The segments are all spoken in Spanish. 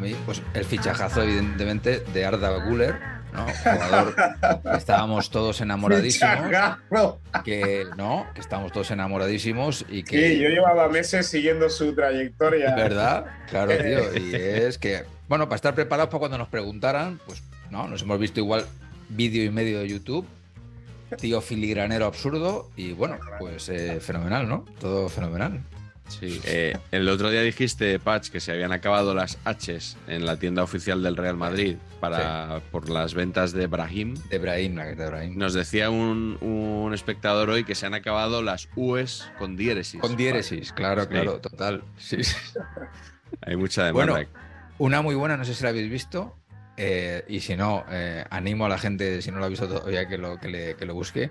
Mí, pues el fichajazo, evidentemente, de Arda Guller, ¿no? Jugador estábamos todos enamoradísimos. Que no, que estábamos todos enamoradísimos y que. Sí, yo llevaba meses siguiendo su trayectoria. ¿Verdad? Claro, tío. Y es que, bueno, para estar preparados para cuando nos preguntaran, pues no, nos hemos visto igual vídeo y medio de YouTube. Tío filigranero absurdo y bueno, pues eh, fenomenal, ¿no? Todo fenomenal. Sí, eh, el otro día dijiste, Patch, que se habían acabado las Hs en la tienda oficial del Real Madrid para, por las ventas de Brahim. De Brahim, la que de Brahim. Nos decía un, un espectador hoy que se han acabado las U's con diéresis. Con diéresis, claro, Sí. claro, total. Sí, sí. Hay mucha demanda. Bueno, una muy buena, no sé si la habéis visto. eh, y si no, eh, animo a la gente, si no lo ha visto todavía, que lo, que le- que lo busque.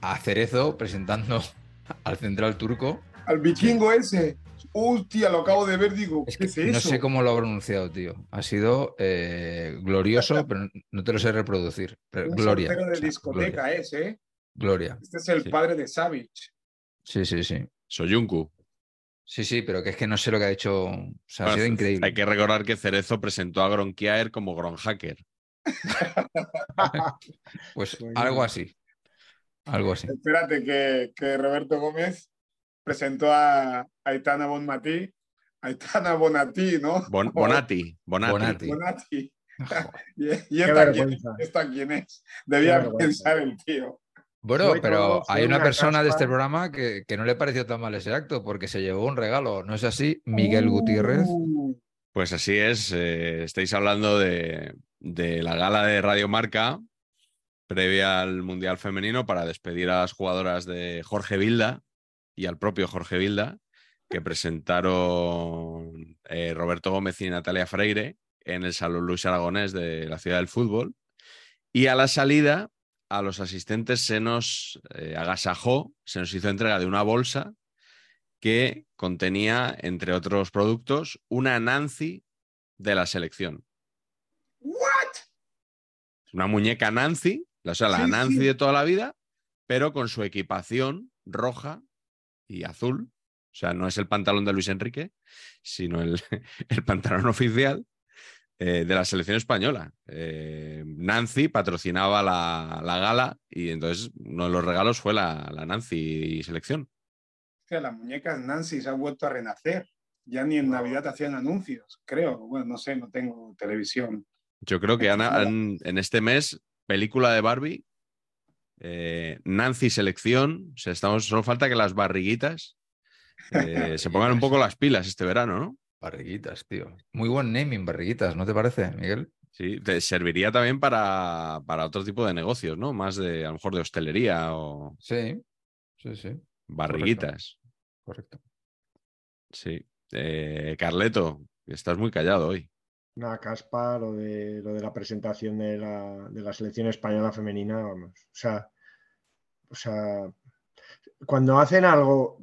A Cerezo presentando al central turco. Al vikingo ese. Hostia, lo acabo de ver, digo, Es ¿qué es eso? no sé cómo lo ha pronunciado, tío. Ha sido eh, glorioso, pero no te lo sé reproducir. Pero Un gloria. de o sea, discoteca gloria. ese, ¿eh? Gloria. Este es el Sí. padre de Savage. Sí, sí, sí. Soyuncu. Sí, sí, pero que es que no sé lo que ha hecho. O sea, ha sido increíble. Hay que recordar que Cerezo presentó a Gronkiaer como Gronhacker. Pues Bueno. algo así. Algo así. Espérate, que, que Roberto Gómez presentó a Aitana Bonmatí. Aitana Bonatí, ¿no? Bon- Bonatti. Bonatti. Bonatti. Bonatti. Joder. ¿Y, y esta, quién, vergüenza. esta quién es? Debía pensar el tío. Bueno, pero hay una una persona de este programa que, que no le pareció tan mal ese acto porque se llevó un regalo. ¿No es así? Miguel Gutiérrez. Uh, Pues así es. eh, estáis hablando de, de la gala de Radio Marca previa al Mundial Femenino para despedir a las jugadoras de Jorge Vilda y al propio Jorge Vilda, que presentaron eh, Roberto Gómez y Natalia Freire en el Salón Luis Aragonés de la Ciudad del Fútbol. Y a la salida, a los asistentes se nos eh, agasajó, se nos hizo entrega de una bolsa que contenía, entre otros productos, una Nancy de la selección. ¿What? Una muñeca Nancy, o sea, la Sí, Nancy sí. de toda la vida, pero con su equipación roja y azul. O sea, no es el pantalón de Luis Enrique, sino el, el pantalón oficial eh, de la selección española. Eh, Nancy patrocinaba la, la gala y entonces uno de los regalos fue la, la Nancy selección. O sea, las muñecas Nancy se han vuelto a renacer. Ya ni en Navidad hacían anuncios, creo. Bueno, no sé, no tengo televisión. Yo creo que han- han- en este mes, película de Barbie, eh, Nancy selección, o sea, estamos, solo falta que las barriguitas eh, se pongan un poco las pilas este verano, ¿no? Barriguitas, tío. Muy buen naming, barriguitas, ¿no te parece, Miguel? Sí, te serviría también para, para otro tipo de negocios, ¿no? Más de, a lo mejor, de hostelería o Sí, sí, sí. barriguitas. Correcto. Sí. Eh, Carleto, estás muy callado hoy. Una caspa lo de, lo de la presentación de la, de la selección española femenina, vamos. O sea, o sea, cuando hacen algo,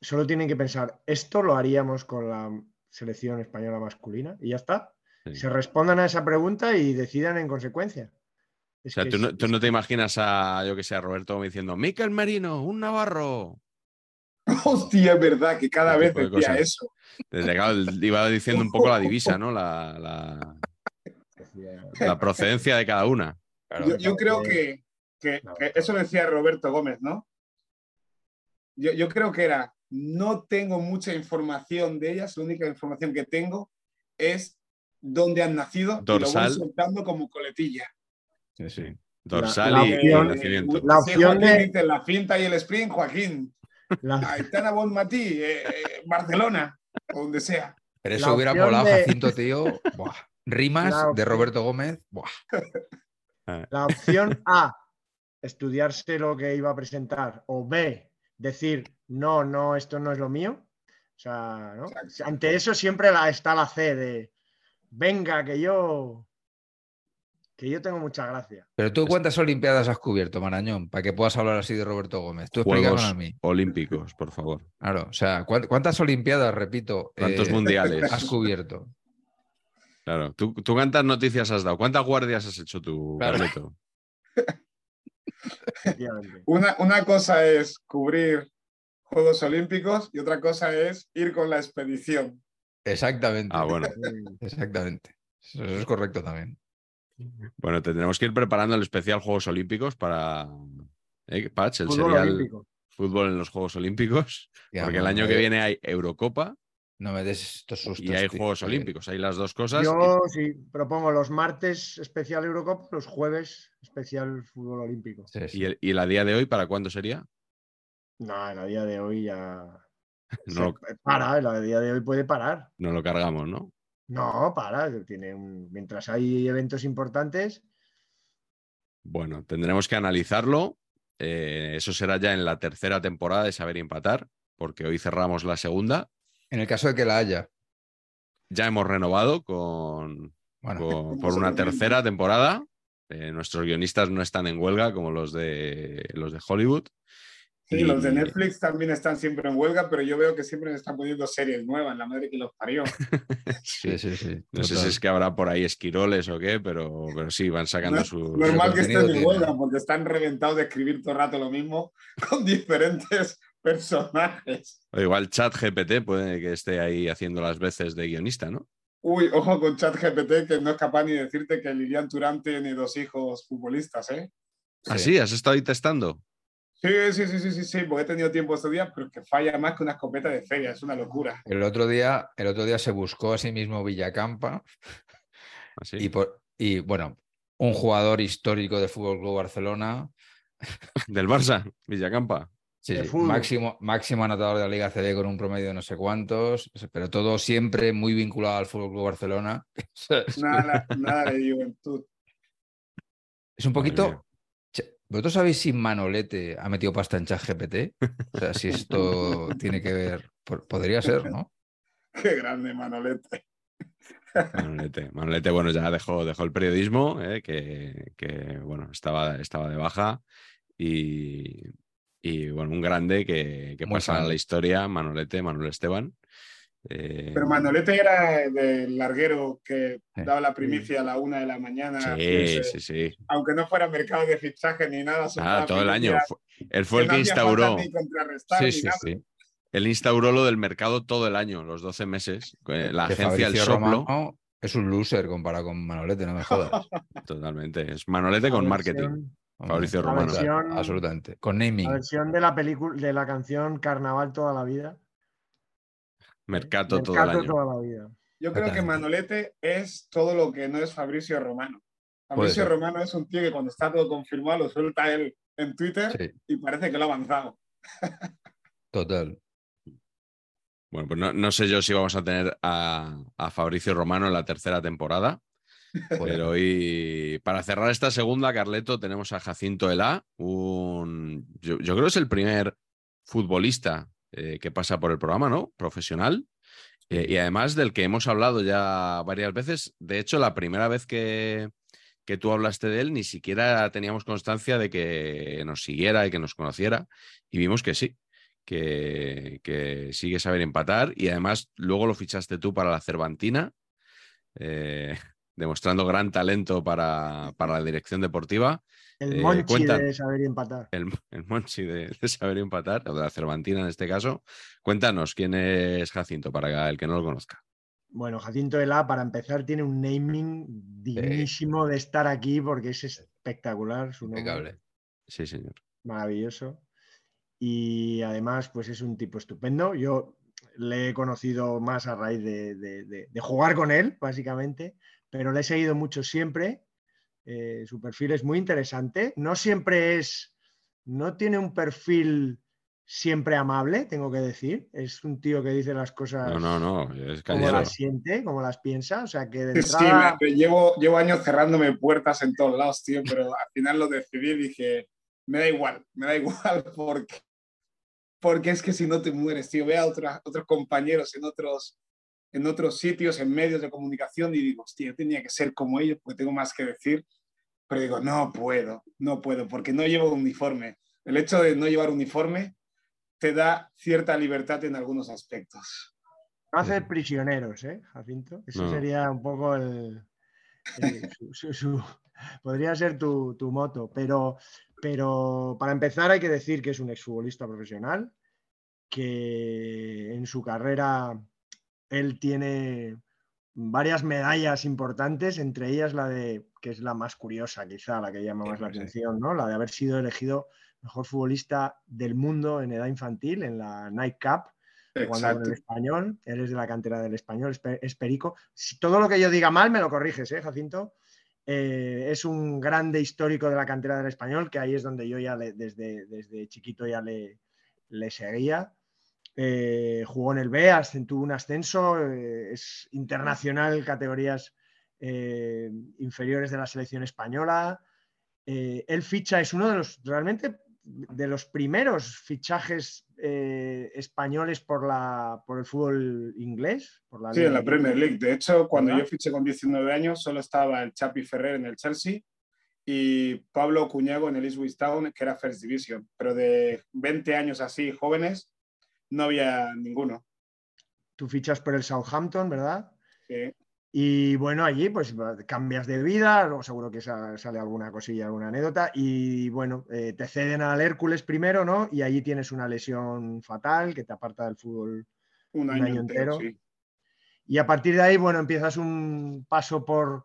solo tienen que pensar, esto lo haríamos con la selección española masculina y ya está. Sí. Se respondan a esa pregunta y decidan en consecuencia. O sea, tú es- no, tú no te imaginas a, yo que sé, a Roberto diciendo, Miquel Merino, un navarro. Hostia, es verdad que cada vez decía cosas. eso. Desde que iba diciendo un poco la divisa, ¿no? La, la- la procedencia de cada una. Claro. Yo, yo creo que, que- No, que eso lo decía Roberto Gómez, ¿no? Yo, yo creo que era, no tengo mucha información de ellas, la única información que tengo es dónde han nacido y Dorsal. lo voy soltando como coletilla. Sí, sí. Dorsal la y- y, opción- nacimiento. La Sí, opción Joaquín de- dice, la finta y el sprint, Joaquín. La, Aitana Bonmatí, eh, eh, Barcelona, o donde sea. Pero La eso hubiera molado, de- Jacinto, tío. Buah. Rimas La de Roberto Gómez. Buah. la opción A, estudiarse lo que iba a presentar, o B, decir, no, no, esto no es lo mío. O sea, ¿no? ante eso siempre la, está la C de, venga, que yo, que yo tengo mucha gracia. Pero tú, ¿cuántas Olimpiadas has cubierto, Marañón? Para que puedas hablar así de Roberto Gómez. Tú Juegos a mí. olímpicos, por favor. Claro, o sea, ¿cuán- ¿cuántas Olimpiadas, repito, ¿Cuántos eh, mundiales? has cubierto? Claro. ¿Tú, tú cuántas noticias has dado? ¿Cuántas guardias has hecho tú, Claro. Carleto? Una, una cosa es cubrir Juegos Olímpicos y otra cosa es ir con la expedición. Exactamente. Ah, bueno. Exactamente. Eso eso es correcto también. Bueno, tendremos que ir preparando el especial Juegos Olímpicos para. ¿Eh, Patch? El Fútbol serial olímpico. fútbol en los Juegos Olímpicos. Ya, porque el año no que viene hay Eurocopa No me des estos sustos. y hay tío, Juegos Olímpicos. Hay las dos cosas. Yo sí propongo los martes especial Eurocopa, los jueves especial fútbol olímpico. Sí, sí. ¿Y, el, y la día de hoy para cuándo sería? No, en a día de hoy ya No, lo- para, en a día de hoy puede parar. no lo cargamos, ¿no? No, para, tiene un- mientras hay eventos importantes, Bueno, tendremos que analizarlo. Eh, eso será ya en la tercera temporada de Saber Empatar, porque hoy cerramos la segunda. En el caso de que la haya. Ya hemos renovado con, Bueno, con- por una tercera temporada. Eh, nuestros guionistas no están en huelga como los de los de Hollywood. Sí, Y- los de Netflix también están siempre en huelga, pero yo veo que siempre se están poniendo series nuevas, la madre que los parió. sí, sí, sí. No sé si es que habrá por ahí esquiroles o qué, pero, pero sí, van sacando No- sus. Normal que estén en tiene. huelga porque están reventados de escribir todo el rato lo mismo con diferentes personajes. O igual Chat GPT puede que esté ahí haciendo las veces de guionista, ¿no? Uy, ojo con ChatGPT que no es capaz ni de decirte que Lilian Turán tiene dos hijos futbolistas, ¿eh? ¿Ah, sí? ¿Has estado ahí testando? Sí, sí, sí, sí, sí, sí, porque he tenido tiempo estos días, pero es que falla más que una escopeta de feria, es una locura. El otro día, el otro día se buscó a sí mismo Villacampa ¿Así? y, por, y bueno, un jugador histórico de Fútbol Club Barcelona, ¿Del Barça? Villacampa. sí, máximo, máximo anotador de la Liga CB con un promedio de no sé cuántos, pero todo siempre muy vinculado al Fútbol Club Barcelona. Nada, nada de juventud. Es un poquito. ¿Vosotros sabéis si Manolete ha metido pasta en ChatGPT? O sea, si esto tiene que ver. Podría ser, ¿no? Qué grande, Manolete. Manolete. Manolete, bueno, ya dejó, dejó el periodismo, eh, que, que, bueno, estaba, estaba de baja. Y, y, bueno, un grande que, que pasa a la historia, Manolete, Manuel Esteban. Eh, Pero Manolete era del larguero que daba la primicia a la una de la mañana. sí, que sí, sí. Aunque no fuera mercado de fichaje ni nada. Ah, todo el año. Él fue el que falta instauró. ni contrarrestar Sí, ni sí, sí. Él instauró lo del mercado todo el año, los 12 meses. eh, La Que agencia El Soplo. Romano es un loser comparado con Manolete, no me jodas. Totalmente. Es Manolete con marketing. Fabricio Romano. versión- Absolutamente. Con naming. La versión de la película, de la canción Carnaval toda la vida. Mercato todo el Mercato año. toda la vida. Yo creo que. Manolete es todo lo que no es Fabricio Romano. Fabricio. Romano es un tío que cuando está todo confirmado lo suelta él en Twitter Sí, y parece que lo ha avanzado. total. Bueno, pues no, no sé yo si vamos a tener a, a Fabricio Romano en la tercera temporada. Pero hoy, para cerrar esta segunda, Carleto, tenemos a Jacinto Elá, un, yo, yo creo que es el primer futbolista eh, que pasa por el programa, ¿no? Profesional. Eh, y además del que hemos hablado ya varias veces. De hecho, la primera vez que, que tú hablaste de él, ni siquiera teníamos constancia de que nos siguiera y que nos conociera. Y vimos que sí, que, que sigue saber empatar. Y además, luego lo fichaste tú para la Cervantina. eh, demostrando gran talento para, para la dirección deportiva. El Eh, Monchi cuenta- de saber y empatar. El, el Monchi de, de saber empatar, o de la Cervantina en este caso. Cuéntanos quién es Jacinto para el que no lo conozca. Bueno, Jacinto Elá, para empezar, tiene un naming dignísimo de estar aquí porque es espectacular su nombre. Impecable. Sí, señor. Maravilloso. Y además, pues es un tipo estupendo. Yo le he conocido más a raíz de- de jugar con él, básicamente, pero le he seguido mucho siempre. Eh, su perfil es muy interesante. No siempre es, no tiene un perfil siempre amable, tengo que decir. Es un tío que dice las cosas No, no, no. Es como las siente, como las piensa. O sea que de Sí, entrada, me- me llevo, llevo años cerrándome puertas en todos lados, tío, pero al final lo decidí y dije, me da igual, me da igual porque, porque es que si no te mueres, tío, ve a otros, otros compañeros en otros, en otros sitios, en medios de comunicación y digo, hostia, yo tenía que ser como ellos porque tengo más que decir, pero digo, no puedo, no puedo, porque no llevo uniforme. El hecho de no llevar uniforme te da cierta libertad en algunos aspectos. no hacer prisioneros, ¿eh, Jacinto? Eso No. sería un poco el, el- su- su- su- podría ser tu, tu moto, pero, pero para empezar hay que decir que es un exfutbolista profesional, que en su carrera él tiene varias medallas importantes, entre ellas la de, que es la más curiosa quizá, la que llama más la sí. atención, ¿no? La de haber sido elegido mejor futbolista del mundo en edad infantil en la Night Cup jugando el español, eres de la cantera del español, es, pe- es perico. Si todo lo que yo diga mal, me lo corriges, ¿eh, Jacinto? Eh, es un grande histórico de la cantera del español, que ahí es donde yo ya le- desde, desde chiquito ya le, le seguía. Eh, jugó en el B, tuvo un ascenso, eh, es internacional categorías eh, inferiores de la selección española. Eh, él ficha, es uno de los realmente de los primeros fichajes eh, españoles por, la, por el fútbol inglés. Por la Sí, en la Premier League. De hecho, cuando ¿Verdad? yo fiché con 19 años, solo estaba el Chapi Ferrer en el Chelsea y Pablo Cuñago en el Ipswich Town, que era First Division. Pero de 20 años así, jóvenes, no había ninguno. Tú fichas por el Southampton, ¿verdad? Sí. Y bueno, allí pues cambias de vida, luego seguro que sa- sale alguna cosilla, alguna anécdota. Y bueno, eh, te ceden al Hércules primero, ¿no? Y allí tienes una lesión fatal que te aparta del fútbol Un año, entero. sí. Y a partir de ahí, bueno, empiezas un paso por,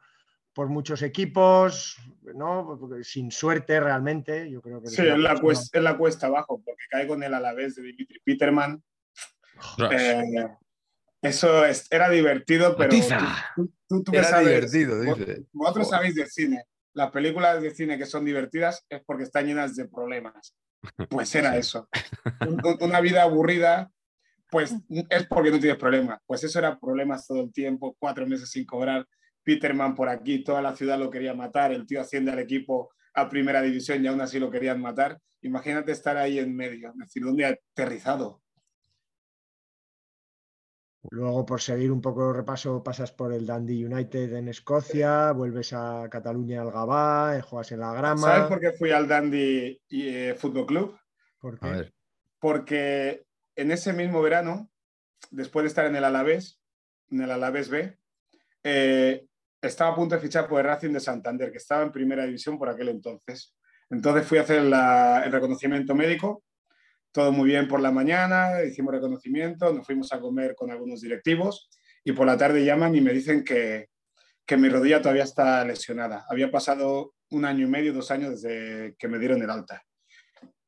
por muchos equipos, ¿no? Sin suerte realmente, yo creo que... Sí, es la, cuesta, es la cuesta abajo, porque caigo en el Alavés de Dimitri Peterman. Eh, eso es- era divertido, pero tú, tú- tú Era sabes, divertido, vos- dice. Vosotros Joder. sabéis de cine. Las películas de cine que son divertidas es porque están llenas de problemas. Pues era Sí. eso. Un- un- Una vida aburrida, pues es porque no tienes problemas. Pues eso era problemas todo el tiempo, cuatro meses sin cobrar. Peterman por aquí, toda la ciudad lo quería matar. El tío asciende al equipo a primera división y aún así lo querían matar. Imagínate estar ahí en medio, es decir, ¿dónde ha aterrizado? Luego, por seguir un poco el repaso, pasas por el Dundee United en Escocia, vuelves a Cataluña al Gabá, eh, juegas en la grama. ¿Sabes por qué fui al Dundee eh, Fútbol Club? ¿Por qué? A ver. porque en ese mismo verano, después de estar en el Alavés, en el Alavés B, eh, estaba a punto de fichar por el Racing de Santander, que estaba en primera división por aquel entonces. Entonces fui a hacer la- el reconocimiento médico, todo muy bien por la mañana, hicimos reconocimiento, nos fuimos a comer con algunos directivos y por la tarde llaman y me dicen que, que mi rodilla todavía está lesionada. Había pasado un año y medio, dos años desde que me dieron el alta.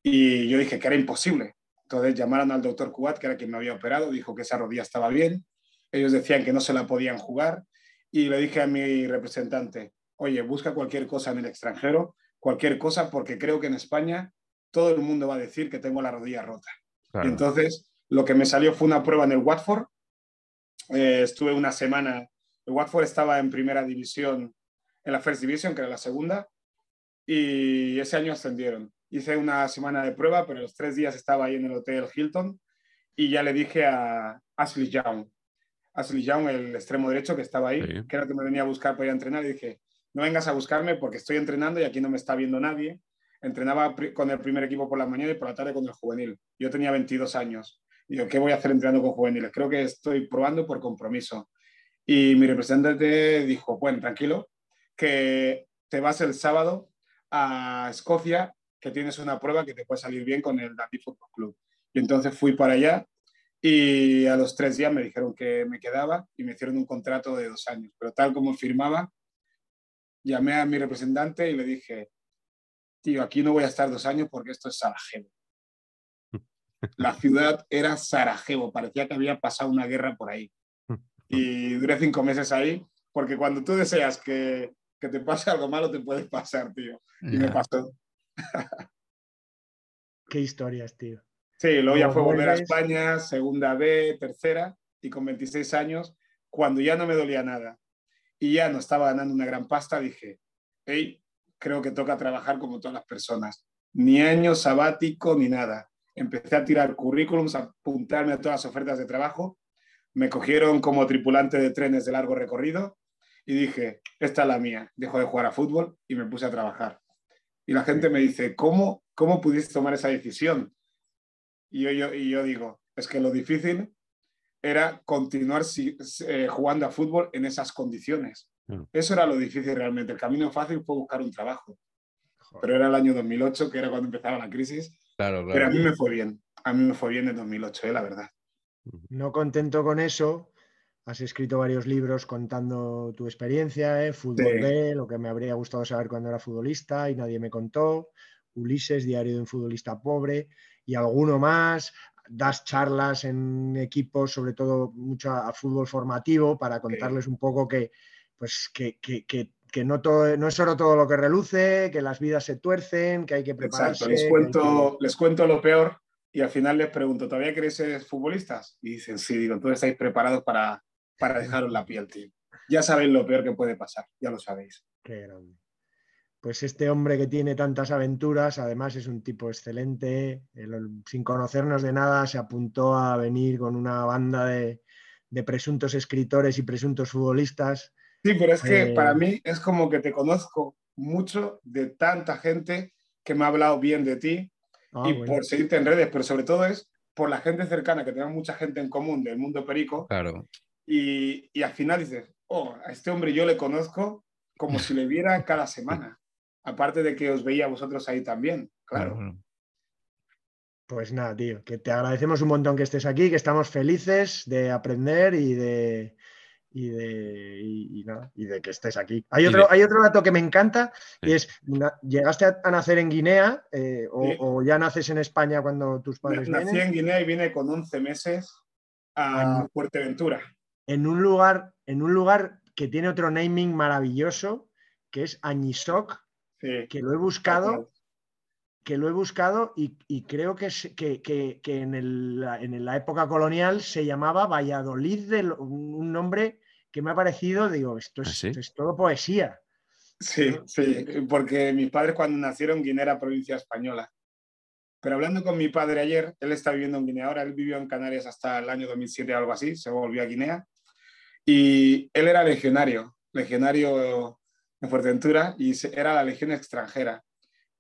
Y yo dije que era imposible. Entonces llamaron al doctor Cubat, que era quien me había operado, dijo que esa rodilla estaba bien. Ellos decían que no se la podían jugar. Y le dije a mi representante, oye, busca cualquier cosa en el extranjero, cualquier cosa, porque creo que en España todo el mundo va a decir que tengo la rodilla rota. Claro. Y entonces lo que me salió fue una prueba en el Watford. Eh, estuve una semana. El Watford estaba en primera división, en la First Division, que era la segunda, y ese año ascendieron. Hice una semana de prueba, pero los tres días estaba ahí en el Hotel Hilton y ya le dije a Ashley Young, Ashley Young, el extremo derecho que estaba ahí, Sí. que era que me venía a buscar para ir a entrenar, y dije, no vengas a buscarme porque estoy entrenando y aquí no me está viendo nadie. Entrenaba con el primer equipo por la mañana y por la tarde con el juvenil. Yo tenía 22 años. Digo, ¿qué voy a hacer entrenando con juveniles? Creo que estoy probando por compromiso. Y mi representante dijo, bueno, tranquilo, que te vas el sábado a Escocia, que tienes una prueba que te puede salir bien con el Dundee Football Club. Y entonces fui para allá Y a los tres días me dijeron que me quedaba y me hicieron un contrato de dos años. Pero tal como firmaba, llamé a mi representante y le dije, tío, aquí no voy a estar dos años porque esto es Sarajevo. La ciudad era Sarajevo, parecía que había pasado una guerra por ahí. Y duré cinco meses ahí, porque cuando tú deseas que, que te pase algo malo, te puede pasar, tío. Y me pasó. Qué historias, tío. Sí, luego ya fue volver a España, segunda B, tercera, y con 26 años, cuando ya no me dolía nada y ya no estaba ganando una gran pasta, dije, hey, creo que toca trabajar como todas las personas. Ni año sabático ni nada. Empecé a tirar currículums, a apuntarme a todas las ofertas de trabajo. Me cogieron como tripulante de trenes de largo recorrido y dije, esta es la mía. Dejo de jugar a fútbol y me puse a trabajar. Y la gente me dice, ¿cómo, cómo pudiste tomar esa decisión? Y yo, digo, es que lo difícil era continuar eh, jugando a fútbol en esas condiciones. Eso era lo difícil realmente. El camino fácil fue buscar un trabajo. Pero era el año 2008, que era cuando empezaba la crisis. Claro, claro. Pero a mí me fue bien. A mí me fue bien en 2008, eh, la verdad. No contento con eso, has escrito varios libros contando tu experiencia, ¿eh? Fútbol B, lo que me habría gustado saber cuando era futbolista y nadie me contó, Ulises, Diario de un futbolista pobre y alguno más. Das charlas en equipos, sobre todo mucho a, fútbol formativo, para contarles un poco que, pues, que, que, que no, todo, no es solo todo lo que reluce, que las vidas se tuercen, que hay que prepararse. Les cuento, les cuento lo peor y al final les pregunto, ¿todavía queréis ser futbolistas? Y dicen, sí, digo, todos estáis preparados para, para dejaros la piel, tío. Ya sabéis lo peor que puede pasar, ya lo sabéis. Qué grande. Pues este hombre que tiene tantas aventuras, además es un tipo excelente, sin conocernos de nada, se apuntó a venir con una banda de, presuntos escritores y presuntos futbolistas. Sí, pero es que eh, para mí es como que te conozco mucho de tanta gente que me ha hablado bien de ti ah, y por seguirte en redes, pero sobre todo es por la gente cercana, que tenemos mucha gente en común del mundo perico. Claro. Y, y al final dices, oh, a este hombre yo le conozco como si le viera cada semana. Aparte de que os veía a vosotros ahí también, claro. Pues nada, tío, que te agradecemos un montón que estés aquí, que estamos felices de aprender y de, y de, y, de que estés aquí. Hay otro, hay otro dato que me encanta y es, ¿llegaste a, nacer en Guinea eh, o, ya naces en España cuando tus padres Nací vienen? en Guinea y vine con 11 meses a en, Fuerteventura. En un, lugar, en un lugar que tiene otro naming maravilloso, que es Añisoc, que lo he buscado, que lo he buscado y, creo que, que, en, la época colonial se llamaba Valladolid, de un nombre que me ha parecido, digo, esto es, ¿Ah, todo poesía. Sí, sí, porque mis padres cuando nacieron Guinea era provincia española. Pero hablando con mi padre ayer, él está viviendo en Guinea ahora, él vivió en Canarias hasta el año 2007 o algo así, se volvió a Guinea. Y él era legionario, legionario en Fuerteventura y era la Legión extranjera.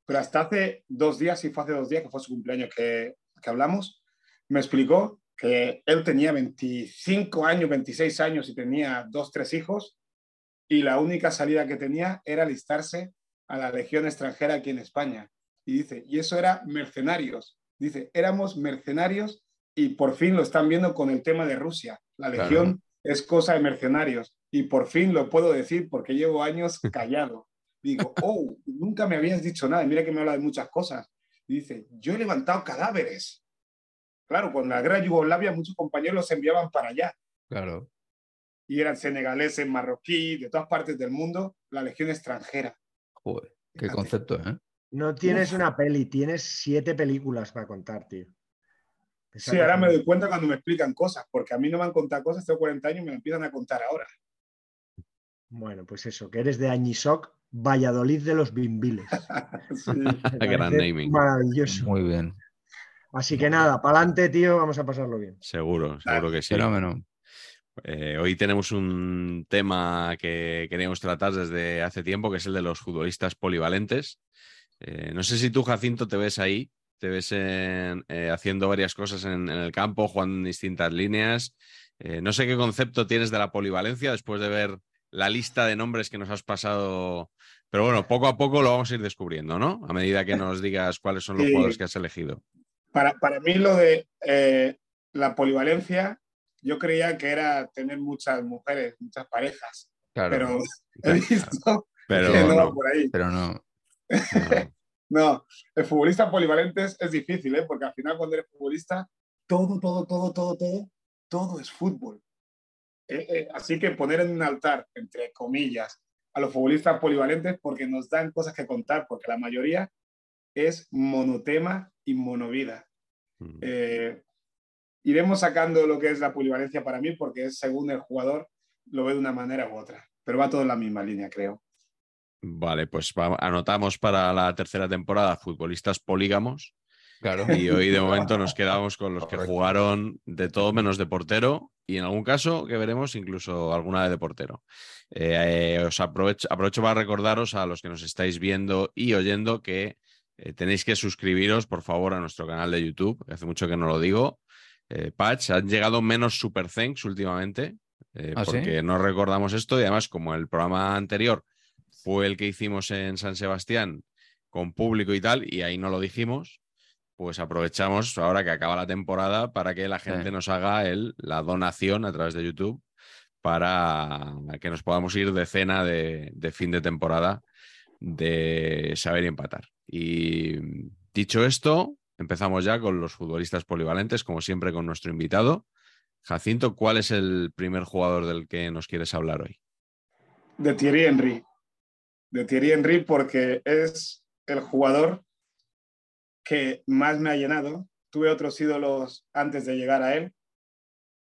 Pero hasta hace dos días, y fue hace dos días, que fue su cumpleaños que, que hablamos, me explicó que él tenía 25 años, 26 años y tenía dos, tres hijos y la única salida que tenía era alistarse a la Legión extranjera aquí en España. Y dice, y eso era mercenarios. Dice, éramos mercenarios y por fin lo están viendo con el tema de Rusia. La Legión es cosa de mercenarios y por fin lo puedo decir porque llevo años callado. Digo, oh, nunca me habías dicho nada. Mira que me habla de muchas cosas. dice, yo he levantado cadáveres. Claro, con la guerra de Yugoslavia muchos compañeros los enviaban para allá. Claro. Y eran senegaleses, marroquí, de todas partes del mundo, la legión extranjera. Joder, qué concepto, ¿eh? No tienes una peli, tienes siete películas para contar, tío. Sí, ahora me doy cuenta cuando me explican cosas, porque a mí no me han contado cosas, tengo 40 años y me empiezan a contar ahora. Bueno, pues eso, que eres de Añisoc, Valladolid de los Bimbiles. Gran naming. Maravilloso. Muy bien. Así que nada, para adelante, tío, vamos a pasarlo bien. Seguro, seguro que sí. Fenómeno. Eh, hoy tenemos un tema que queríamos tratar desde hace tiempo, que es el de los futbolistas polivalentes. Eh, no sé si tú, Jacinto, te ves ahí, te ves eh, haciendo varias cosas en, el campo, jugando en distintas líneas. no sé qué concepto tienes de la polivalencia después de ver la lista de nombres que nos has pasado. Pero bueno, poco a poco lo vamos a ir descubriendo, ¿no? A medida que nos digas cuáles son los jugadores que has elegido. Para, para mí lo de eh, la polivalencia, yo creía que era tener muchas mujeres, muchas parejas, Claro. pero he visto Pero que no, no. por ahí. Pero no. No. No, el futbolista polivalente es, es difícil, ¿eh? porque al final cuando eres futbolista, todo, todo, todo, todo, todo, todo es fútbol. Eh, eh, así que poner en un altar, entre comillas, a los futbolistas polivalentes porque nos dan cosas que contar, porque la mayoría es monotema y monovida. Mm. Eh, iremos sacando lo que es la polivalencia para mí porque es según el jugador lo ve de una manera u otra, pero va todo en la misma línea, creo. Vale, pues va- anotamos para la tercera temporada futbolistas polígamos Claro. y hoy de momento nos quedamos con los que jugaron de todo menos de portero y en algún caso que veremos incluso alguna de, de portero. Eh, eh, os aprovecho, aprovecho para recordaros a los que nos estáis viendo y oyendo que eh, tenéis que suscribiros por favor a nuestro canal de YouTube, hace mucho que no lo digo. Eh, Patch, han llegado menos super thanks últimamente, eh, ¿Ah, sí? porque no recordamos esto y además como el programa anterior fue el que hicimos en San Sebastián con público y tal, y ahí no lo dijimos, pues aprovechamos ahora que acaba la temporada para que la gente Sí. nos haga el, la donación a través de YouTube para que nos podamos ir de cena de, de fin de temporada de saber y empatar. Y dicho esto, empezamos ya con los futbolistas polivalentes, como siempre con nuestro invitado. Jacinto, ¿cuál es el primer jugador del que nos quieres hablar hoy? de Thierry Henry. De Thierry Henry porque es el jugador que más me ha llenado. Tuve otros ídolos antes de llegar a él,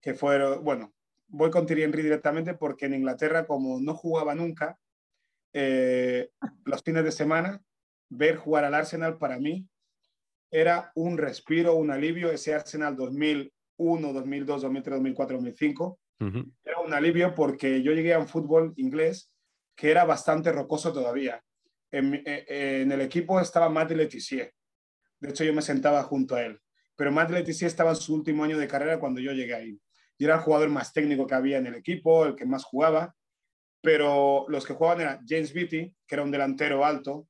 que fueron, bueno, voy con Thierry Henry directamente porque en Inglaterra, como no jugaba nunca, eh, los fines de semana, ver jugar al Arsenal para mí era un respiro, un alivio. Ese Arsenal 2001, 2002, 2003, 2004, 2005 Ujú. era un alivio porque yo llegué a un fútbol inglés que era bastante rocoso todavía. En, eh, eh, en el equipo estaba Matt Letizier. De hecho, yo me sentaba junto a él. Pero Matt Letizier estaba en su último año de carrera cuando yo llegué ahí. Y era el jugador más técnico que había en el equipo, el que más jugaba. Pero los que jugaban era James Beattie, que era un delantero alto,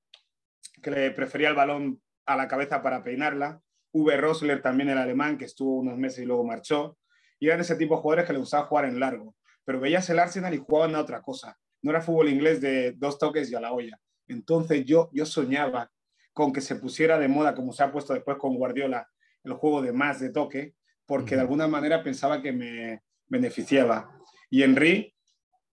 que le prefería el balón a la cabeza para peinarla. Uwe Rosler, también el alemán, que estuvo unos meses y luego marchó y eran ese tipo de jugadores que le gustaba jugar en largo. Pero veías el Arsenal y jugaban a otra cosa. No era fútbol inglés de dos toques y a la olla. Entonces yo, yo soñaba con que se pusiera de moda, como se ha puesto después con Guardiola, el juego de más de toque, porque de alguna manera pensaba que me beneficiaba. Y Henry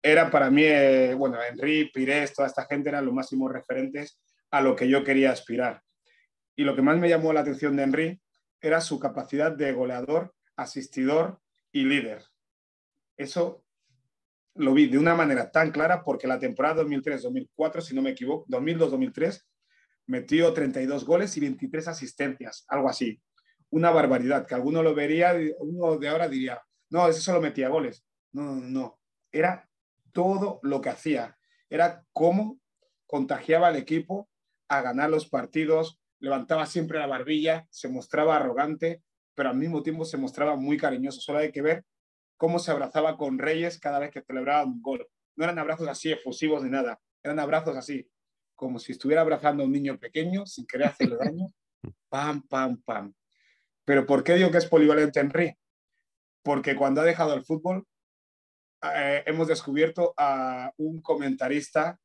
era para mí, eh, bueno, Henry, Pires, toda esta gente eran los máximos referentes a lo que yo quería aspirar. Y lo que más me llamó la atención de Henry era su capacidad de goleador, asistidor y líder. Eso lo vi de una manera tan clara porque la temporada 2003-2004, si no me equivoco, 2002-2003, metió 32 goles y 23 asistencias, algo así. Una barbaridad, que alguno lo vería, uno de ahora diría, no, ese solo metía goles. No, no, no. Era todo lo que hacía. Era cómo contagiaba al equipo a ganar los partidos, levantaba siempre la barbilla, se mostraba arrogante, pero al mismo tiempo se mostraba muy cariñoso. Solo hay que ver cómo se abrazaba con Reyes cada vez que celebraba un gol. No eran abrazos así efusivos ni nada, eran abrazos así, como si estuviera abrazando a un niño pequeño sin querer hacerle daño. Pam, pam, pam. Pero ¿por qué digo que es polivalente Henry? Porque cuando ha dejado el fútbol, eh, hemos descubierto a un comentarista,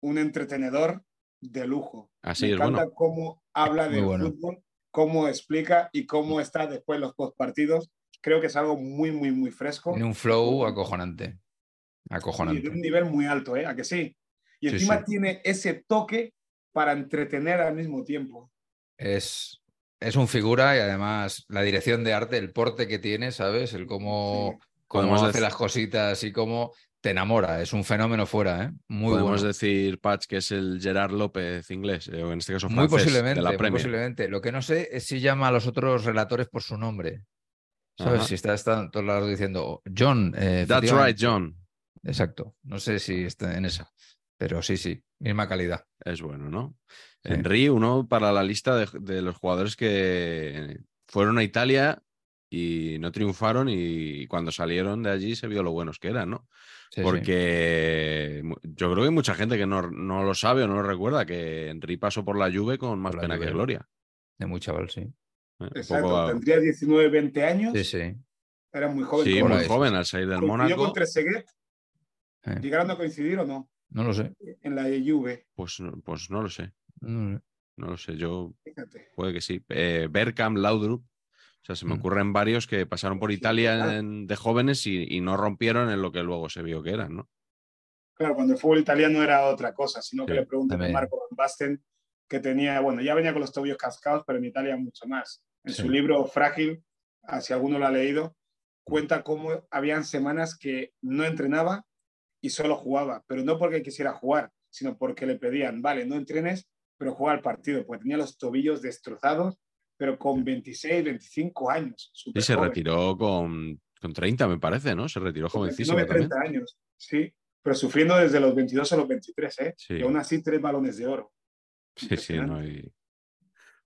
un entretenedor de lujo. Así Me es, encanta bueno. cómo habla del bueno. fútbol, cómo explica y cómo está después los postpartidos. Creo que es algo muy, muy, muy fresco. Tiene un flow acojonante. y de Acojonante. un nivel muy alto, ¿eh? ¿A que sí? Y Sí, encima sí. tiene ese toque para entretener al mismo tiempo. Es, es un figura y además la dirección de arte, el porte que tiene, ¿sabes? El cómo, cómo hace las cositas y cómo te enamora. Es un fenómeno fuera, ¿eh? Muy Podemos bueno. decir, Patch, que es el Gerard López inglés, eh, o en este caso Muy francés, posiblemente, de la muy posiblemente. Lo que no sé es si llama a los otros relatores por su nombre. ¿Sabes? Ajá. Si está, está en todos lados diciendo John. eh, That's efectivamente". right, John. Exacto. No sé si está en esa. Pero sí, sí. Misma calidad. Es bueno, ¿no? Sí. Henry, uno para la lista de, de los jugadores que fueron a Italia y no triunfaron y cuando salieron de allí se vio lo buenos que eran, ¿no? Sí. Porque yo creo que hay mucha gente que no, no lo sabe o no lo recuerda, que Henry pasó por la Juve con más la pena que gloria. De muy chaval, sí. un Exacto, poco- tendría 19, 20 años. Sí, sí. Era muy joven. Sí, muy joven al salir del Mónaco. con Trezeguet. Eh. ¿Llegaron a coincidir o no? No lo sé. En la Juve, Pues, no- pues no lo sé. No lo sé. No lo sé. Yo fíjate. puede que sí. Eh, Bergkamp, Laudrup. O sea, se me Mm. ocurren varios que pasaron por Sí, Italia en- de jóvenes y, y no rompieron en lo que luego se vio que eran, ¿no? Claro, cuando el fútbol italiano era otra cosa, sino que Sí, le pregunté a. Marco Van Basten, que tenía, bueno, ya venía con los tobillos cascados, pero en Italia mucho más. En Sí. su libro Frágil, ah, si alguno lo ha leído, cuenta cómo habían semanas que no entrenaba y solo jugaba, pero no porque quisiera jugar, sino porque le pedían, vale, no entrenes, pero juega al partido, porque tenía los tobillos destrozados, pero con 26, 25 años. Y se joven. retiró con, con 30, me parece, ¿no? Se retiró Con jovencísimo 29, también. 30 años, sí, pero sufriendo desde los 22 a los 23, ¿eh? Sí. Y aún así tres balones de oro. Sí, sí, no. Y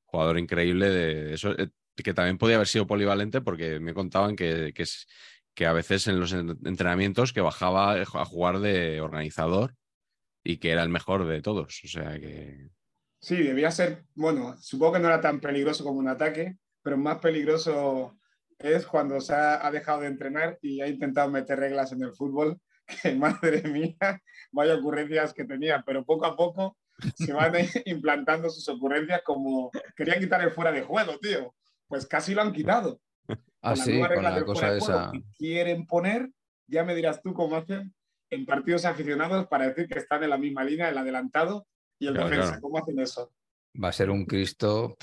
jugador increíble de eso, eh, que también podía haber sido polivalente porque me contaban que, que, es- que a veces en los en- entrenamientos que bajaba a jugar de organizador y que era el mejor de todos. O sea que Sí, debía ser, bueno, supongo que no era tan peligroso como un ataque, pero más peligroso es cuando se ha, ha dejado de entrenar y ha intentado meter reglas en el fútbol, que madre mía, vaya ocurrencias que tenía, pero poco a poco se van implantando sus ocurrencias como querían quitar el fuera de juego, tío. Pues casi lo han quitado. Ah, Con sí, nuevas con la cosa esa. que quieren poner, ya me dirás tú cómo hacen en partidos aficionados para decir que están en la misma línea, el adelantado y el Claro, defensa. claro. ¿Cómo hacen eso? Va a ser un Cristo.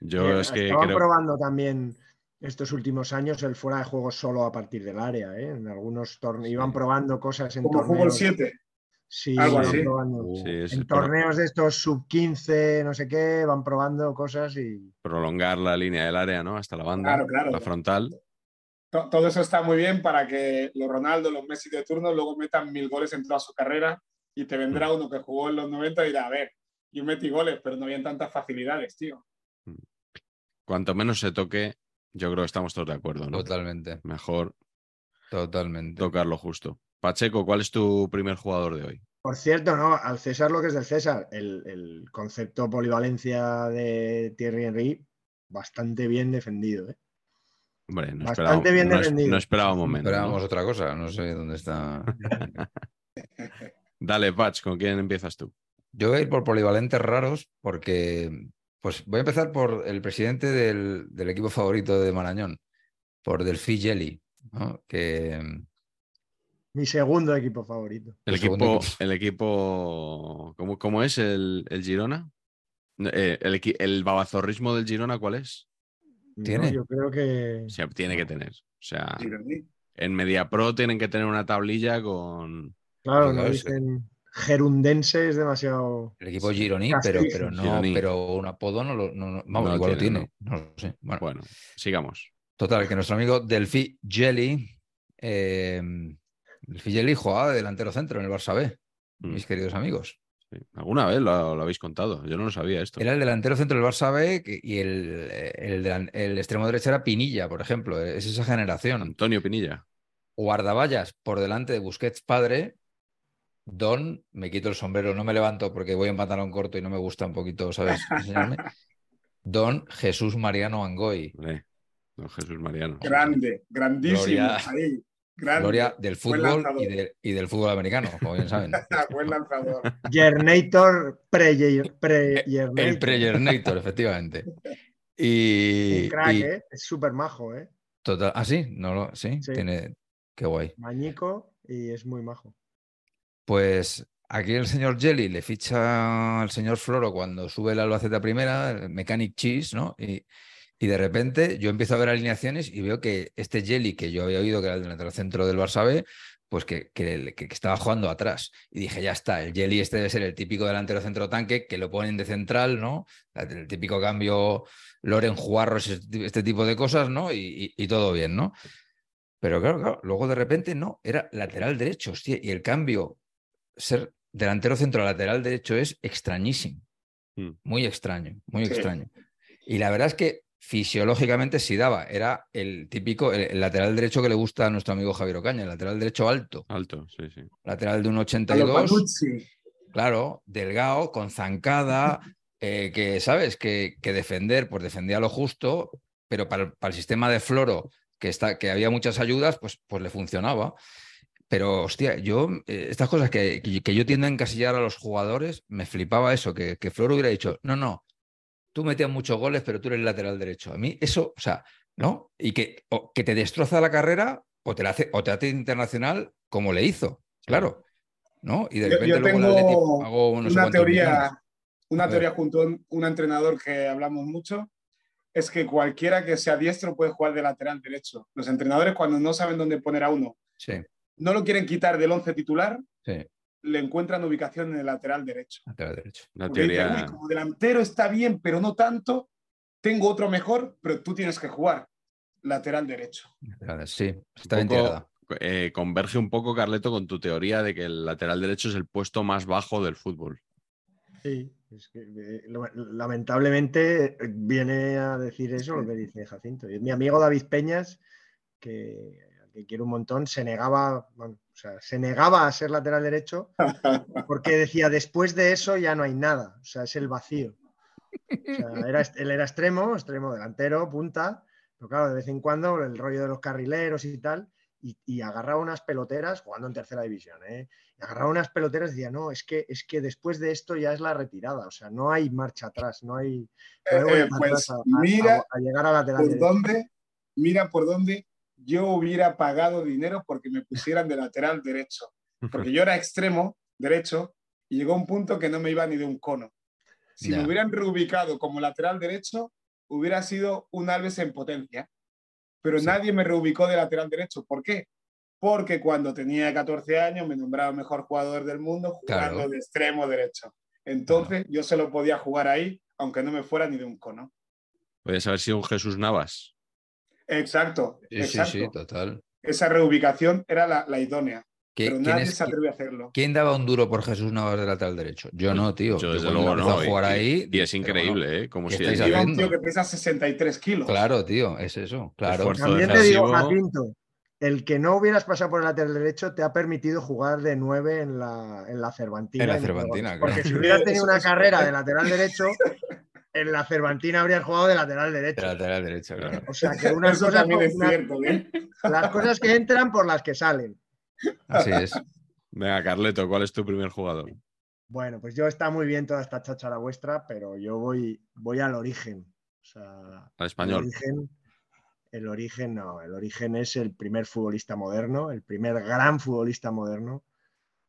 yo Eh, es que Estaban creo... probando también estos últimos años el fuera de juego solo a partir del área, ¿eh? En algunos torneos iban probando cosas en Como fútbol torneos. 7. Sí, algo van así. probando. Uh, Sí, es En torneos de estos sub 15, no sé qué, van probando cosas y prolongar la línea del área, ¿no? Hasta la banda, Claro, claro. la frontal. To- Todo eso está muy bien para que los Ronaldo, los Messi de turno luego metan mil goles en toda su carrera y te Mm. vendrá uno que jugó en los 90 y dirá, a ver, yo metí goles, pero no habían tantas facilidades, tío. Cuanto menos se toque, yo creo que estamos todos de acuerdo, ¿no? Totalmente, Mejor totalmente. tocarlo justo. Pacheco, ¿cuál es tu primer jugador de hoy? Por cierto, no, al César lo que es del César, el, el concepto polivalencia de Thierry Henry, bastante bien defendido. ¿eh? Hombre, no Bastante bien defendido. no esperábamos. ¿no? Esperábamos otra cosa, no sé dónde está. Dale, Pach, ¿con quién empiezas tú? Yo voy a ir por polivalentes raros porque, pues voy a empezar por el presidente del, del equipo favorito de Marañón, por Delphi Jelly, ¿no? que Mi segundo equipo favorito. El equipo, equipo. el equipo ¿cómo, cómo es el, el Girona? Eh, el, el babazorrismo del Girona, ¿cuál es? No, ¿Tiene? yo creo que. O sea, tiene que tener. O sea, Gironi. en MediaPro tienen que tener una tablilla con. Claro, Claro, no dicen gerundense es demasiado. el equipo casi. pero, pero no, Gironi. pero un apodo no lo, no, no- vamos, No igual tiene, lo tiene, no lo sé. Bueno, Bueno, sigamos. total, que nuestro amigo Delphi Jelly, eh, Delphi Jelly jugaba de delantero centro en el Barça B, Mm, mis queridos amigos. sí. Alguna vez lo, lo habéis contado. Yo no lo sabía esto. Era el delantero centro del Barça B y el, el, el extremo derecho era Pinilla, por ejemplo. Es esa generación. Antonio Pinilla. Guardaballas por delante de Busquets padre. Don, me quito el sombrero, no me levanto porque voy en pantalón corto y no me gusta un poquito, ¿sabes? Enseñarme. Don Jesús Mariano Angoy. Don Jesús Mariano. Grande, grandísimo. Gloria- ahí, grande. Gloria del fútbol y, de- y del fútbol americano, como bien saben. Buen lanzador. Yernator pre, pre El Preyernator, efectivamente. Y, Un crack, y- ¿eh? Es súper majo, ¿eh? total, ah, sí, no lo, sí, Sí. tiene, qué guay. Mañico y es muy majo. Pues aquí el señor Jelly le ficha al señor Floro cuando sube el Albacete primera, el Mechanic Cheese, ¿no? Y, y de repente yo empiezo a ver alineaciones y veo que este Jelly, que yo había oído que era el delantero centro del Barça B, pues que, que- que estaba jugando atrás. Y dije, ya está, el Jelly este debe ser el típico delantero centro tanque que lo ponen de central, ¿no? El típico cambio Loren Juarros, este tipo de cosas, ¿no? Y, y- y todo bien, ¿no? Pero claro, claro, luego de repente no, era lateral derecho, hostia, y el cambio, ser delantero centro lateral derecho es extrañísimo. Mm. Muy extraño, muy Sí. extraño. Y la verdad es que fisiológicamente sí daba, era el típico, el, el lateral derecho que le gusta a nuestro amigo Javier Ocaña, el lateral derecho alto, Alto, sí, sí. lateral de un A lo 82, Panucci. claro, delgado, con zancada, eh, que, ¿sabes? Que, que, defender, pues defendía lo justo, pero para, para el sistema de Floro, que, está, que había muchas ayudas, pues, pues le funcionaba. Pero, hostia, yo, eh, estas cosas que, que, yo tiendo a encasillar a los jugadores, me flipaba eso, que, que Floro hubiera dicho, no, no, tú metías muchos goles, pero tú eres lateral derecho. A mí eso, o sea, ¿no? Y que, que te destroza la carrera o te la hace, o te hace internacional como le hizo, claro. ¿No? Y de repente yo, luego tengo hago una teoría, una teoría junto a un entrenador que hablamos mucho, es que cualquiera que sea diestro puede jugar de lateral derecho. Los entrenadores cuando no saben dónde poner a uno, sí. No lo quieren quitar del once titular, sí. le encuentran ubicación en el lateral derecho. Lateral derecho. La teoría... como delantero está bien, pero no tanto, tengo otro mejor, pero tú tienes que jugar lateral derecho. Sí, está bien eh, converge un poco, Carleto, con tu teoría de que el lateral derecho es el puesto más bajo del fútbol. Sí, es que, eh, lamentablemente viene a decir eso lo que dice Jacinto. Mi amigo David Peñas, que, que quiero un montón, se negaba, o sea, se negaba a ser lateral derecho porque decía, después de eso ya no hay nada, o sea, es el vacío. O sea, era, él era extremo, extremo delantero, punta, pero claro, de vez en cuando el rollo de los carrileros y tal, y, agarraba unas peloteras jugando en tercera división, ¿eh? Y agarraba unas peloteras y decía, no, es que, es que después de esto ya es la retirada, o sea, no hay marcha atrás, no hay... Eh, eh, pues mira a, llegar a lateral por dónde, mira por dónde yo hubiera pagado dinero porque me pusieran de lateral derecho, porque yo era extremo derecho y llegó un punto que no me iba ni de un cono. Si me hubieran reubicado como lateral derecho, hubiera sido un Alves en potencia. Pero nadie me reubicó de lateral derecho. ¿Por qué? Porque cuando tenía 14 años me nombraba mejor jugador del mundo jugando de extremo derecho. Entonces yo se lo podía jugar ahí, aunque no me fuera ni de un cono. Puedes haber sido un Jesús Navas. Exacto. Sí, sí, sí, total. Esa reubicación era la idónea. Pero nadie se atreve a hacerlo. ¿Quién daba un duro por Jesús Navas de lateral derecho? Yo no, tío. Yo desde luego no. A jugar y, ahí, y es increíble, ¿eh? Como si es un tío que pesa 63 kilos. Claro, tío, es eso. Claro. También te digo, Jacinto, el que no hubieras pasado por el lateral derecho te ha permitido jugar de 9 en la, en la Cervantina. En la Cervantina, claro. Porque si hubieras tenido una carrera de lateral derecho, en la Cervantina habrías jugado de lateral derecho. De lateral derecho, claro. O sea que unas cosas. ¿eh? Las cosas que entran por las que salen. Así es. Venga, Carleto, ¿cuál es tu primer jugador? Bueno, pues yo está muy bien toda esta cháchara vuestra, pero yo voy, voy al origen. al español. El origen, el origen, no, el origen es el primer futbolista moderno, el primer gran futbolista moderno,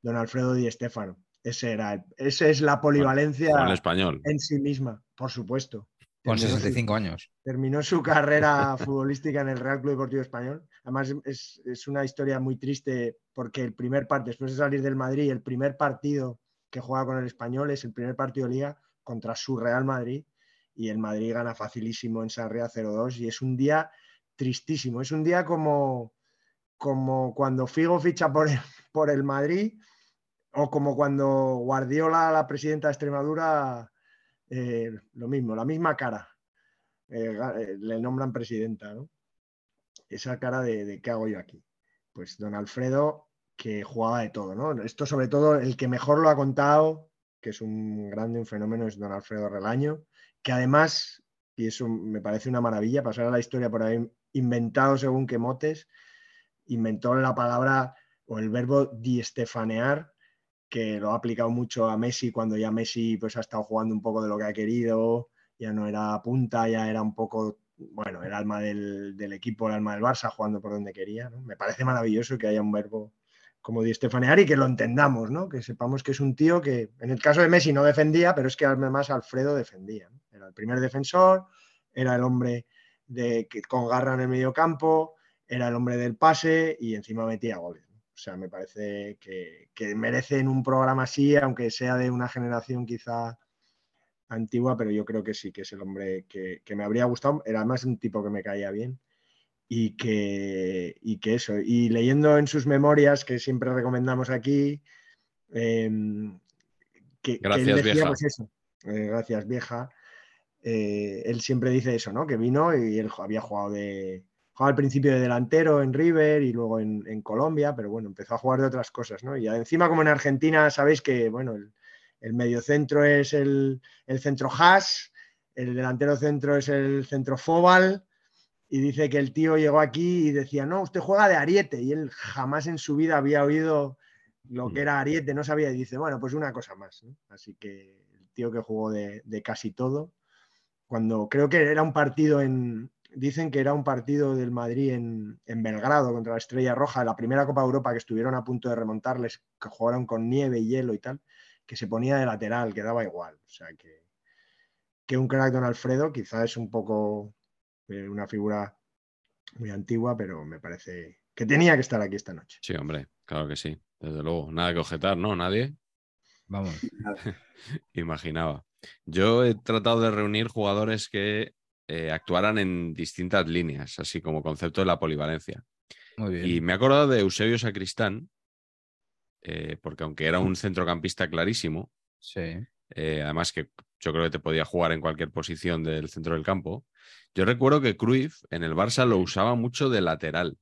don Alfredo Di Stéfano. Ese era, ese es la polivalencia español. en sí misma, por supuesto. Con 65 años. Terminó su carrera futbolística en el Real Club Deportivo Español. Además, es, es, una historia muy triste porque el primer partido, después de salir del Madrid, el primer partido que juega con el Español es el primer partido de Liga contra su Real Madrid y el Madrid gana facilísimo en Sarria 0-2 y es un día tristísimo. Es un día como, como cuando Figo ficha por el, por el Madrid o como cuando Guardiola, la presidenta de Extremadura, eh, lo mismo, la misma cara. Eh, eh, le nombran presidenta, ¿no? Esa cara de, qué hago yo aquí. Pues don Alfredo, que jugaba de todo, ¿no? Esto sobre todo, el que mejor lo ha contado, que es un grande, un fenómeno, es don Alfredo Relaño, que además, y eso me parece una maravilla, pasar a la historia por ahí inventado según que motes, inventó la palabra o el verbo diestefanear, que lo ha aplicado mucho a Messi cuando ya Messi pues ha estado jugando un poco de lo que ha querido, ya no era punta, ya era un poco, bueno, el alma del, equipo, el alma del Barça, jugando por donde quería. Me parece maravilloso que haya un verbo como Di Estefanear y que lo entendamos, ¿no? que sepamos que es un tío que en el caso de Messi no defendía, pero es que además Alfredo defendía. Era el primer defensor, era el hombre de, que, con garra en el medio campo, era el hombre del pase y encima metía goles. O sea, me parece que, que merecen un programa así, aunque sea de una generación quizá antigua, pero yo creo que sí, que es el hombre que, me habría gustado. Era además un tipo que me caía bien. Y que, y que eso, y leyendo en sus memorias, que siempre recomendamos aquí, em, que, gracias, vieja. Pues eso, eh, gracias, vieja. Eh, él siempre dice eso, ¿no? Que vino y él había jugado de, al principio de delantero en River y luego en, Colombia, pero bueno, empezó a jugar de otras cosas, ¿no? Y encima como en Argentina sabéis que, bueno, el mediocentro es el, el centro Haas, el delantero centro es el centro Fobal, y dice que el tío llegó aquí y decía, no, usted juega de ariete, y él jamás en su vida había oído lo que era ariete, no sabía, y dice, bueno, pues una cosa más. ¿no? Así que el tío que jugó de, de casi todo, cuando creo que era un partido en, dicen que era un partido del Madrid en, en, Belgrado contra la Estrella Roja, la primera Copa de Europa que estuvieron a punto de remontarles, que jugaron con nieve y hielo y tal, que se ponía de lateral, que daba igual. O sea que, que un crack Don Alfredo quizá es un poco eh, una figura muy antigua, pero me parece que tenía que estar aquí esta noche. Sí, hombre, claro que sí, desde luego. Nada que objetar, ¿no? Nadie. Vamos. Imaginaba. Yo he tratado de reunir jugadores que eh, actuaran en distintas líneas, así como concepto de la polivalencia. Muy bien. Y me he acordado de Eusebio Sacristán, eh, porque aunque era un centrocampista clarísimo, Sí. eh, además que yo creo que te podía jugar en cualquier posición del centro del campo, yo recuerdo que Cruyff en el Barça lo usaba mucho de lateral,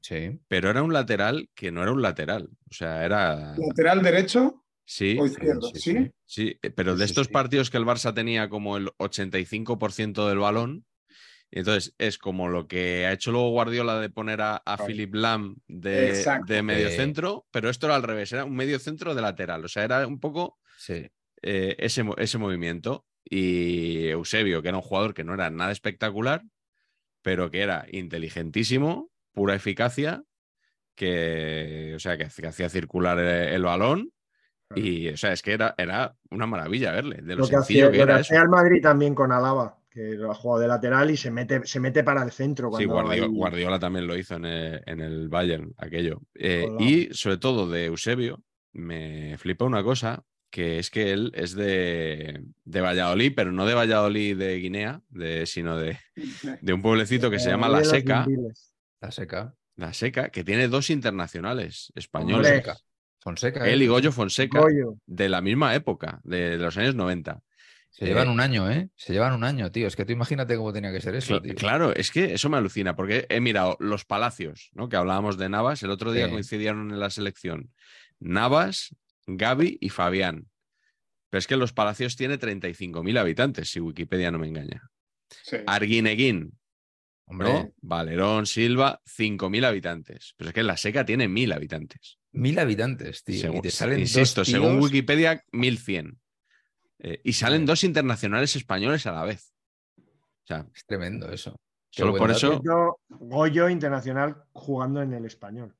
Sí. pero era un lateral que no era un lateral, o sea, era... Lateral derecho Sí, o izquierdo, sí, ¿sí? Sí, eh, pero Sí, de estos sí. partidos que el Barça tenía como el 85% del balón, entonces es como lo que ha hecho luego Guardiola de poner a, a. Philip Lam de, de medio Eh. centro, pero esto era al revés, era un medio centro de lateral, o sea, era un poco Sí. eh, ese, ese movimiento. Y Eusebio, que era un jugador que no era nada espectacular, pero que era inteligentísimo, pura eficacia, que, o sea, que, que hacía circular el, el balón. Y, o sea, es que era, era una maravilla verle, de lo, Lo que sencillo hacía, que lo que era hacía eso. el Madrid también con Alaba, que lo ha jugado de lateral y se mete, se mete para el centro. Sí, Guardiola, Guardiola también lo hizo en el, en el Bayern, aquello. Eh, y sobre todo de Eusebio, me flipa una cosa, que es que él es de, de Valladolid, pero no de Valladolid de Guinea, de, sino de, de un pueblecito que se llama La Seca. La seca. La Seca, que tiene dos internacionales españoles. Hombre. Fonseca. Él ¿eh? y Goyo Fonseca, Goyo. de la misma época, de los años 90. Se llevan un año, ¿eh? Se llevan un año, tío. Es que tú imagínate cómo tenía que ser eso, tío. Claro, es que eso me alucina, porque he mirado los palacios, ¿no? Que hablábamos de Navas, el otro día Sí. coincidieron en la selección. Navas, Gaby y Fabián. Pero es que los palacios tiene 35.000 habitantes, si Wikipedia no me engaña. Sí. Arguineguín, Hombre, ¿no? Valerón, Silva, 5.000 habitantes. Pero es que la seca tiene 1.000 habitantes. mil habitantes, tío. Según- y te salen insisto, dos según Wikipedia, 1.100. Eh, y salen dos internacionales españoles a la vez. O sea, Es tremendo eso. Solo por eso, Goyo, Goyo internacional jugando en el español.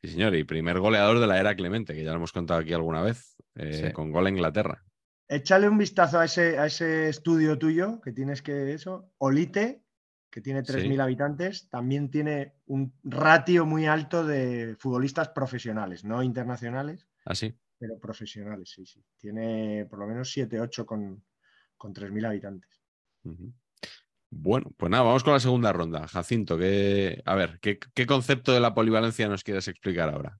Sí, señor, y primer goleador de la era Clemente, que ya lo hemos contado aquí alguna vez, eh, Sí. con gol a Inglaterra. Échale un vistazo a ese, a ese estudio tuyo que tienes que eso. Olite, que tiene 3.000 habitantes, también tiene un ratio muy alto de futbolistas profesionales, no internacionales, Así. pero profesionales, sí, sí. Tiene por lo menos 7, 8 con, con 3.000 habitantes. Bueno, pues nada, vamos con la segunda ronda. Jacinto, ¿qué, a ver, ¿qué, qué concepto de la polivalencia nos quieres explicar ahora?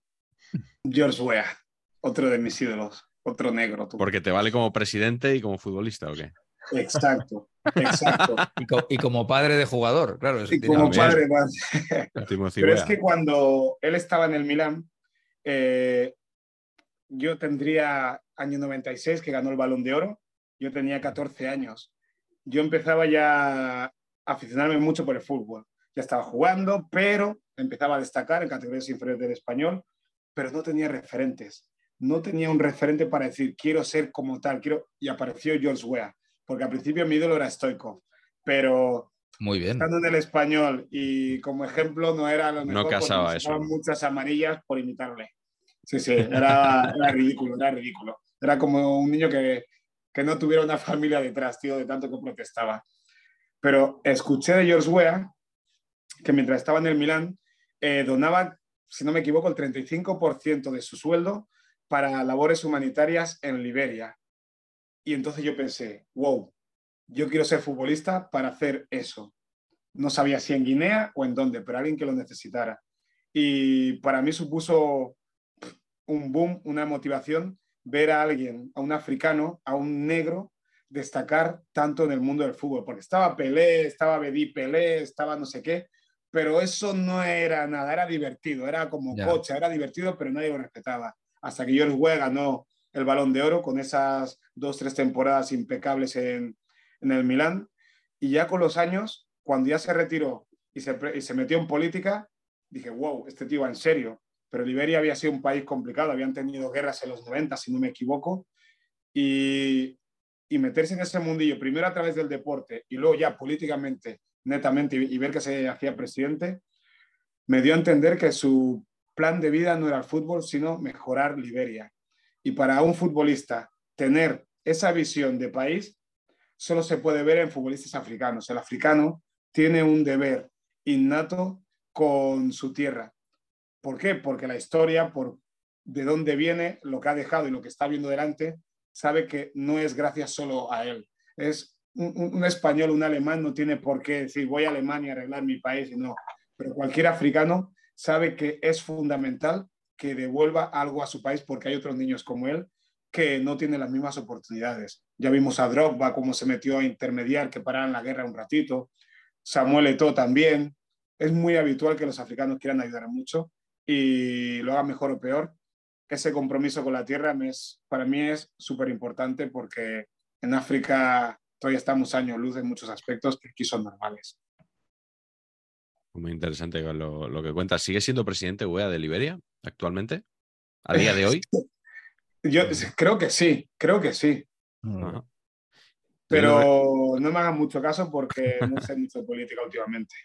George Weah, otro de mis ídolos, otro negro. tú. Porque te vale como presidente y como futbolista, ¿o qué? Exacto, exacto. Y, co- y como padre de jugador, claro. eso Y tiene como padre más. Pero es que cuando él estaba en el Milán, eh, yo tendría año 96, que ganó el Balón de Oro, yo tenía 14 años. Yo empezaba ya a aficionarme mucho por el fútbol. Ya estaba jugando, pero empezaba a destacar en categorías inferiores del español, pero no tenía referentes. No tenía un referente para decir, quiero ser como tal, quiero... Y apareció George Weah, porque al principio mi ídolo era Stoikov, pero Muy bien. estando en el español y como ejemplo no era lo No mejor porque casaba me eso. muchas amarillas por imitarle. Sí, sí, era, era ridículo, era ridículo. Era como un niño que, que no tuviera una familia detrás, tío, de tanto que protestaba. Pero escuché de George Weah que mientras estaba en el Milán eh, donaba, si no me equivoco, el 35% de su sueldo para labores humanitarias en Liberia. Y entonces yo pensé, wow, yo quiero ser futbolista para hacer eso. No sabía si en Guinea o en dónde, pero alguien que lo necesitara. Y para mí supuso un boom, una motivación, ver a alguien, a un africano, a un negro, destacar tanto en el mundo del fútbol, porque estaba Pelé, estaba Bedí Pelé, estaba no sé qué, pero eso no era nada, era divertido, era como cocha, era divertido, pero nadie lo respetaba. Hasta que George Weah ganó el balón de oro con esas dos, tres temporadas impecables en, en el Milán. Y ya con los años, cuando ya se retiró y se, y se metió en política, dije, wow, este tío va en serio. Pero Liberia había sido un país complicado, habían tenido guerras en los 90, si no me equivoco. Y, y meterse en ese mundillo, primero a través del deporte y luego ya políticamente, netamente, y, y ver que se hacía presidente, me dio a entender que su plan de vida no era el fútbol, sino mejorar Liberia. Y para un futbolista tener esa visión de país solo se puede ver en futbolistas africanos. El africano tiene un deber innato con su tierra. ¿Por qué? Porque la historia, por de dónde viene, lo que ha dejado y lo que está viendo delante, sabe que no es gracias solo a él. Es un, español, un alemán, no tiene por qué decir voy a Alemania a arreglar mi país, no. Pero cualquier africano sabe que es fundamental que devuelva algo a su país porque hay otros niños como él que no tienen las mismas oportunidades. Ya vimos a Drogba cómo se metió a intermediar, que pararan la guerra un ratito. Samuel Eto'o también. Es muy habitual que los africanos quieran ayudar mucho y lo hagan mejor o peor. Ese compromiso con la tierra es, para mí es súper importante porque en África todavía estamos años luz en muchos aspectos que aquí son normales. Muy interesante lo, lo que cuentas. ¿Sigue siendo presidente UEA de Liberia actualmente? ¿A día de hoy? Yo creo que sí, creo que sí. Ajá. Pero no me hagan mucho caso porque no sé mucho de política últimamente.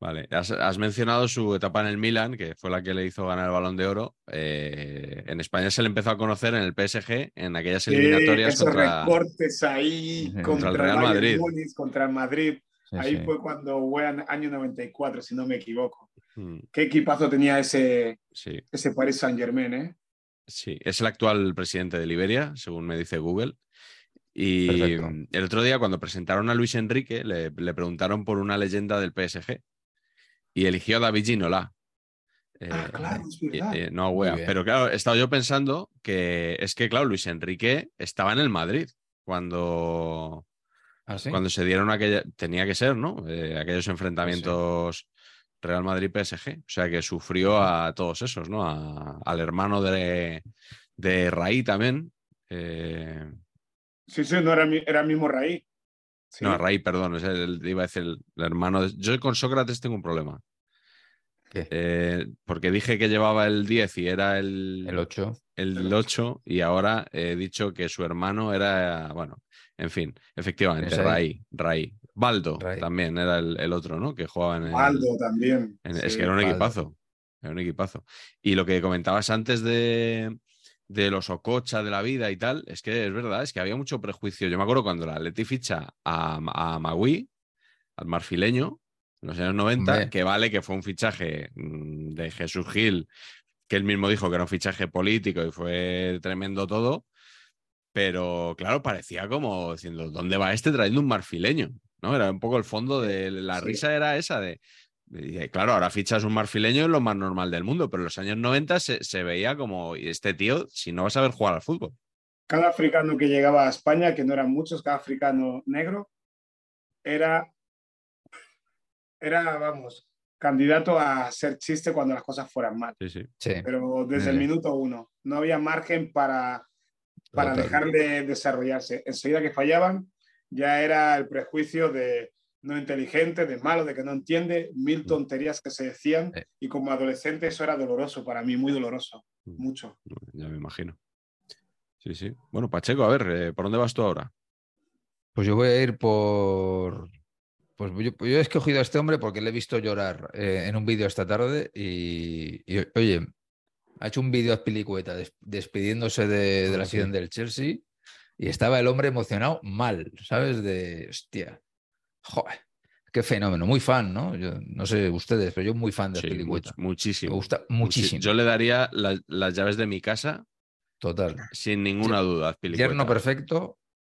Vale, has, has mencionado su etapa en el Milan, que fue la que le hizo ganar el Balón de Oro. Eh, en España se le empezó a conocer en el PSG, en aquellas eliminatorias esos contra, recortes ahí Contra contra, el Real Madrid. Múnich, contra el Madrid. Sí, ahí sí. fue cuando fue año 94, si no me equivoco. Mm, Qué equipazo tenía ese, Sí, ese Paris Saint Germain, ¿eh? sí. Es el actual presidente de Liberia, según me dice Google. Y Perfecto. el otro día, cuando presentaron a Luis Enrique, le, le preguntaron por una leyenda del PSG y eligió a David Ginola. Eh, Ah, claro, es eh, verdad. eh, no, wea. Pero claro, he estado yo pensando que es que, claro, Luis Enrique estaba en el Madrid cuando, ¿Ah, sí? cuando se dieron aquella, tenía que ser, ¿no? Eh, aquellos enfrentamientos Real Madrid-PSG. O sea que sufrió a todos esos, ¿no? A- al hermano de, de Raí también. Eh, Sí, sí, no era, era el mismo Raí. Sí. No, Raí, perdón, es el- iba a decir el, el hermano. de- yo con Sócrates tengo un problema. ¿Qué? Eh, porque dije que llevaba el 10 y era el, El 8. el 8 y ahora he dicho que su hermano era, bueno, en fin, efectivamente. Raí, Raí. Baldo también era el, el otro, ¿no? Que jugaba en el... Aldo también. en- sí. es que era un Baldo. equipazo, era un equipazo. Y lo que comentabas antes de, de los Ococha de la vida y tal, es que es verdad, es que había mucho prejuicio. Yo me acuerdo cuando la Leti ficha a, a Magui, al marfileño, en los años 90, Hombre. que vale que fue un fichaje mm, de Jesús Gil, que él mismo dijo que era un fichaje político y fue tremendo todo, pero claro, parecía como diciendo, ¿dónde va este trayendo un marfileño? ¿No? Era un poco el fondo de la Sí. risa era esa de, de- claro, ahora fichas un marfileño es lo más normal del mundo, pero en los años 90 se, se veía como, "Y este tío, si no va a saber jugar al fútbol. Cada africano que llegaba a España, que no eran muchos, cada africano negro, era, era, vamos, candidato a ser chiste cuando las cosas fueran mal. Sí, sí. Sí. Pero desde el minuto uno, no había margen para, para dejar de desarrollarse. Enseguida que fallaban, ya era el prejuicio de no inteligente, de malo, de que no entiende, mil tonterías que se decían. Y como adolescente eso era doloroso para mí, muy doloroso, Mm. mucho. Ya me imagino. Sí, sí. Bueno, Pacheco, a ver, eh, ¿por dónde vas tú ahora? Pues yo voy a ir por. Pues yo, yo he escogido a este hombre porque le he visto llorar eh, en un vídeo esta tarde y, y, oye, ha hecho un vídeo a Pilicueta des- despidiéndose de, de la Ah, sí. sesión del Chelsea y estaba el hombre emocionado mal, ¿sabes? De, hostia, joder, qué fenómeno, muy fan, ¿no? Yo no sé ustedes, pero yo muy fan de Sí, much- muchísimo. Me gusta muchísimo, Yo le daría la- las llaves de mi casa total. sin ninguna duda. Azpilicueta. Yerno perfecto,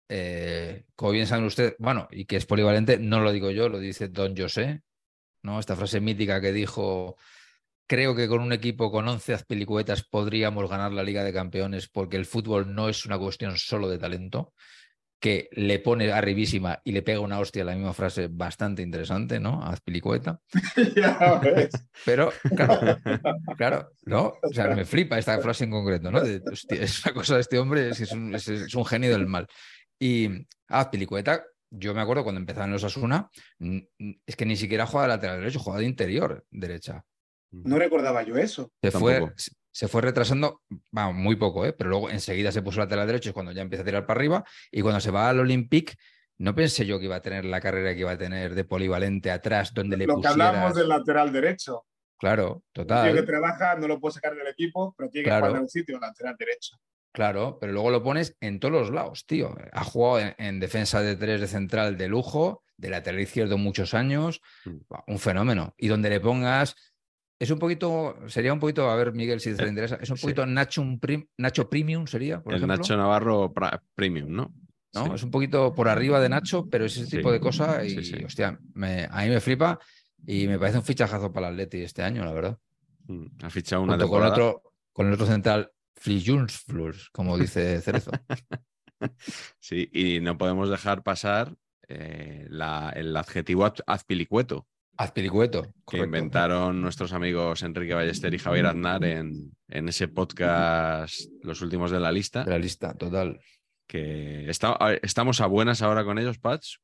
eh, como bien saben ustedes, bueno, y que es polivalente, no lo digo yo, lo dice Don José, ¿no? Esta frase mítica que dijo, creo que con un equipo con 11 azpilicuetas podríamos ganar la Liga de Campeones porque el fútbol no es una cuestión solo de talento. que le pone arribísima y le pega una hostia la misma frase bastante interesante, ¿no? A Azpilicueta. Ya ves. Pero, claro, claro, ¿no? O sea, me flipa esta frase en concreto, ¿no? De, hostia, es una cosa de este hombre, es, un, es- es un genio del mal. Y Azpilicueta, yo me acuerdo cuando empezaba en los Asuna, es que ni siquiera jugaba de lateral derecho, jugaba de interior derecha. No recordaba yo eso. Se fue, se fue retrasando, vamos, muy poco, ¿eh? pero luego enseguida se puso lateral derecho, es cuando ya empieza a tirar para arriba. Y cuando se va al Olympique, no pensé yo que iba a tener la carrera que iba a tener de polivalente atrás, donde le Lo que hablábamos del lateral derecho. Claro, El tío que total. trabaja no lo puede sacar del equipo, pero tiene que Claro. jugar en un sitio, lateral derecho. Claro, pero luego lo pones en todos los lados, tío. Ha jugado en, en defensa de tres de central de lujo, de lateral izquierdo muchos años, Mm. Un fenómeno. Y donde le pongas, es un poquito, sería un poquito, a ver, Miguel, si te Eh, interesa, es un sí. poquito Nacho, un prim- Nacho Premium sería, por el ejemplo. Nacho Navarro Premium, ¿no? ¿no? Sí. Es un poquito por arriba de Nacho, pero es ese Sí, tipo de cosa y, hostia, me- a mí me flipa y me parece un fichajazo para el Atleti este año, la verdad. Mm, Ha fichado una Junto con temporada. otro, con el otro central, Flijunsflurs, como dice Cerezo. Sí, y no podemos dejar pasar eh, la- el adjetivo az- azpilicueto Azpilicueto. que correcto. inventaron nuestros amigos Enrique Ballester y Javier Aznar en, en ese podcast Los últimos de la lista. De la lista, total. Que está- estamos a buenas ahora con ellos, Patch.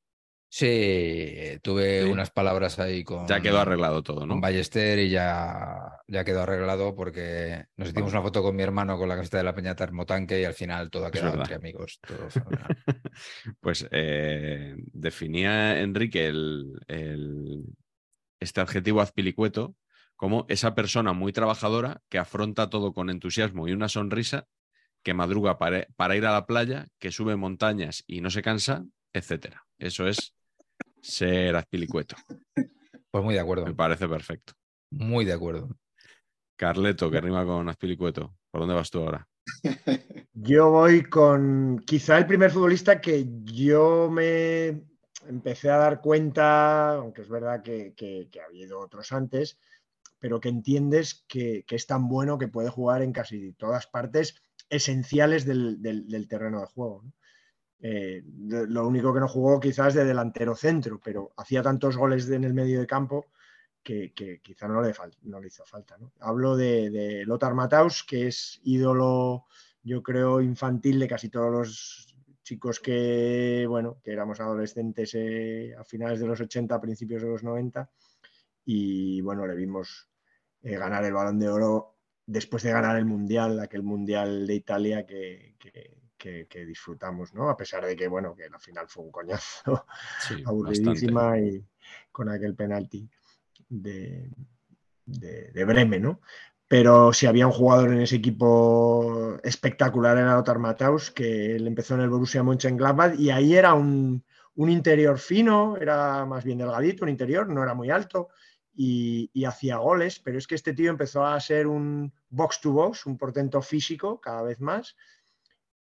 Sí, tuve Sí. unas palabras ahí con, Ya quedó arreglado todo, ¿no? con Ballester y ya, ya quedó arreglado porque nos hicimos una foto con mi hermano con la camiseta de la Peña Termotanque y al final todo ha quedado entre amigos. todo. Pues eh, definía Enrique el, el- este adjetivo azpilicueto como esa persona muy trabajadora que afronta todo con entusiasmo y una sonrisa, que madruga para, para ir a la playa, que sube montañas y no se cansa, etcétera. Eso es ser azpilicueto. Pues muy de acuerdo, Me parece perfecto. muy de acuerdo. Carleto, que rima con azpilicueto. ¿Por dónde vas tú ahora? Yo voy con quizá el primer futbolista que yo me empecé a dar cuenta, aunque es verdad que, que- ha habido otros antes, pero que entiendes que, es tan bueno que puede jugar en casi todas partes esenciales del, terreno de juego. Eh, lo único que no jugó quizás de delantero centro, pero hacía tantos goles en el medio de campo que, que quizá no le, no le hizo falta. Hablo de, de Lothar Matthaus, que es ídolo yo creo, infantil de casi todos los chicos que, bueno, que éramos adolescentes eh, a finales de los 80, a principios de los 90. Y bueno, le vimos eh, ganar el balón de oro después de ganar el Mundial, aquel Mundial de Italia que, que- que- que disfrutamos, ¿no? A pesar de que, bueno, que la final fue un coñazo Sí, aburridísima y con aquel penalti de, de, de Bremen, ¿no? Pero si había un jugador en ese equipo espectacular era Lothar Matthaus, que él empezó en el Borussia Mönchengladbach y ahí era un, un interior fino, era más bien delgadito, un interior, no era muy alto y, hacía goles, pero es que este tío empezó a ser un box to box, un portento físico cada vez más.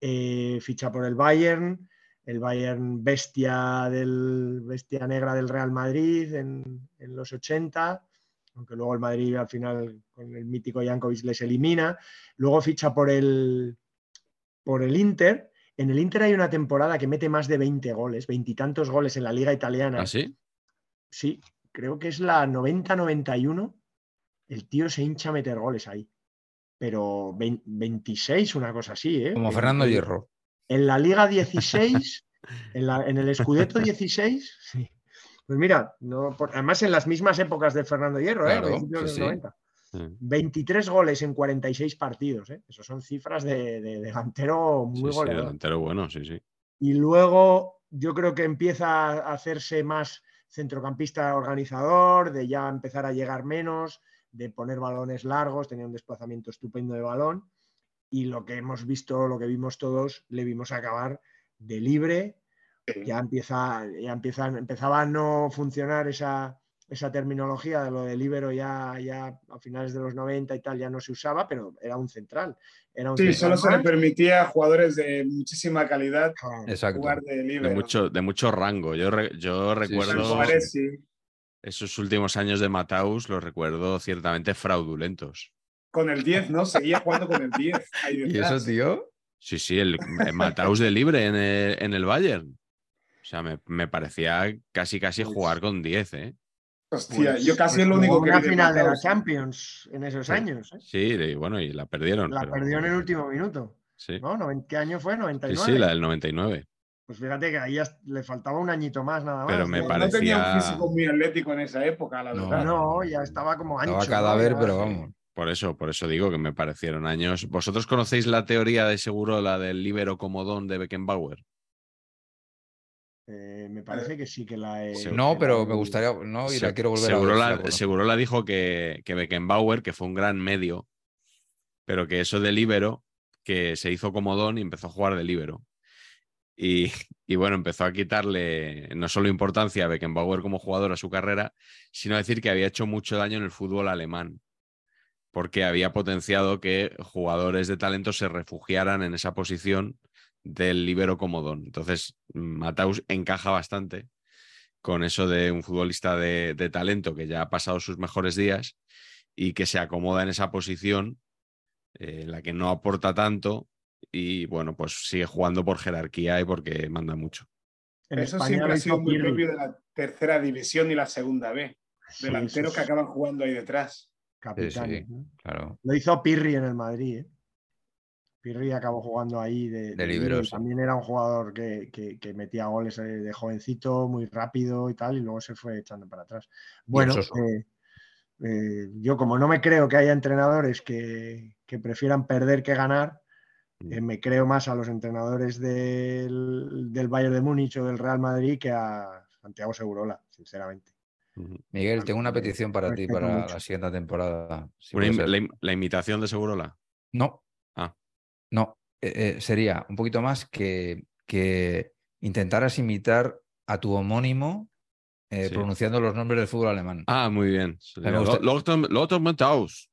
Eh, ficha por el Bayern, el Bayern bestia, del, bestia negra del Real Madrid en los 80, aunque luego el Madrid al final con el mítico Jankovic les elimina. Luego ficha por el, por el Inter. En el Inter hay una temporada que mete más de 20 goles, veintitantos goles en la liga italiana. ¿Ah, sí? Sí, creo que es la 90-91. El tío se hincha a meter goles ahí. Pero 20 26, una cosa así, ¿eh? Como En- Fernando Hierro. en la Liga 16, en, la- en el Scudetto 16, sí. Pues mira, no, por- además en las mismas épocas de Fernando Hierro, ¿eh? Claro, principios de sí, los sí. 90. Mm. 23 goles en 46 partidos, ¿eh? Eso son cifras de, de delantero muy sí, goleador. delantero bueno, sí, sí. Y luego yo creo que empieza a hacerse más centrocampista organizador, de ya empezar a llegar menos, de poner balones largos, tenía un desplazamiento estupendo de balón. Y lo que hemos visto, lo que vimos todos, le vimos acabar de libre. Ya empieza, ya empiezan, empezaba a no funcionar esa, esa terminología de lo de libero ya, ya a finales de los 90 y tal, ya no se usaba, pero era un central. Era un Sí, central solo se le permitía a jugadores de muchísima calidad. Exacto. jugar de libre. De mucho, de mucho rango. Yo, re- yo recuerdo sí. Juárez, sí. esos últimos años de Mataus, los recuerdo ciertamente fraudulentos. Con el 10, ¿no? Seguía jugando con el 10. ahí ¿Y eso, tío? Sí, sí, el, el Mataus de libre en el, en el Bayern. O sea, me, me parecía casi casi Pues- jugar con 10, ¿eh? Hostia, Pues- yo casi pues es lo único que una final de la. Champions en esos Sí. años. ¿eh? Sí, y bueno, y la perdieron. La pero- perdió en el último minuto. Sí, ¿no? ¿Qué año fue? sí, 99. sí, la del 99. Pues fíjate que ahí ya le faltaba un añito más nada más. Pero me ¿no? No tenía un parecía- físico muy atlético en esa época, la No, verdad. No, ya estaba como ancho. Estaba ¿no? cadáver, Ya- pero vamos. Por eso, por eso digo que me parecieron años. ¿Vosotros conocéis la teoría de seguro, la del libero comodón de Beckenbauer? Eh, me parece que sí que la he... Sí. No, pero me gustaría, no, y Se- la quiero volver seguro a ver. si la, seguro la dijo que, que Beckenbauer, que fue un gran medio, pero que eso de libero, que se hizo comodón y empezó a jugar de libero. Y, y bueno, empezó a quitarle no solo importancia a Beckenbauer como jugador a su carrera, sino a decir que había hecho mucho daño en el fútbol alemán, porque había potenciado que jugadores de talento se refugiaran en esa posición del libero comodón. Entonces, Mataus encaja bastante con eso de un futbolista de, de talento que ya ha pasado sus mejores días y que se acomoda en esa posición eh, en la que no aporta tanto y bueno, pues sigue jugando por jerarquía y porque manda mucho. En Eso España siempre ha sido muy Pirri. propio de la tercera división y la segunda B. Sí, Delanteros sí, que acaban jugando ahí detrás. ¿no? Claro. Lo hizo Pirri en el Madrid. ¿eh? Pirri acabó jugando ahí de, De. También era un jugador que, que- que metía goles eh, de jovencito, muy rápido y tal, y luego se fue echando para atrás. Bueno, eh, eh, yo como no me creo que haya entrenadores que, que prefieran perder que ganar, eh, me creo más a los entrenadores del, del Bayern de Múnich o del Real Madrid que a Santiago Segurola, sinceramente. Miguel, tengo una petición para ti para mucho. la siguiente temporada. si im- ser. la, im- la imitación de Segurola. No. Ah. No. eh, eh, sería un poquito más que, que intentaras imitar a tu homónimo eh, Sí. pronunciando los nombres del fútbol alemán. Ah, muy bien. Lothar Matthaus.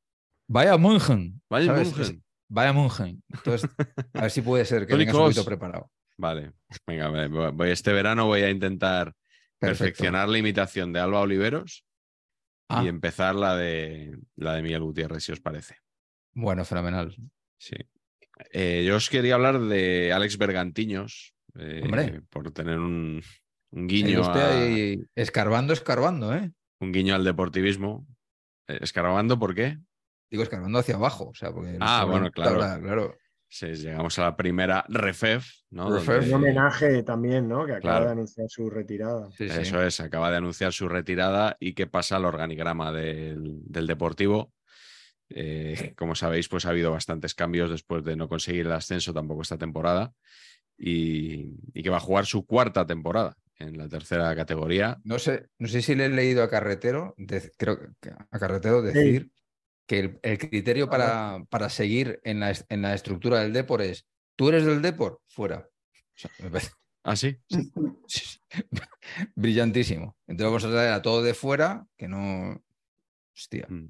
Vaya München. Vaya. München. Vaya München. Entonces, a ver si puede ser que tengas un poquito preparado. Vale, venga, voy- voy este verano voy a intentar Perfecto. perfeccionar la imitación de Alba Oliveros Ah, y empezar la de la de Miguel Gutiérrez, si os parece. bueno, fenomenal. Sí. Eh, yo os quería hablar de Alex Bergantiños, eh, Hombre. por tener un, guiño, usted a- ahí escarbando, escarbando, ¿eh? un guiño al deportivismo. Eh, ¿Escarbando por qué? Digo, escarbando hacia abajo. O sea, porque Ah, bueno, claro. claro. Sí, llegamos a la primera refef, ¿no? Refef. Donde- Un homenaje también, ¿no? Que acaba Claro. de anunciar su retirada. Sí, sí. Eso es, acaba de anunciar su retirada y qué pasa al organigrama del, del Deportivo. Eh, como sabéis, pues ha habido bastantes cambios después de no conseguir el ascenso tampoco esta temporada y, y que va a jugar su cuarta temporada en la tercera categoría. No sé, no sé si le he leído a Carretero, de- creo que a Carretero decir que el, el criterio para, para seguir en la, en la estructura del Depor es tú eres del Depor, fuera. O sea, me parece ¿Ah, sí? brillantísimo. Entonces vamos a traer a todo de fuera, que no. Hostia, Mm,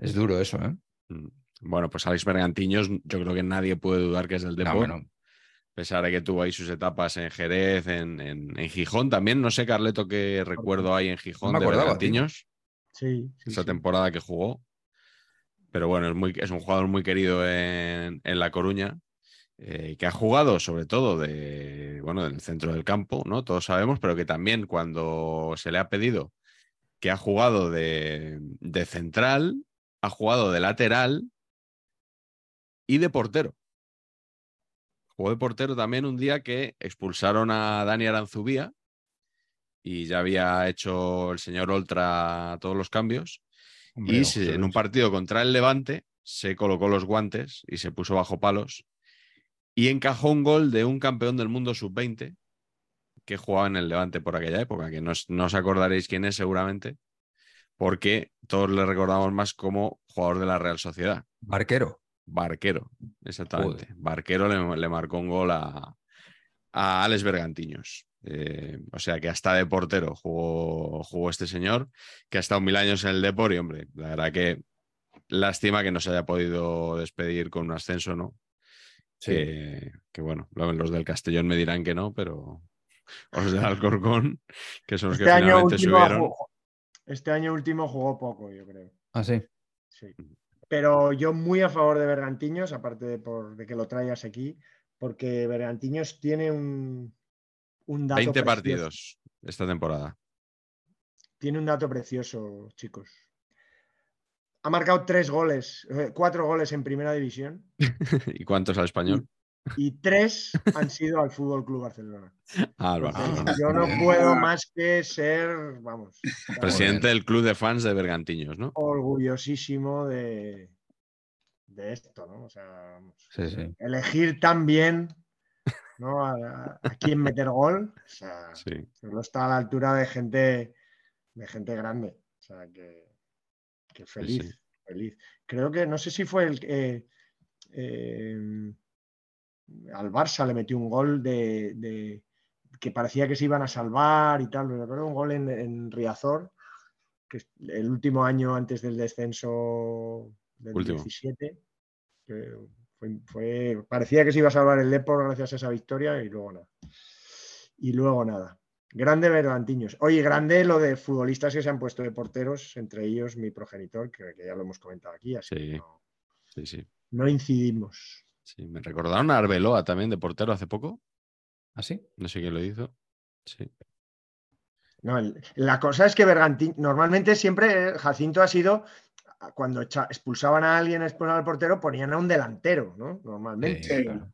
es duro eso, ¿eh? mm. Bueno, pues Alex Bergantiños, yo creo que nadie puede dudar que es del No, Depor. bueno, A pesar de que tuvo ahí sus etapas en Jerez, en, en- en Gijón también. No sé, Carleto, qué recuerdo hay en Gijón me de. Bergantiños. Sí, sí, esa sí. temporada que jugó. Pero bueno, es, muy, es un jugador muy querido en, en La Coruña, eh, que ha jugado sobre todo de, bueno, del centro del campo, ¿no? Todos sabemos, pero que también cuando se le ha pedido que ha jugado de, de central, ha jugado de lateral y de portero. Jugó de portero también un día que expulsaron a Dani Aranzubía y ya había hecho el señor Oltra todos los cambios. hombre, Y se- en un partido contra el Levante se colocó los guantes y se puso bajo palos y encajó un gol de un campeón del mundo sub-20 que jugaba en el Levante por aquella época, que no, no os acordaréis quién es seguramente, porque todos le recordamos más como jugador de la Real Sociedad. Barquero. Barquero, exactamente. Joder. Barquero le, le marcó un gol a, a Alex Bergantiños. Eh, o sea que hasta de portero jugó, jugó este señor, que ha estado mil años en el Depor y, hombre, la verdad que lástima que no se haya podido despedir con un ascenso, ¿no? Sí. Que, que, bueno, lo- los del Castellón me dirán que no, pero los del Alcorcón, que son los Este que año, finalmente subieron. jugó- este año último jugó poco, yo creo. Ah, sí. Sí. Pero yo muy a favor de Bergantiños, aparte de, por, de que lo traigas aquí, porque Bergantiños tiene un, un dato 20 precioso. partidos esta temporada. Tiene un dato precioso, chicos. Ha marcado tres goles, eh, cuatro goles en primera división ¿Y cuántos al español? Y tres han sido al Fútbol Club Barcelona. Ah, Barcelona. yo no puedo más que ser, vamos, Presidente del club de fans de Bergantiños, ¿no? orgullosísimo de, de esto, ¿no? O sea, vamos, Sí, sí. elegir tan bien ¿no? a, quién meter gol, o sea, Sí. no está a la altura de gente, de gente grande. O sea, que, que feliz, sí. feliz. Creo que, no sé si fue el que eh, al Barça le metió un gol de, de- que parecía que se iban a salvar y tal. Me un gol en, en Riazor, que es el último año antes del descenso del Último. 17. que fue- fue- parecía que se iba a salvar el Depor gracias a esa victoria y luego nada. Y luego nada. Grande Bergantiños. Oye, grande lo de futbolistas que se han puesto de porteros, entre ellos mi progenitor, que, que ya lo hemos comentado aquí, así Sí. que no, Sí, sí. no incidimos. Sí, me recordaron a Arbeloa también de portero hace poco. ¿Ah, sí? No sé quién lo hizo. Sí. No, el- la cosa es que Bergantín, normalmente siempre eh, Jacinto ha sido, cuando echa- expulsaban a alguien, expulsaban al portero, ponían a un delantero, ¿no? Normalmente. Sí, Sí. claro.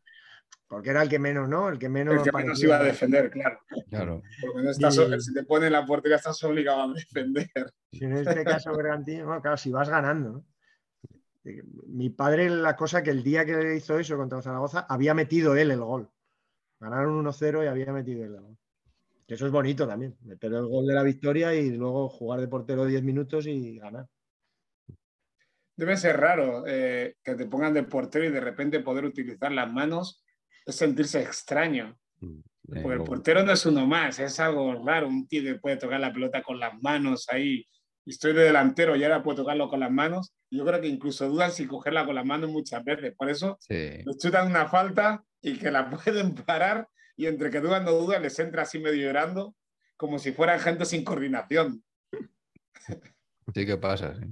Porque era el que menos, ¿no? El que menos. El que menos parecía- iba a defender, claro. Claro. Porque no estás, Y- si te pone en la portería estás obligado a defender. Si en este caso Bergantín, bueno, claro, si vas ganando, ¿no? Eh, Mi padre, la cosa que el día que hizo eso contra Zaragoza, había metido él el gol. Ganaron 1-0 y había metido él el gol. Eso es bonito también, meter el gol de la victoria y luego jugar de portero 10 minutos y ganar. Debe ser raro eh, que te pongan de portero y de repente poder utilizar las manos es sentirse extraño. Mm. Eh, Porque el luego- portero no es uno más, es algo raro. Un tío que puede tocar la pelota con las manos ahí. Y estoy de delantero y ahora puedo tocarlo con las manos. Yo creo que incluso dudan si cogerla con las manos muchas veces. Por eso Sí. les chutan una falta y que la pueden parar. Y entre que dudan no dudan, les entra así medio llorando, como si fueran gente sin coordinación. Sí que pasa, sí.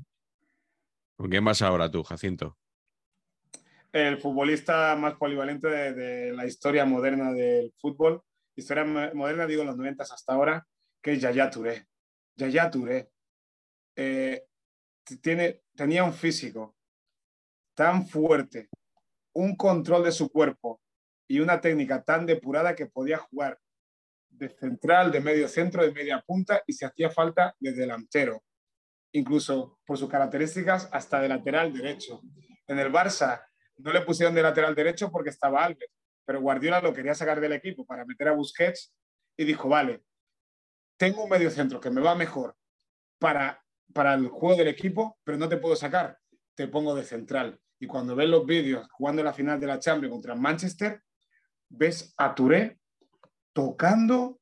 ¿Con quién vas ahora tú, Jacinto? el futbolista más polivalente de, de la historia moderna del fútbol. Historia mo- moderna, digo, los 90 hasta ahora, que es Yaya Touré. Yaya Touré. Eh, tiene, tenía un físico tan fuerte, un control de su cuerpo y una técnica tan depurada que podía jugar de central, de medio centro, de media punta y si hacía falta de delantero. Incluso por sus características hasta de lateral derecho. En el Barça no le pusieron de lateral derecho porque estaba Alves, pero Guardiola lo quería sacar del equipo para meter a Busquets y dijo, vale, tengo un medio centro que me va mejor para, para el juego del equipo, pero no te puedo sacar, te pongo de central. Y cuando ves los vídeos jugando la final de la Champions contra Manchester, ves a Touré tocando,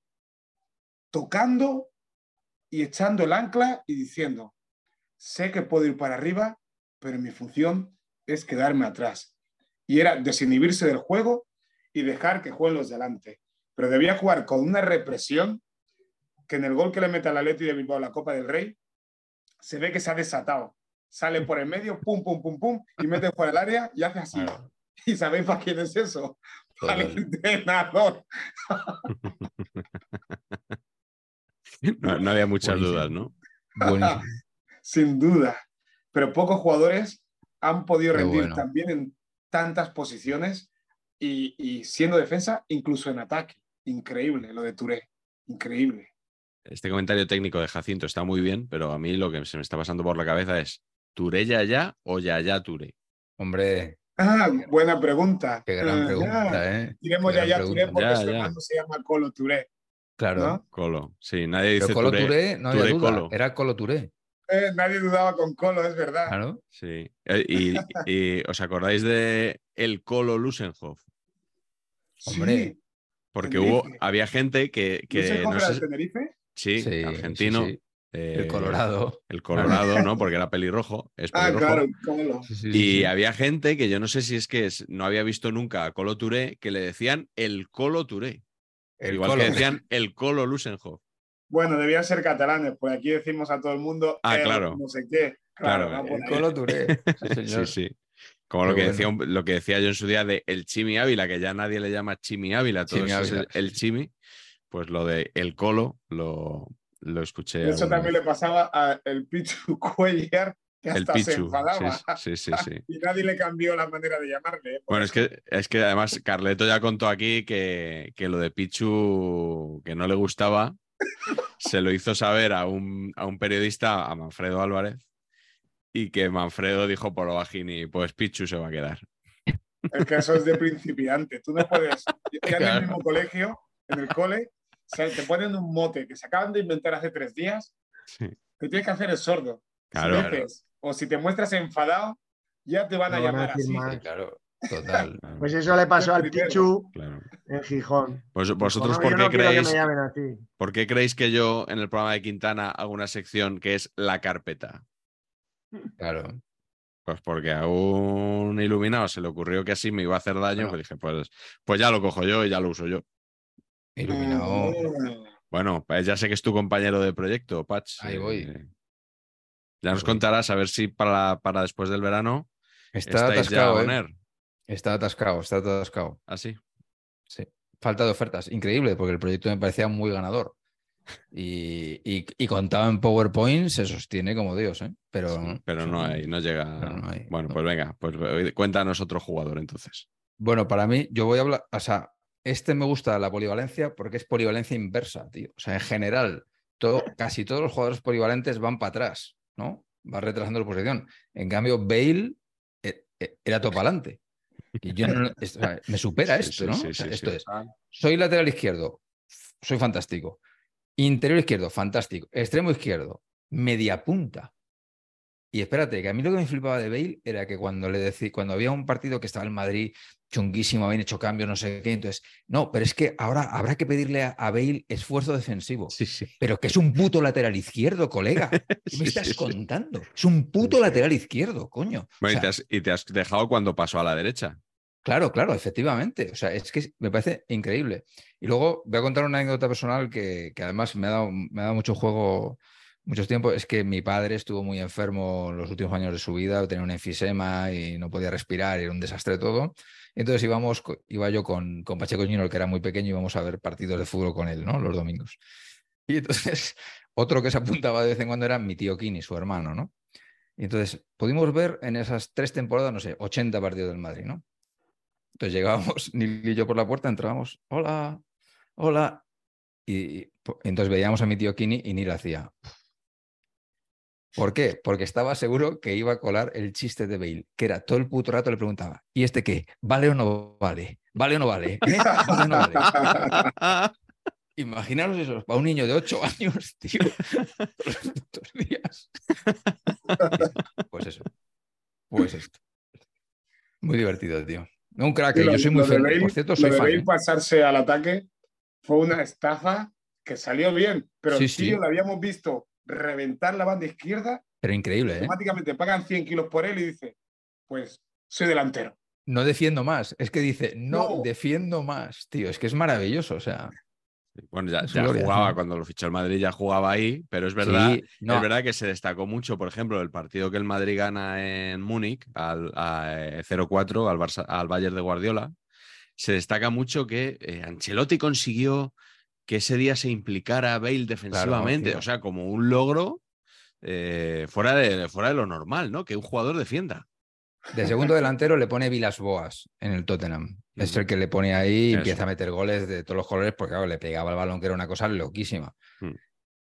tocando y echando el ancla y diciendo, sé que puedo ir para arriba, pero mi función es quedarme atrás. Y era desinhibirse del juego y dejar que jueguen los delante. Pero debía jugar con una represión que en el gol que le mete al Atleti de Bilbao la Copa del Rey se ve que se ha desatado. Sale por el medio, pum, pum, pum, pum, y mete por el área y hace así. Claro. ¿Y sabéis para quién es eso? Para el entrenador. No, no había muchas Buenísimo. dudas, ¿no? Buenísimo. sin duda. Pero pocos jugadores han podido rendir bueno. también en tantas posiciones y, y siendo defensa, incluso en ataque. Increíble lo de Touré. Increíble. Este comentario técnico de Jacinto está muy bien, pero a mí lo que se me está pasando por la cabeza es ¿Touré Yaya o Yaya Touré? Hombre, Ah, buena pregunta. qué gran Ah, pregunta, ¿eh? Diremos ya ya Touré pregunta. porque Ya, su ya. hermano se llama Colo Touré. Claro. ¿no? Colo. Sí, nadie dice Pero Colo Touré. Touré, no había Touré duda. Colo. Era Colo Touré. Eh, nadie dudaba con Colo, es verdad. Claro. Sí. Eh, Y, y- ¿os acordáis de el Colo Lusenhoff? Hombre. Porque Tenerife. hubo, había gente que, que ¿No se no coge sé- al Tenerife? Sí, Sí, argentino. sí, sí. eh, El Colorado. El Colorado, ¿no? Porque era pelirrojo. Es Ah, pelirrojo. claro, Colo. Sí, sí, Y había gente que yo no sé si es que es- no había visto nunca a Colo Touré que le decían el Colo Touré. El Igual Colo. que decían el Colo Lusenhoff. Bueno, debían ser catalanes, porque aquí decimos a todo el mundo Ah, el claro. no sé qué. Claro, El. Colo Touré. Sí, señor. Sí, sí. Como lo que, decía, bueno. lo que decía yo en su día de el Chimi Ávila, que ya nadie le llama Chimi Ávila, todo Chimi es el, el. Chimi, pues lo de el Colo lo, lo escuché. Eso también vez. le pasaba al Pichu Cuellar, que El hasta se enfadaba. sí, sí, sí, sí. Y nadie le cambió la manera de llamarle. ¿eh? Bueno, es que, es que además Carleto ya contó aquí que, que lo de Pichu, que no le gustaba, se lo hizo saber a un, a un periodista, a Manfredo Álvarez, y que Manfredo dijo por lo bajini, pues Pichu se va a quedar. Que eso es de principiante. Tú no puedes. Ya en Claro. el mismo colegio, en el cole, sea, te ponen un mote que se acaban de inventar hace tres días, Sí. que tienes que hacer el sordo. Claro. Si dices, o si te muestras enfadado, ya te van a Te van a llamar decir así. más. Sí, claro, total. Pues eso le pasó al. Pichu Claro. en Gijón. Vos- ¿Vosotros por "No, qué no creéis? que. ¿Por qué creéis que yo en el programa de Quintana hago una sección que es la carpeta? Claro. Pues porque a un iluminado se le ocurrió que así me iba a hacer daño, Bueno. pues dije, pues, pues ya lo cojo yo y ya lo uso yo. Iluminado. Mm. Bueno, pues ya sé que es tu compañero de proyecto, Patch. Ahí voy. Eh, ya nos contarás a ver si para, para después del verano Está estáis ya a atascado, ¿eh? Está atascado, está atascado. Así. Sí. Falta de ofertas. Increíble, porque el proyecto me parecía muy ganador. Y, y, y contado en PowerPoint se sostiene como Dios, ¿eh? Pero, pero no hay, no llega. pero no hay, bueno, no. pues venga, pues cuéntanos otro jugador entonces. Bueno, para mí, yo voy a hablar, o sea, este me gusta la polivalencia porque es polivalencia inversa, tío. O sea, en general, todo, casi todos los jugadores polivalentes van para atrás, ¿no? Va retrasando la posición. En cambio, Bale eh, eh, era todo para adelante. Y yo no, es- o sea, me supera Sí, esto, ¿no? sí, O sea, sí, esto es, soy lateral izquierdo, soy fantástico. Interior izquierdo, fantástico. Extremo izquierdo, media punta. Y espérate, que a mí lo que me flipaba de Bale era que cuando le decía, cuando había un partido que estaba en Madrid chunguísimo, habían hecho cambios, no sé qué, entonces, no, pero es que ahora habrá que pedirle a, a Bale esfuerzo defensivo. Sí, sí. Pero que es un puto lateral izquierdo, colega. ¿Qué me estás sí, contando? Es un puto lateral izquierdo, coño. O Bueno, y, sea, te has, y te has dejado cuando pasó a la derecha. Claro, claro, efectivamente. O sea, es que me parece increíble. Y luego voy a contar una anécdota personal que, que además me ha, dado, me ha dado mucho juego, muchos tiempos. Es que mi padre estuvo muy enfermo en los últimos años de su vida, tenía un enfisema y no podía respirar, era un desastre todo. Entonces íbamos, iba yo con, con Pacheco Junior, que era muy pequeño, y íbamos a ver partidos de fútbol con él, ¿no? Los domingos. Y entonces, otro que se apuntaba de vez en cuando era mi tío Kini, su hermano, ¿no? Y entonces, pudimos ver en esas tres temporadas, no sé, 80 partidos del Madrid, ¿no? Entonces llegábamos, Nil y yo por la puerta, entrábamos, hola, hola. Y, y entonces veíamos a mi tío Kini y Nil hacía. ¿Por qué? Porque estaba seguro que iba a colar el chiste de Bale, que era todo el puto rato le preguntaba, ¿y este qué? ¿Vale o no vale? ¿Vale o no vale? ¿Eh? ¿Vale o no vale? Imaginaros eso, para un niño de 8 años, tío, todos los putos días. Pues eso, pues esto. Muy divertido, tío. Un crack, eh, lo- yo soy muy feliz. Bale- Por cierto, lo de fan. Bale ¿eh? pasarse al ataque fue una estafa que salió bien, pero Sí, tío sí. lo habíamos visto reventar la banda izquierda, Pero increíble, ¿eh? automáticamente pagan 100 kilos por él y dice, pues soy delantero. No defiendo más. Es que dice, no, No. defiendo más, tío. Es que es maravilloso. O sea, Bueno, ya, ya jugaba, ¿no? cuando lo fichó el Madrid ya jugaba ahí, pero es verdad, sí, no, es verdad que se destacó mucho, por ejemplo, el partido que el Madrid gana en Múnich, al a, eh, 0-4 al, Barça- al Bayern de Guardiola, se destaca mucho que eh, Ancelotti consiguió que ese día se implicara Bale defensivamente, o sea, como un logro eh, fuera, de, fuera de lo normal, ¿no? Que un jugador defienda. De segundo delantero le pone Vilas Boas en el Tottenham. Es el que le pone ahí y empieza a meter goles de todos los colores porque claro, le pegaba el balón que era una cosa loquísima. Mm.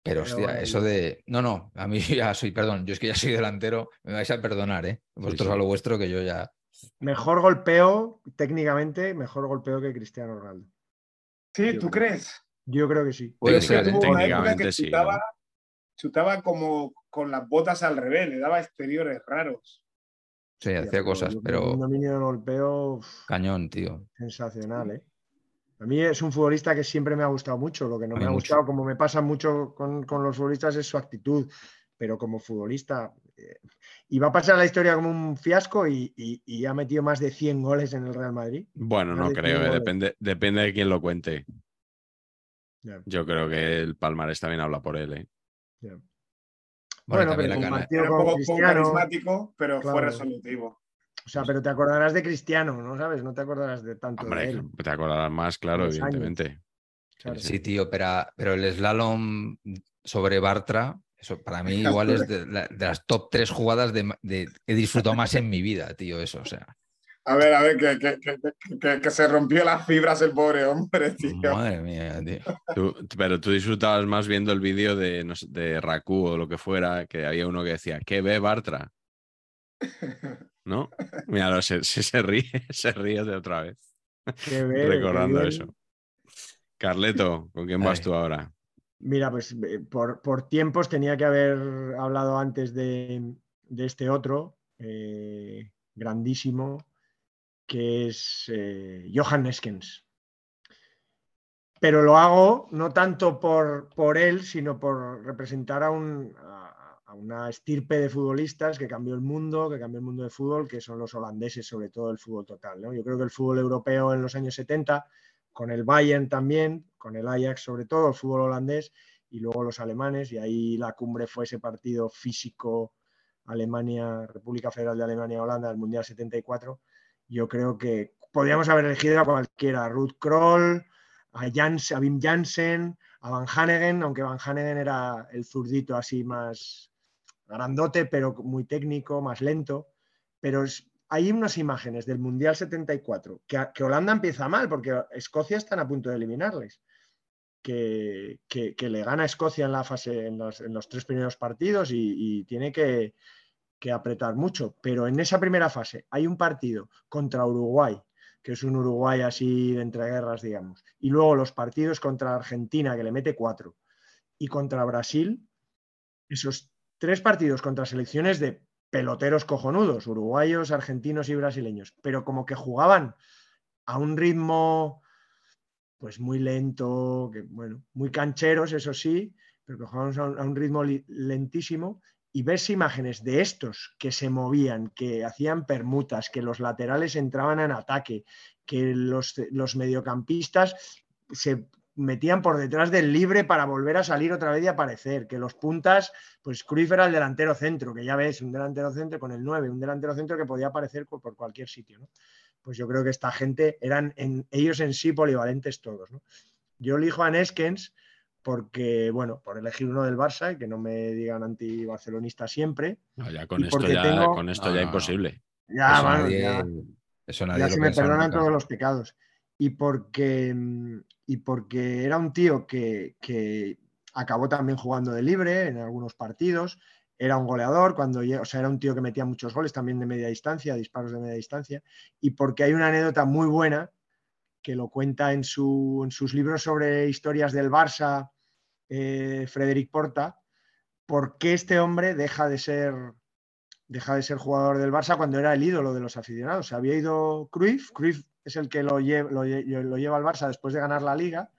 Pero hostia, eso de... No, no, a mí ya soy, perdón, yo es que ya soy delantero, me vais a perdonar, ¿eh? Vosotros sí. a lo vuestro que yo ya... Mejor golpeo, técnicamente, mejor golpeo que Cristiano Ronaldo. Sí, ¿tú crees? Yo creo que sí. Puede ser, ¿eh? Técnicamente que sí, ¿no? chutaba, chutaba como con las botas al revés, le daba exteriores raros. Sí, Hostia, hacía pero cosas, que Un pero dominio de golpeo uf, cañón, tío. sensacional, ¿eh? A mí es un futbolista que siempre me ha gustado mucho. Lo que no me ha mucho. gustado, como me pasa mucho con, con los futbolistas, es su actitud. Pero como futbolista, eh, y va a pasar a la historia como un fiasco y, y- y ha metido más de 100 goles en el Real Madrid. Bueno, no Más creo, 100 eh, depende, depende de quién lo cuente. Yo creo que el Palmarés también habla por él. ¿eh? Bueno, pero Era un poco, carismático, pero fue claro. resolutivo. O sea, pero te acordarás de Cristiano, ¿no sabes? No te acordarás de tanto de él. te acordarás más, claro, Los evidentemente. Claro. Sí, tío, pero, pero el slalom sobre Bartra, eso para mí igual es de, la- de las top tres jugadas de, he disfrutado más en mi vida, tío, eso, o sea. A ver, a ver, que, que, que- que- que se rompió las fibras el pobre hombre, tío. Madre mía, tío. Tú- pero tú disfrutabas más viendo el vídeo de, no sé, de Raku o lo que fuera, que había uno que decía, ¿qué ve Bartra? ¿No? Mira, se, se, se ríe, se ríe de otra vez, Qué ver, recordando eso. Carleto, ¿con quién vas tú ahora? Mira, pues eh, por, por tiempos tenía que haber hablado antes de, de este otro, eh, grandísimo, que es eh, Johan Neskens. Pero lo hago no tanto por, por él, sino por representar a, un- a- una estirpe de futbolistas que cambió el mundo, que cambió el mundo del fútbol, que son los holandeses, sobre todo el fútbol total. Yo creo que el fútbol europeo en los años 70, con el Bayern también, con el Ajax sobre todo, el fútbol holandés, y luego los alemanes, y ahí la cumbre fue ese partido físico Alemania, República Federal de Alemania, Holanda, del Mundial 74. Yo creo que podríamos haber elegido a cualquiera, a Ruth Kroll, a, Jans, a Wim Jansen, a Van Hanegen, aunque Van Hanegen era el zurdito así más grandote, pero muy técnico, más lento. Pero hay unas imágenes del Mundial 74 que, Holanda empieza mal, porque Escocia están a punto de eliminarles que, que- le gana a Escocia en la fase, en los, en los tres primeros partidos y tiene que, que apretar mucho. Pero en esa primera fase hay un partido contra Uruguay, que es un Uruguay así de entreguerras, digamos. Y luego los partidos contra Argentina, que le mete cuatro, y contra Brasil, esos tres partidos contra selecciones de peloteros cojonudos, uruguayos, argentinos y brasileños, pero como que jugaban a un ritmo pues muy lento, bueno, muy cancheros, eso sí, pero que jugábamos a un, ritmo lentísimo y ves imágenes de estos que se movían, que hacían permutas, que los laterales entraban en ataque, que los, los mediocampistas se metían por detrás del libre para volver a salir otra vez y aparecer, que los puntas, pues Cruyff era el delantero centro, que ya ves, un delantero centro con el 9, un delantero centro que podía aparecer por, cualquier sitio, ¿no? Pues yo creo que esta gente eran en, ellos en sí polivalentes todos, ¿no? Yo elijo a Neskens porque, bueno, por elegir uno del Barça y que no me digan anti-barcelonista siempre. No, ya con esto porque ya, tengo- con esto No, ya no, imposible. Ya, eso, nadie, ya. eso nadie ya lo se me perdonan nunca. todos los pecados. Y porque, y porque era un tío que, que acabó también jugando de libre en algunos partidos, era un goleador, cuando, o sea, era un tío que metía muchos goles también de media distancia, disparos de media distancia, y porque hay una anécdota muy buena que lo cuenta en, su, en sus libros sobre historias del Barça, eh, Frederic Porta, por qué este hombre deja de ser deja de ser jugador del Barça cuando era el ídolo de los aficionados. Se había ido Cruyff, Cruyff es el que lo, lle- lo lle- lo lleva al Barça después de ganar la liga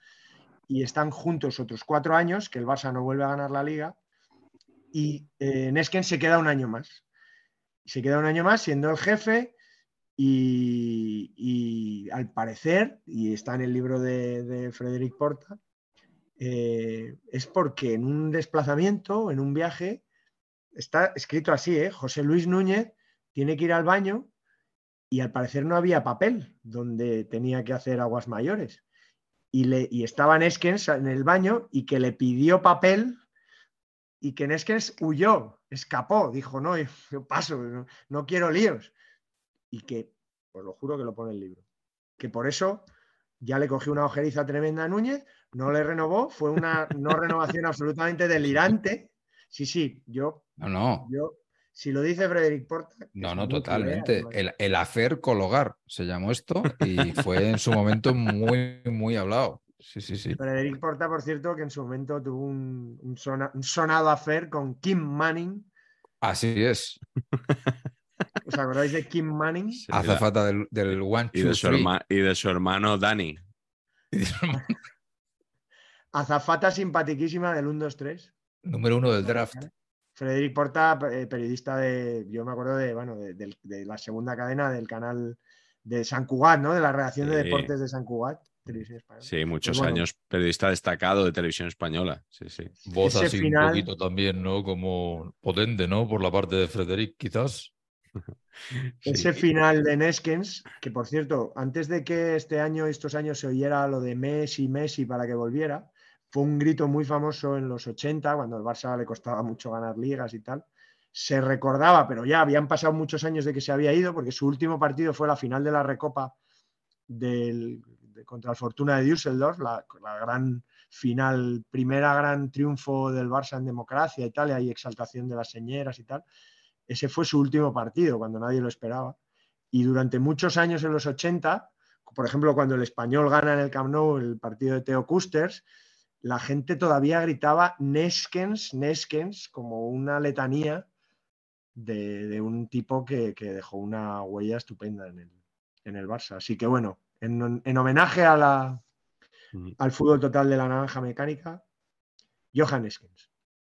y están juntos otros cuatro años, que el Barça no vuelve a ganar la liga y eh, Nesken se queda un año más. Se queda un año más siendo el jefe y, al parecer, y está en el libro de, de Porta, eh, es porque en un desplazamiento, en un viaje, está escrito así, ¿eh? José Luis Núñez tiene que ir al baño y al parecer no había papel donde tenía que hacer aguas mayores. Y, le, y estaba Neskens en el baño y que le pidió papel y que Neskens huyó, escapó, dijo, no, yo paso, no, quiero líos. Y que, os lo juro que lo pone el libro, que por eso ya le cogió una ojeriza tremenda a Núñez, no le renovó, fue una no renovación absolutamente delirante. Sí, sí, yo, No, no, yo, si lo dice Frederic Porta. no, no, totalmente. culé, El, el hacer cologar se llamó esto y fue en su momento muy, muy hablado. Sí, sí, sí. Frederic Porta, por cierto, que en su momento tuvo un, un sona- un sonado affair con Kim Manning. Así es. ¿Os acordáis de Kim Manning? Sí, Azafata del, del One, y, Two, de su Three. herma- y de su hermano Dani. Azafata simpaticísima del 1, 2, 3. Número uno del draft. Frederic Porta, eh, periodista de, yo me acuerdo de, bueno, de, la segunda cadena del canal de San Cugat, ¿no? De la redacción de deportes de San Cugat, Televisión Española. Sí, muchos bueno. años periodista destacado de televisión española. Sí, sí. Voz Ese así final- un poquito también, ¿no? Como potente, ¿no? Por la parte de Frederic, quizás. Sí. Ese final de Neskens, que por cierto, antes de que este año, estos años se oyera lo de Messi, Messi para que volviera, fue un grito muy famoso en los 80, cuando al Barça le costaba mucho ganar ligas y tal. Se recordaba, pero ya habían pasado muchos años de que se había ido, porque su último partido fue la final de la Recopa del, de- contra el Fortuna de Düsseldorf, la, gran final, primera gran triunfo del Barça en democracia y tal, y exaltación de las señeras y tal. Ese fue su último partido, cuando nadie lo esperaba. Y durante muchos años en los 80, por ejemplo, cuando el español gana en el Camp Nou el partido de Teo Kusters, la gente todavía gritaba Neskens, Neskens, como una letanía de, de un tipo que, que dejó una huella estupenda en el, en el Barça. Así que bueno, en, en homenaje a la, Mm. al fútbol total de la naranja mecánica, Johan Neskens.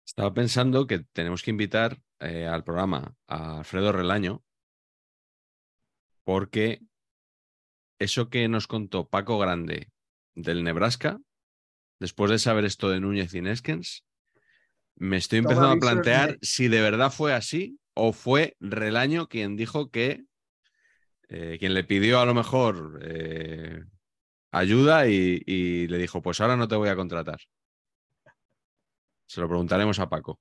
Estaba pensando que tenemos que invitar eh, al programa a Alfredo Relaño, porque eso que nos contó Paco Grande del Nebraska, después de saber esto de Núñez y Neskens, me estoy Toma empezando a plantear si de verdad fue así o fue Relaño quien dijo que, eh, quien le pidió a lo mejor eh, ayuda y, y le dijo, pues ahora no te voy a contratar. Se lo preguntaremos a Paco.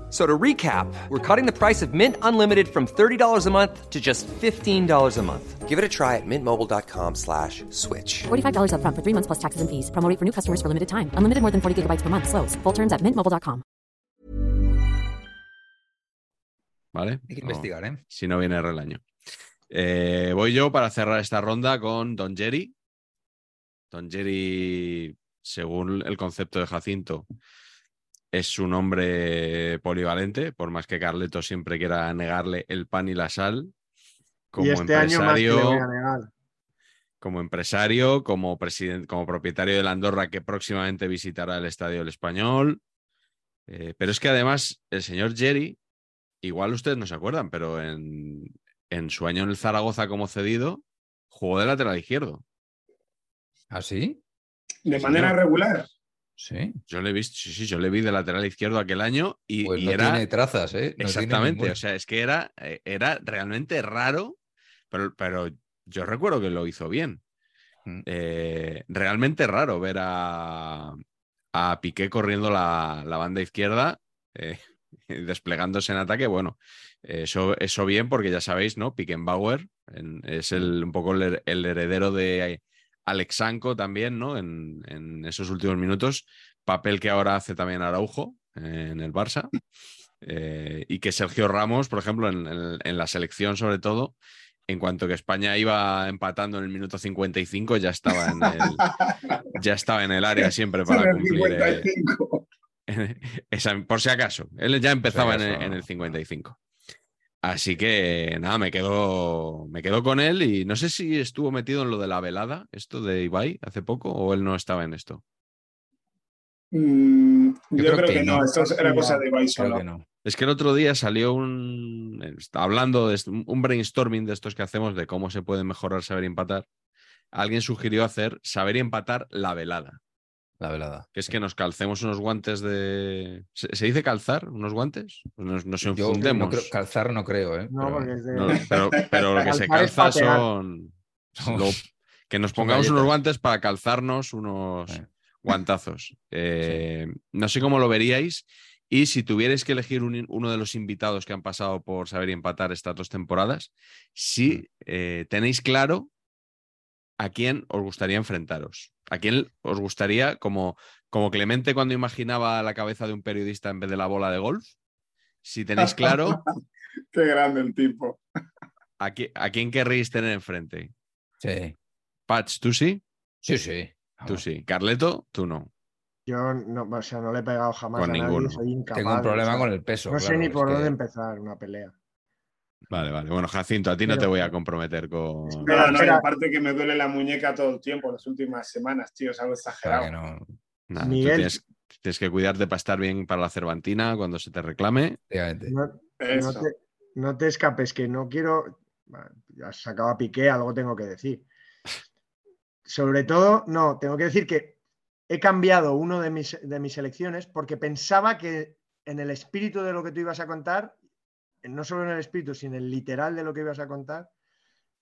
F- So to recap, we're cutting the price of Mint Unlimited from $30 a month to just $15 a month. Give it a try at mintmobile.com slash switch. $45 upfront for three months plus taxes and fees. Promo rate for new customers for limited time. Unlimited more than 40 gigabytes per month. Slows. Full terms at mintmobile.com. ¿Vale? Hay que investigar, ¿eh? si no viene Relaño. Eh, voy yo para cerrar esta ronda con Don Jerry. Don Jerry, según el concepto de Jacinto, es un hombre polivalente, por más que Carleto siempre quiera negarle el pan y la sal. Como y este año más que le empresario, voy a negar. como empresario, como presidente, como propietario de la Andorra que próximamente visitará el Estadio del Español. Eh, pero es que además el señor Jerry, igual ustedes no se acuerdan, pero en, en su año en el Zaragoza como cedido, jugó de lateral izquierdo. ¿Ah, sí? De manera señor. regular. Sí. Yo le he visto, sí, sí, yo le vi de lateral izquierdo aquel año y, Pues y no era tiene trazas, ¿eh? No exactamente, o sea, es que era, eh, era realmente raro, pero, pero yo recuerdo que lo hizo bien. Mm. Eh, realmente raro ver a, a Piqué corriendo la, la banda izquierda, eh, desplegándose en ataque. Bueno, eso, eso bien, porque ya sabéis, ¿no? Pickenbauer en- es el, un poco el heredero de Alexanco también, ¿no? En, en esos últimos minutos, papel que ahora hace también Araujo eh, en el Barça. Eh, y que Sergio Ramos, por ejemplo, en, en- en la selección sobre todo, en cuanto que España iba empatando en el minuto 55, ya estaba en el, ya estaba en el área siempre para cumplir. eh, 55. esa- por si acaso, él ya empezaba en, el, acaso. en el 55. Así que nada, me quedo, me quedo con él y no sé si estuvo metido en lo de la velada, esto de Ibai, hace poco, o él no estaba en esto. Mm, yo, creo creo, que que, no, no. esto era cosa de Ibai solo. que no. Es que el otro día salió un. está Hablando de un brainstorming de estos que hacemos de cómo se puede mejorar saber y empatar. Alguien sugirió hacer saber y empatar la velada. La velada. Que es que nos calcemos unos guantes de. ¿Se, se dice calzar? ¿Unos guantes? Pues Nos, nos Yo enfundemos. no creo- calzar no creo, ¿eh? No, Pero- porque es de- No, pero, pero lo que se calza son. lo- que nos pongamos unos guantes para calzarnos unos Sí. guantazos. Eh, No sé cómo lo veríais. Y si tuvierais que elegir un- uno de los invitados que han pasado por saber y empatar estas dos temporadas, si eh, tenéis claro a quién os gustaría enfrentaros. ¿A quién os gustaría, como, como Clemente cuando imaginaba la cabeza de un periodista en vez de la bola de golf? Si tenéis claro, Qué grande el tipo. ¿a, qui- a quién querréis tener enfrente? Sí. Patch, ¿tú sí? Sí, sí. Tú sí. Carleto, tú no. Yo no, o sea, no le he pegado jamás Con a nadie, ninguno. soy incapaz. Tengo un o problema sea, con el peso. No sé ni por que- dónde empezar una pelea. Vale, vale. Bueno, Jacinto, a ti no te voy a comprometer con. No, no, y aparte que me duele la muñeca todo el tiempo, las últimas semanas, tío, es algo Claro exagerado. que no. Nada, tú Miguel- tienes, tienes que cuidarte para estar bien para la Cervantina cuando se te reclame. No, no te, no te escapes, que no quiero. Ya has sacado a Piqué, algo tengo que decir. Sobre todo, no, tengo que decir que he cambiado uno de mis, de mis elecciones porque pensaba que en el espíritu de lo que tú ibas a contar, no solo en el espíritu, sino en el literal de lo que ibas a contar,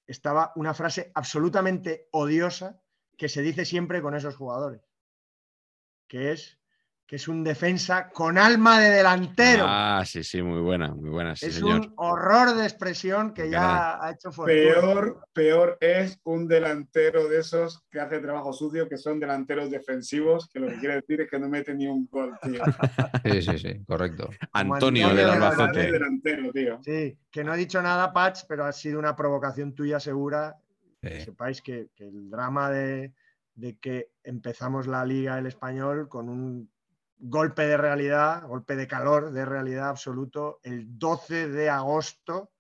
estaba una frase absolutamente odiosa que se dice siempre con esos jugadores, que es que es un defensa con alma de delantero. Ah, sí, sí, muy buena, muy buena, sí, es señor. un horror de expresión que ya ha hecho fortuna. Peor, peor es un delantero de esos que hace trabajo sucio, que son delanteros defensivos, que lo que quiere decir es que no mete ni un gol, tío. Sí, sí, sí, correcto. Antonio Antonio del Albacete. delantero, tío. Sí, que no he dicho nada, Patch, pero ha sido una provocación tuya segura. Que sepáis que, que el drama de, de que empezamos la liga el español con un golpe de realidad, golpe de calor de realidad absoluto, el 12 de agosto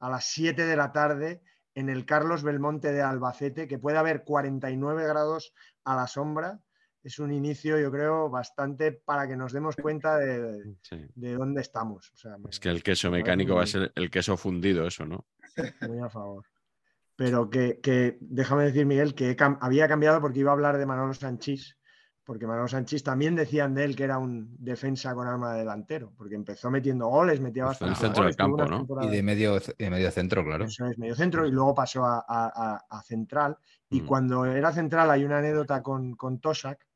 a las 7 de la tarde en el Carlos Belmonte de Albacete, que puede haber 49 grados a la sombra. Es un inicio, yo creo, bastante para que nos demos cuenta de, Sí. de dónde estamos. O sea, Es que el queso mecánico va a ser el queso fundido, eso, ¿no? muy a favor. Pero que, que déjame decir, Miguel, que he cam- había cambiado porque iba a hablar de Manolo Sanchís, porque Manolo Sanchís también decían de él que era un defensa con arma de delantero, porque empezó metiendo goles, metía Pues fue el bastante centro del campo, ¿no? Y de medio, de medio centro, claro. Eso es, medio centro, y luego pasó a, a- central. Y Mm. cuando era central hay una anécdota con, con Tosak,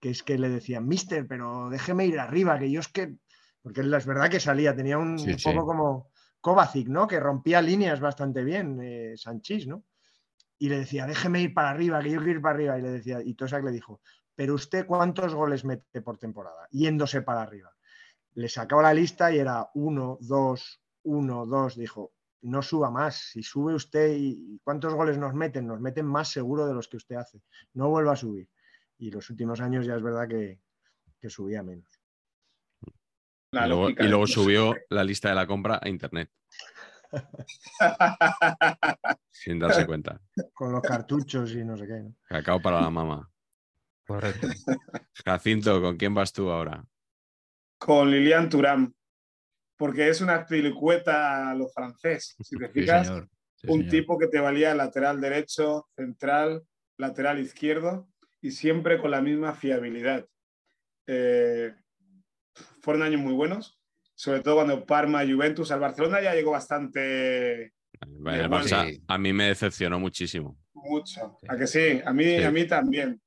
que es que le decían, mister, pero déjeme ir arriba, que yo es que. Porque es verdad que salía, tenía un, Sí, un sí. poco como Kovacic, ¿no? Que rompía líneas bastante bien, eh, Sanchís, ¿no? Y le decía, déjeme ir para arriba, que yo quiero ir para arriba. Y le decía, y Tosak le dijo, pero usted cuántos goles mete por temporada, yéndose para arriba. Le sacaba la lista y era uno, dos, uno, dos. Dijo, no suba más. Si sube usted y cuántos goles nos meten, nos meten más seguro de los que usted hace. No vuelva a subir. Y los últimos años ya es verdad que, que subía menos. La y luego, y luego subió la lista de la compra a internet, sin darse cuenta. Con los cartuchos y no sé qué. ¿no? Cacao para la mama. Correcto. Jacinto, ¿con quién vas tú ahora? Con Lilian Thuram, porque es una pelicueta a lo francés. Si te Sí, fijas, señor. Sí, un señor. tipo que te valía lateral derecho, central, lateral izquierdo y siempre con la misma fiabilidad. Eh, fueron años muy buenos, sobre todo cuando Parma, Juventus, al Barcelona ya llegó bastante el Barça sí. a mí me decepcionó muchísimo. mucho. Sí. ¿A que sí? A mí, Sí. a mí también.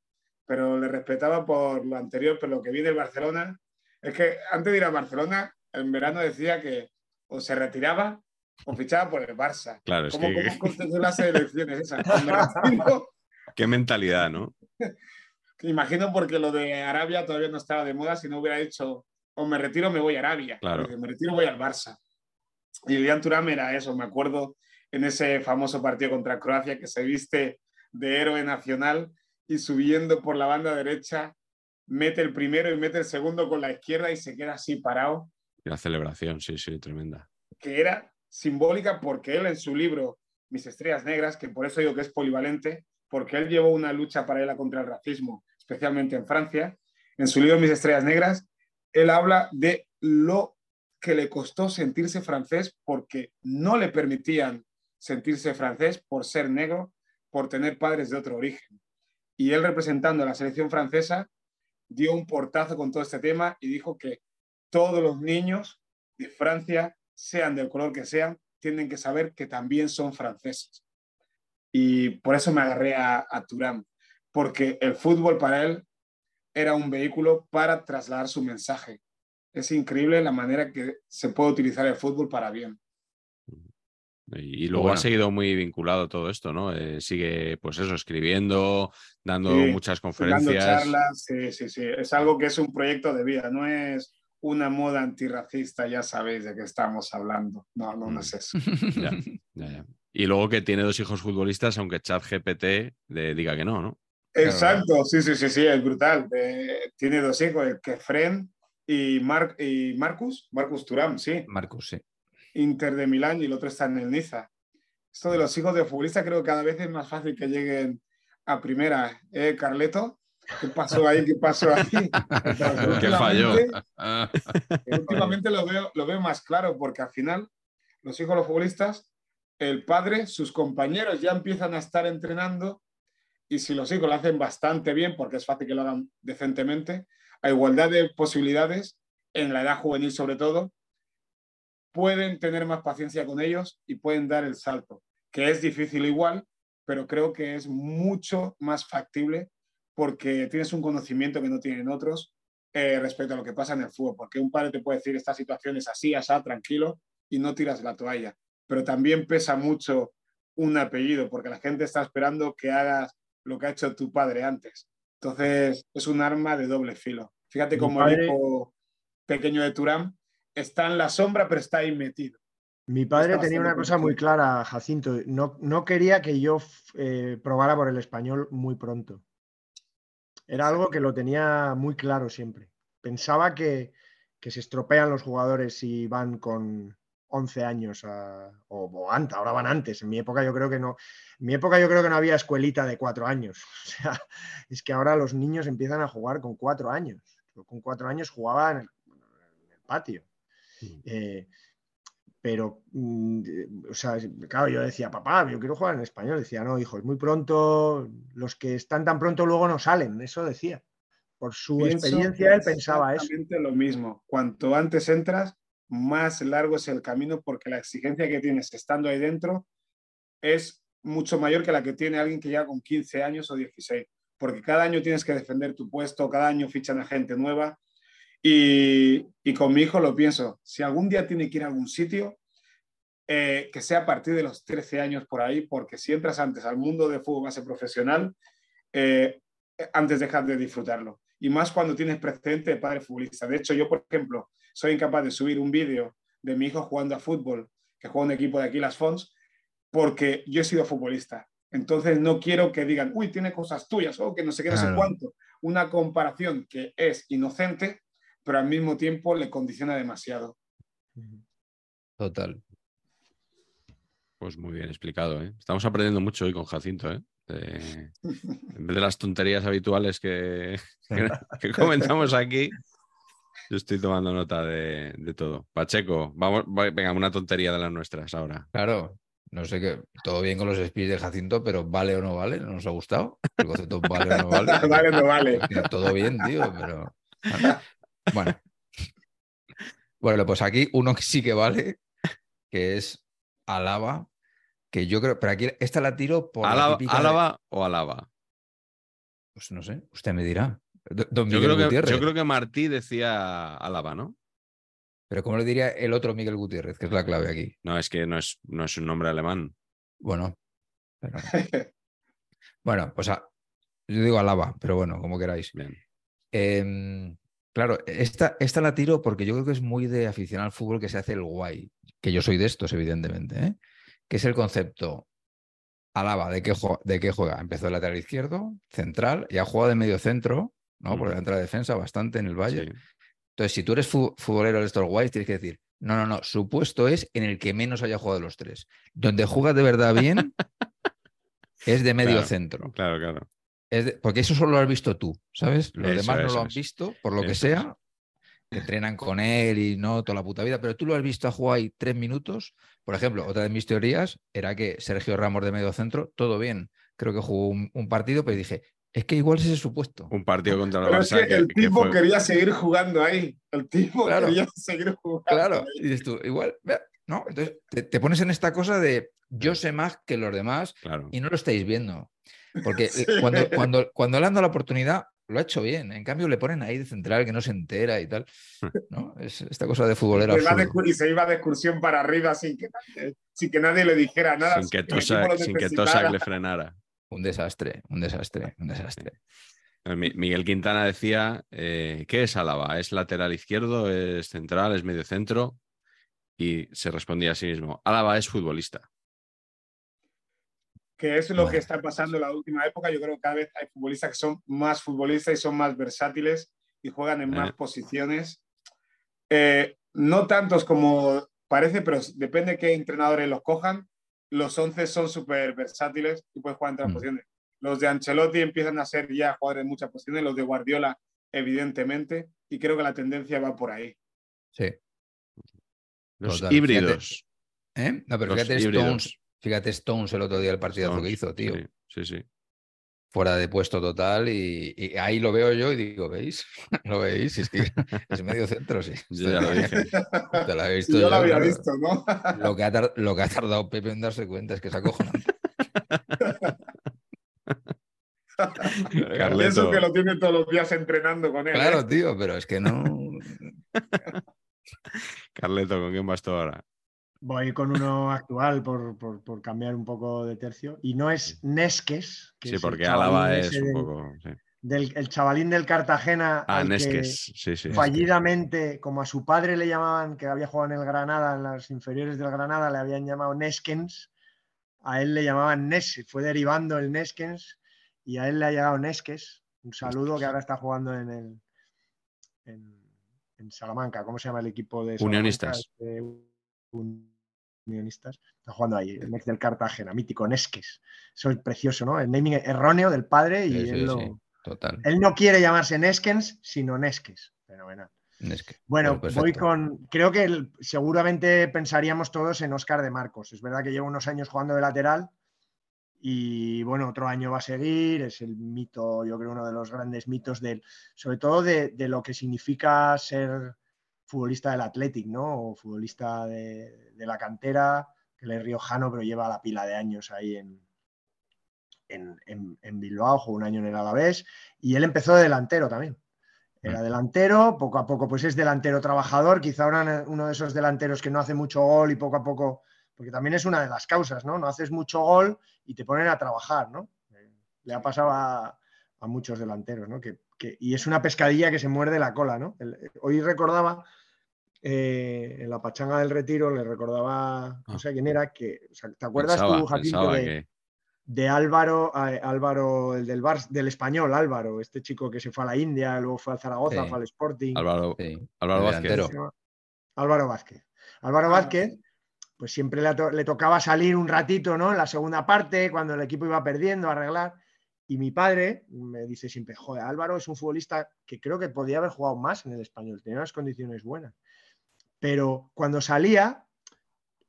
Pero le respetaba por lo anterior, pero lo que vi del Barcelona es que antes de ir a Barcelona, en verano decía que o se retiraba o fichaba por el Barça. Claro, es ¿Cómo, que cómo las elecciones esas? Retiro, qué mentalidad, ¿no? imagino porque lo de Arabia todavía no estaba de moda, si no hubiera dicho o me retiro me voy a Arabia. Claro. Me retiro voy al Barça. Y Lilian Thuram era eso, me acuerdo en ese famoso partido contra Croacia que se viste de héroe nacional y subiendo por la banda derecha mete el primero y mete el segundo con la izquierda y se queda así parado, Y la celebración, sí, sí, tremenda. que era simbólica porque él en su libro Mis Estrellas Negras, que por eso digo que es polivalente, porque él llevó una lucha paralela contra el racismo, especialmente en Francia, en su libro Mis Estrellas Negras, él habla de lo que le costó sentirse francés porque no le permitían sentirse francés por ser negro, por tener padres de otro origen. Y él representando a la selección francesa dio un portazo con todo este tema y dijo que todos los niños de Francia, sean del color que sean, tienen que saber que también son franceses. Y por eso me agarré a, a Turán, porque el fútbol para él era un vehículo para trasladar su mensaje. Es increíble la manera que se puede utilizar el fútbol para bien. Y, y luego Bueno. ha seguido muy vinculado todo esto, ¿no? Eh, sigue, pues eso, escribiendo, dando Sí, muchas Dando conferencias. charlas, sí, sí, sí. Es algo que es un proyecto de vida, no es una moda antirracista, ya sabéis de qué estamos hablando. No, no, no es eso. Ya, ya, ya. Y luego que tiene dos hijos futbolistas, aunque ChatGPT le diga que no, ¿no? Exacto, sí, sí, sí, sí, es brutal. Eh, tiene dos hijos, el Kefren y, Mar y Marcus, Marcus Turam, sí, Marcus, sí. Inter de Milán y el otro está en el Niza. Esto de los hijos de futbolistas creo que cada vez es más fácil que lleguen a primera. ¿Eh, Carleto? ¿Qué pasó ahí? ¿Qué pasó ahí? ¿Qué falló? Últimamente lo veo, lo veo más claro porque al final los hijos de los futbolistas, el padre, sus compañeros ya empiezan a estar entrenando y si los hijos lo hacen bastante bien, porque es fácil que lo hagan decentemente, a igualdad de posibilidades, en la edad juvenil sobre todo, pueden tener más paciencia con ellos y pueden dar el salto, que es difícil igual, pero creo que es mucho más factible porque tienes un conocimiento que no tienen otros eh, respecto a lo que pasa en el fútbol, porque un padre te puede decir esta situación es así, así, tranquilo, y no tiras la toalla, pero también pesa mucho un apellido, porque la gente está esperando que hagas lo que ha hecho tu padre antes. Entonces, es un arma de doble filo. Fíjate cómo el hijo pequeño de Turán está en la sombra, pero está ahí metido. Mi padre tenía una cosa muy clara, Jacinto. No, no quería que yo eh, probara por el español muy pronto. Era algo que lo tenía muy claro siempre. Pensaba que, se estropean los jugadores si van con 11 años o, antes, ahora van antes. En mi época yo creo que no. En mi época yo creo que no había escuelita de cuatro años. O sea, es que ahora los niños empiezan a jugar con cuatro años. con cuatro años jugaba en el, patio. Mm. Eh, pero, mm, o sea, claro, yo decía, papá, yo quiero jugar en español. Decía, no, hijo, es muy pronto, los que están tan pronto luego no salen, eso decía. Por su experiencia él pensaba eso. lo mismo, cuanto antes entras, más largo es el camino porque la exigencia que tienes estando ahí dentro es mucho mayor que la que tiene alguien que ya con 15 años o 16, porque cada año tienes que defender tu puesto, cada año fichan a gente nueva, y, con mi hijo lo pienso, si algún día tiene que ir a algún sitio, eh, que sea a partir de los 13 años por ahí, porque si entras antes al mundo de fútbol base profesional, eh, antes dejas de disfrutarlo. Y más cuando tienes precedente de padre futbolista. De hecho, yo, por ejemplo, soy incapaz de subir un vídeo de mi hijo jugando a fútbol, que juega un equipo de aquí, las Fons, porque yo he sido futbolista. Entonces no quiero que digan, uy, tiene cosas tuyas, o que no sé qué, no sé cuánto. Una comparación que es inocente pero al mismo tiempo le condiciona demasiado. Total. Pues muy bien explicado. ¿eh? Estamos aprendiendo mucho hoy con Jacinto. ¿eh? en vez de las tonterías habituales que, que, comentamos aquí, yo estoy tomando nota de, todo. Pacheco, vamos, venga, una tontería de las nuestras ahora. Claro, no sé qué, todo bien con los speeds de Jacinto, pero ¿vale o no vale? ¿No nos ha gustado? El concepto vale o no vale. vale o no vale. Todo bien, tío, pero. Bueno. Bueno, pues aquí uno que sí que vale, que es Alaba, que yo creo, pero aquí esta la tiro por. ¿Álava, o Alaba? Pues no sé, usted me dirá. yo, creo que, yo creo que Martí decía Alaba, ¿no? Pero ¿cómo le diría el otro Miguel Gutiérrez? Que es la clave aquí. No, es que no es, no es un nombre alemán. Bueno. bueno, pues yo digo Alaba, pero bueno, como queráis. Bien. Em, Claro, esta, esta la tiro porque yo creo que es muy de aficionar al fútbol que se hace el guay, que yo soy de estos, evidentemente, ¿eh? que es el concepto Alaba, ¿de qué, ¿de qué juega? Empezó de lateral izquierdo, central, y ha jugado de medio centro, ¿no? Porque entra de defensa bastante en el Valle. Entonces, si tú eres futbolero de estos guays, tienes que decir, no, no, no, su puesto es en el que menos haya jugado de los tres. Donde juega de verdad bien es de medio centro. Claro, claro porque eso solo lo has visto tú, ¿sabes? Los demás no lo han visto, por lo que sea, que entrenan con él y no toda la puta vida, pero tú lo has visto a jugar ahí tres minutos. Por ejemplo, otra de mis teorías era que Sergio Ramos de medio centro, todo bien. Creo que jugó un, partido, pero dije, es que igual es ese supuesto. Un partido contra la Barça. el tipo quería seguir jugando ahí. El tipo quería seguir jugando. Claro, y dices tú, igual, ¿no? Entonces te, pones en esta cosa de yo sé más que los demás y no lo estáis viendo. Porque eh, cuando, cuando, cuando le han dado la oportunidad, lo ha hecho bien. En cambio, le ponen ahí de central que no se entera y tal. ¿no? Es esta cosa de futbolero. Y se iba de excursión para arriba sin que, sin que nadie le dijera nada. Sin que Tosak, sin que le frenara. Un desastre, un desastre, un desastre. Miguel Quintana decía, eh, ¿qué es Álava? ¿Es lateral izquierdo? ¿Es central? ¿Es medio centro? Y se respondía a sí mismo, Álava es futbolista que es lo que está pasando en la última época. Yo creo que cada vez hay futbolistas que son más futbolistas y son más versátiles y juegan en más posiciones. Eh, no tantos como parece, pero depende de qué entrenadores los cojan. Los 11 son súper versátiles y pueden jugar en todas mm. posiciones. Los de Ancelotti empiezan a ser ya jugadores en muchas posiciones, los de Guardiola, evidentemente, y creo que la tendencia va por ahí. Sí. Los Total, híbridos. ¿Eh? No, pero Los fíjate híbridos. Stones, fíjate Stones el otro día el partidazo que Stones, hizo, tío. Sí, sí, sí. Fuera de puesto total y, y ahí lo veo yo y digo, ¿veis? ¿Lo veis? Es que es medio centro, sí. Yo ya lo dije. Te lo he visto yo lo había claro. visto, ¿no? Lo que, ha tar- lo que ha tardado Pepe en darse cuenta es que se acojonante. Carleto. eso que lo tiene todos los días entrenando con él. ¿eh? Claro, tío, pero es que no. Carleto, ¿con quién vas tú ahora? Voy con uno actual por, por- por cambiar un poco de tercio. Y no es Nesques. que Sí, es porque Álava es un del- poco. sí. del- el chavalín del Cartagena. Ah, que Nesques. Sí, sí. Fallidamente, como a su padre le llamaban, que había jugado en el Granada, en las inferiores del Granada, le habían llamado Neskens. A él le llamaban Nes, fue derivando el Neskens y a él le ha llegado Nesques. Un saludo que ahora está jugando en el en, en Salamanca. ¿Cómo se llama el equipo de Salamanca? Unionistas. Este, Unionistas. Está jugando ahí, el Nex del Cartagena, mítico Nesques. Eso es precioso, ¿no? El naming erróneo del padre y Sí, sí, él, lo- sí, total. él no quiere llamarse Neskens, sino Nesques. Fenomenal. Es que- Bueno, pues voy con. Creo que el- seguramente pensaríamos todos en Oscar de Marcos. Es verdad que lleva unos años jugando de lateral y bueno, otro año va a seguir. Es el mito, yo creo, uno de los grandes mitos del, sobre todo de, de lo que significa ser futbolista del Athletic, ¿no? O futbolista de, de la cantera, que es riojano, pero lleva la pila de años ahí en, en, en- en Bilbao, jugó un año en el Alavés y él empezó de delantero también. Era delantero, poco a poco pues es delantero trabajador, quizá uno de esos delanteros que no hace mucho gol y poco a poco, porque también es una de las causas, ¿no? No haces mucho gol y te ponen a trabajar, ¿no? Eh, Le ha pasado a, a muchos delanteros, ¿no? Que, que- y es una pescadilla que se muerde la cola, ¿no? El- hoy recordaba, eh, en la pachanga del retiro, le recordaba, no sé quién era, que, o sea, ¿te acuerdas Pensaba- tú, Jacinto, de, que- de Álvaro, eh, Álvaro, el del, Bar- del español, Álvaro, este chico que se fue a la India, luego fue al Zaragoza, Sí. fue al Sporting. Álvaro, Sí, Álvaro Vázquez. Álvaro Vázquez. Álvaro Ah, Vázquez, pues siempre le, to- le tocaba salir un ratito, ¿no? En la segunda parte, cuando el equipo iba perdiendo, a arreglar. Y mi padre me dice siempre, joder, Álvaro es un futbolista que creo que podía haber jugado más en el español, tenía unas condiciones buenas. Pero cuando salía,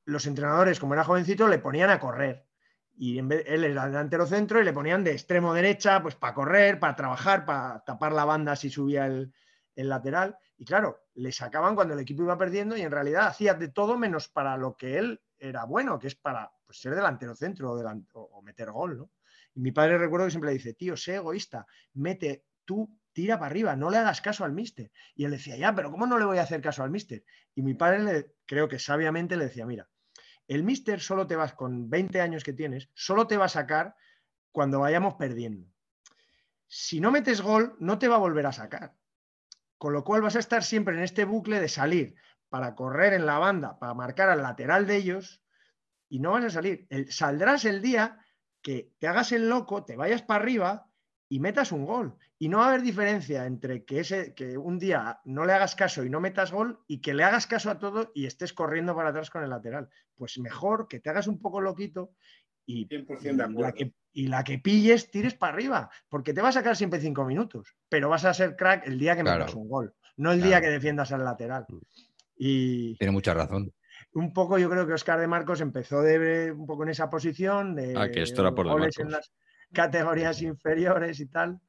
los entrenadores, como era jovencito, le ponían a correr. Y él era delantero centro y le ponían de extremo derecha, pues para correr, para trabajar, para tapar la banda si subía el, lateral. Y claro, le sacaban cuando el equipo iba perdiendo y en realidad hacía de todo menos para lo que él era bueno, que es para pues, ser delantero centro o- o meter gol, ¿no? Y mi padre recuerdo que siempre le dice, tío, sé egoísta, mete, tú tira para arriba, no le hagas caso al mister. Y él decía, ya, pero ¿cómo no le voy a hacer caso al mister? Y mi padre, le, creo que sabiamente le decía, mira, el mister solo te vas con 20 años que tienes, solo te va a sacar cuando vayamos perdiendo. Si no metes gol, no te va a volver a sacar. Con lo cual vas a estar siempre en este bucle de salir para correr en la banda, para marcar al lateral de ellos, y no vas a salir. El- saldrás el día que te hagas el loco, te vayas para arriba y metas un gol. Y no va a haber diferencia entre que, ese, que un día no le hagas caso y no metas gol y que le hagas caso a todo y estés corriendo para atrás con el lateral. Pues mejor que te hagas un poco loquito y, 100% y de la que, y la que pilles tires para arriba, porque te va a sacar siempre cinco minutos, pero vas a ser crack el día que Claro. metas un gol, no el día que defiendas al lateral. Y Tiene mucha razón. un poco yo creo que Oscar de Marcos empezó de, un poco en esa posición de Ah, que esto era por De en las categorías inferiores y tal.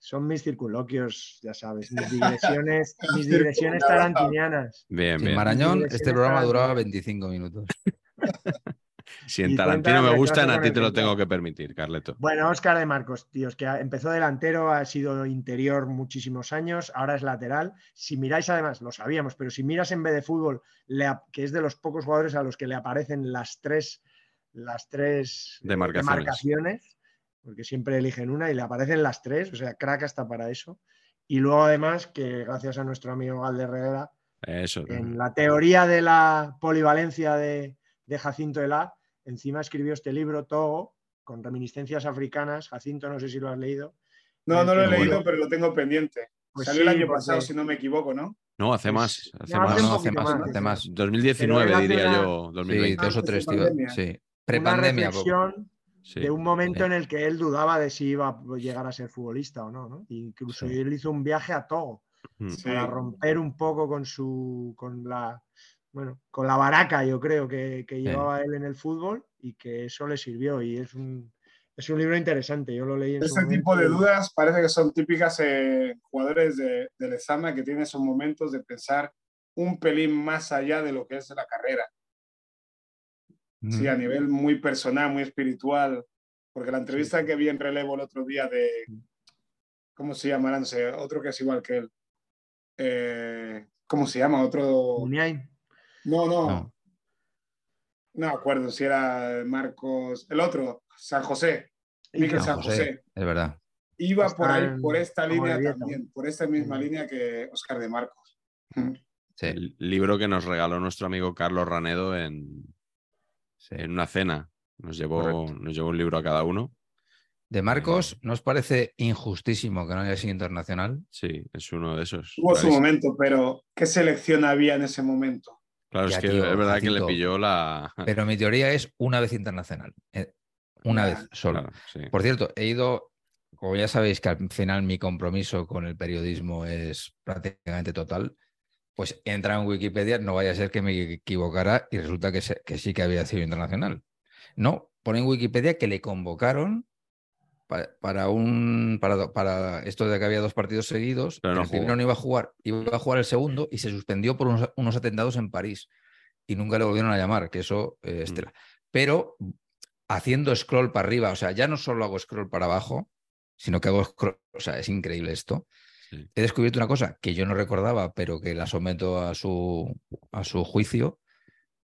Son mis circunloquios, ya sabes, mis digresiones, mis digresiones tarantinianas. Bien, Sin bien. Marañón, este programa duraba 25 minutos. Si en Tarantino me gustan, a ti te lo tengo que permitir, Carleto. Bueno, Oscar de Marcos, tíos, que empezó delantero, ha sido interior muchísimos años, ahora es lateral. Si miráis, además, lo sabíamos, pero si miras en vez de fútbol, que es de los pocos jugadores a los que le aparecen las tres, las tres Demarcaciones. demarcaciones, porque siempre eligen una y le aparecen las tres, o sea, crack hasta para eso. Y luego, además, que gracias a nuestro amigo Galde Herrera, Eso. en la teoría de la polivalencia de, de Jacinto Elá, encima escribió este libro, Togo, con reminiscencias africanas. Jacinto, no sé si lo has leído. No, no lo he Bueno. leído, pero lo tengo pendiente. Pues Salió el año porque- pasado, si no me equivoco, ¿no? No, hace Pues- más. Hace no, más. hace No, más, más, hace más. 2019 Pero él hace diría una- yo, Sí, 2020. dos o tres, tío. Sí. Una Prepandemia. reflexión, Sí. de un momento Sí. en el que él dudaba de si iba a llegar a ser futbolista o no, ¿no? Incluso Sí. él hizo un viaje a Togo. Sí. para romper un poco con su con la bueno, con la baraca, yo creo que, que llevaba él en el fútbol y que eso le sirvió y es un es un libro interesante, yo lo leí en Ese tipo de dudas parece que son típicas eh, jugadores de, del examen que tienen esos momentos de pensar un pelín más allá de lo que es la carrera. Sí, a nivel muy personal, muy espiritual. Porque la entrevista que vi en relevo el otro día de. ¿Cómo se llama? No sé, otro que es igual que él. Eh, ¿Cómo se llama? Otro. Muniain. No, no, no. No. me acuerdo si era Marcos. El otro, San José. Miquel San San José, José. es verdad. Iba por ahí, por esta línea también, por esta misma Mm. línea que Oscar de Marcos. Sí, El libro que nos regaló nuestro amigo Carlos Ranedo en. En una cena. Nos llevó, Correcto. nos llevó un libro a cada uno. De Marcos, ¿no os parece injustísimo que no haya sido internacional? Sí, es uno de esos. Tuvo su momento, pero ¿qué selección había en ese momento? Claro, Ya, es que tío, es verdad que le pilló la. Pero mi teoría es una vez internacional. eh, Una Ya, vez solo. Claro, sí. Por cierto, he ido, como ya sabéis que al final mi compromiso con el periodismo es prácticamente total, pues entra en Wikipedia, no vaya a ser que me equivocara y resulta que, se- que sí que había sido internacional. No, pone en Wikipedia que le convocaron pa- para, un para, para esto de que había dos partidos seguidos, Pero no el primero no iba a jugar, iba a jugar el segundo y se suspendió por unos, unos atentados en París y nunca le volvieron a llamar, que eso eh, es Mm. Pero haciendo scroll para arriba, o sea, ya no solo hago scroll para abajo, sino que hago scroll, o sea, es increíble esto. He descubierto una cosa que yo no recordaba, pero que la someto a su, a su juicio,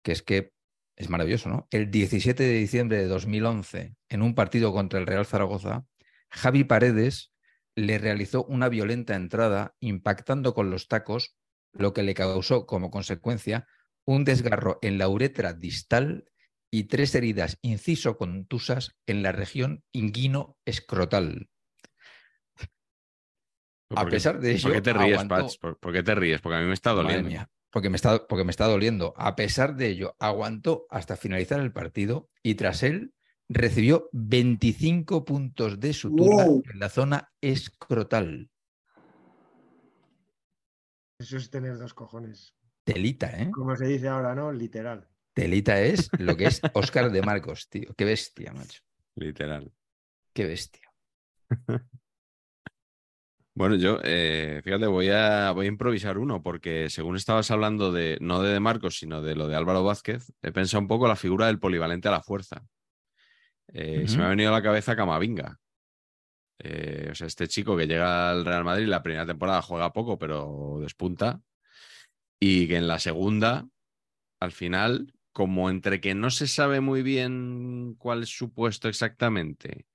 que es que es maravilloso, ¿no? El 17 de diciembre de 2011, en un partido contra el Real Zaragoza, Javi Paredes le realizó una violenta entrada impactando con los tacos, lo que le causó como consecuencia un desgarro en la uretra distal y tres heridas inciso-contusas en la región inguino-escrotal. A ¿Por qué- pesar de ello, ¿Por qué te ríes, aguantó- Pats? ¿Por, por qué te ríes? Porque a mí me está Madre doliendo. mía, porque me, está, porque me está doliendo. A pesar de ello, aguantó hasta finalizar el partido y tras él recibió 25 puntos de sutura Wow. en la zona escrotal. Eso es tener dos cojones. Telita, ¿eh? Como se dice ahora, ¿no? Literal. Telita es lo que es Oscar de Marcos, tío. Qué bestia, macho. Literal. Qué bestia. Bueno, yo, eh, fíjate, voy a, voy a improvisar uno, porque según estabas hablando de, no de De Marcos, sino de lo de Álvaro Vázquez, he pensado un poco la figura del polivalente a la fuerza. Eh, Se me ha venido a la cabeza Camavinga. Eh, o sea, este chico que llega al Real Madrid, la primera temporada juega poco, pero despunta. Y que en la segunda, al final, como entre que no se sabe muy bien cuál es su puesto exactamente,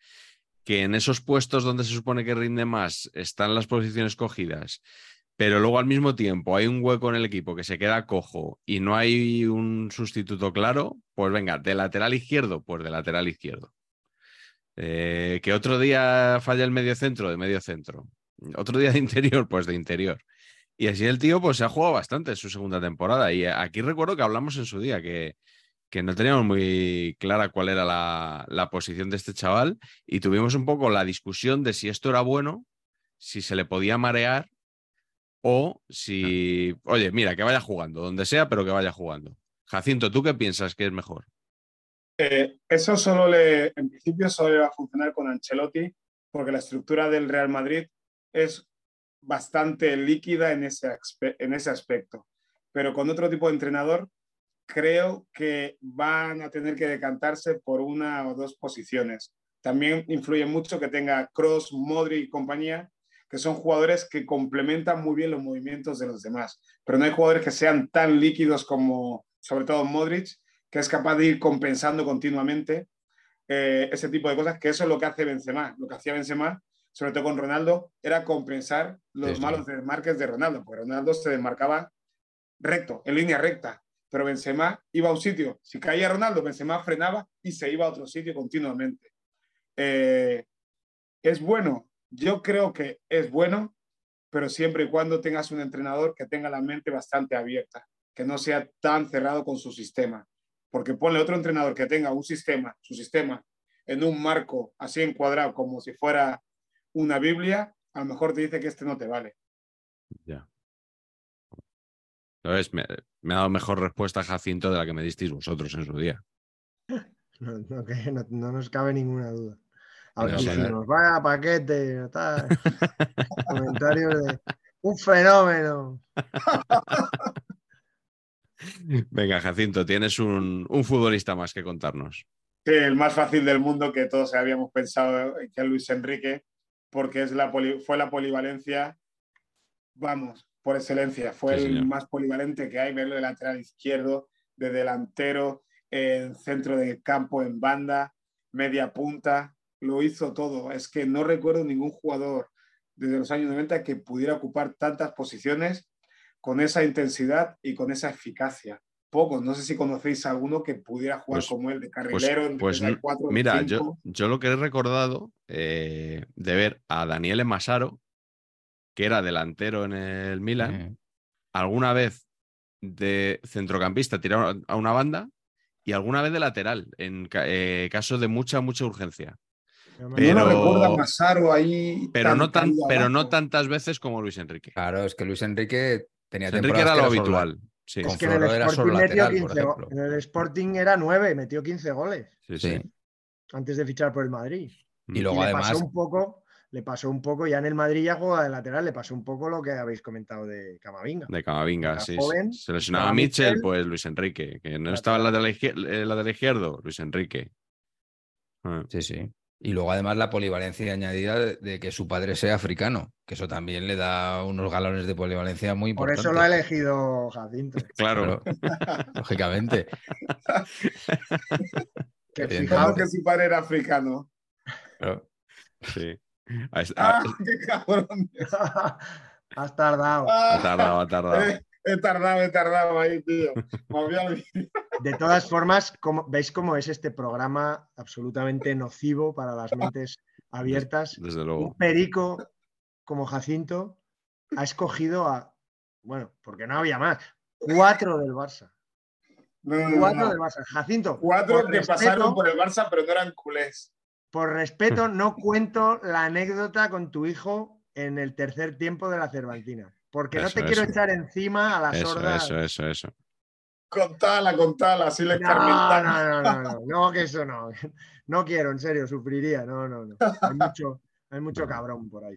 que en esos puestos donde se supone que rinde más están las posiciones cogidas, pero luego al mismo tiempo hay un hueco en el equipo que se queda cojo y no hay un sustituto claro, pues venga, de lateral izquierdo, pues de lateral izquierdo. Eh, que otro día falla el medio centro, de medio centro. Otro día de interior, pues de interior. Y así el tío pues se ha jugado bastante en su segunda temporada. Y aquí recuerdo que hablamos en su día que, que no teníamos muy clara cuál era la, la posición de este chaval y tuvimos un poco la discusión de si esto era bueno, si se le podía marear o si, oye, mira, que vaya jugando, donde sea, pero que vaya jugando. Jacinto, ¿tú qué piensas que es mejor? Eh, eso solo le, en principio solo le va a funcionar con Ancelotti, porque la estructura del Real Madrid es bastante líquida en ese, en ese aspecto. Pero con otro tipo de entrenador, creo que van a tener que decantarse por una o dos posiciones. También influye mucho que tenga Cross, Modri y compañía, que son jugadores que complementan muy bien los movimientos de los demás. Pero no hay jugadores que sean tan líquidos como, sobre todo Modric, que es capaz de ir compensando continuamente eh, ese tipo de cosas, que eso es lo que hace Benzema. Lo que hacía Benzema, sobre todo con Ronaldo, era compensar los Sí, sí. malos desmarques de Ronaldo, porque Ronaldo se desmarcaba recto, en línea recta, pero Benzema iba a un sitio. Si caía Ronaldo, Benzema frenaba y se iba a otro sitio continuamente. Eh, ¿Es bueno? Yo creo que es bueno, pero siempre y cuando tengas un entrenador que tenga la mente bastante abierta, que no sea tan cerrado con su sistema. Porque ponle otro entrenador que tenga un sistema, su sistema, en un marco así encuadrado como si fuera una Biblia, a lo mejor te dice que este no te vale. Ya. ¿Sabes? Me, me ha dado mejor respuesta Jacinto de la que me disteis vosotros en su día. No, no, que no- no nos cabe ninguna duda. A ver, Pero si nos vaya paquete, tal. comentarios de un fenómeno. Venga, Jacinto, tienes un, un futbolista más que contarnos. Sí, el más fácil del mundo que todos habíamos pensado que es Luis Enrique, porque es la poli- fue la polivalencia, vamos, por excelencia. Fue Sí, el señor. más polivalente que hay, verlo de lateral izquierdo, de delantero, en centro de campo, en banda, media punta, lo hizo todo. Es que no recuerdo ningún jugador desde los años 90 que pudiera ocupar tantas posiciones con esa intensidad y con esa eficacia. Pocos, no sé si conocéis a alguno que pudiera jugar Pues- como él, de Pues, carrilero, en pues, de mira, yo, yo lo que he recordado eh, de ver a Daniele Masaro, que era delantero en el Milan, alguna vez de centrocampista tirado a una banda y alguna vez de lateral, en eh, caso de mucha, mucha urgencia. No Pero- lo recuerda a Masaro ahí. Pero, no, tan, pero no tantas veces como Luis Enrique. Claro, es que Luis Enrique tenía Luis Enrique era lo habitual. Sí, Es que en el, Floro era solo Sporting metió lateral, por 15 go- ejemplo. en el Sporting era 9, metió 15 goles sí, Sí. antes de fichar por el Madrid. Y Y luego le además, pasó un poco, le pasó un poco, ya en el Madrid ya juega de lateral, le pasó un poco lo que habéis comentado de Camavinga. De Camavinga, Era sí. joven, Se lesionaba Mitchell, Mitchell. pues Luis Enrique. Que no Lateral. estaba en la del lateral izquierdo, Luis Enrique. Ah, sí, sí. Y luego además la polivalencia añadida de, que su padre sea africano, que eso también le da unos galones de polivalencia muy Por importantes. eso lo ha elegido Jacinto. Claro. Claro, lógicamente. Que Bien. ¿Cómo fijaos, que su padre era africano? Claro. Sí. ¡Ah, qué cabrón! has tardado. ha Ah, tardado, ha tardado. eh, he tardado, he tardado ahí, tío. Me había olvidado. De todas formas, como, ¿veis cómo es este programa absolutamente nocivo para las mentes abiertas? Desde Un luego. perico como Jacinto ha escogido a, bueno, porque no había más, cuatro del Barça. No, no, no, Cuatro no. del Barça. Jacinto, Cuatro que respeto, pasaron por el Barça, pero no eran culés. Por respeto, no cuento la anécdota con tu hijo en el tercer tiempo de la Cervantina. Porque no Eso, te quiero echar encima a la Eso, sorda. eso, eso, eso. Contala, contala, así le No, no, no, no, no, no, que eso no. No quiero, en serio, sufriría. No, no, no. Hay mucho, hay mucho cabrón por ahí.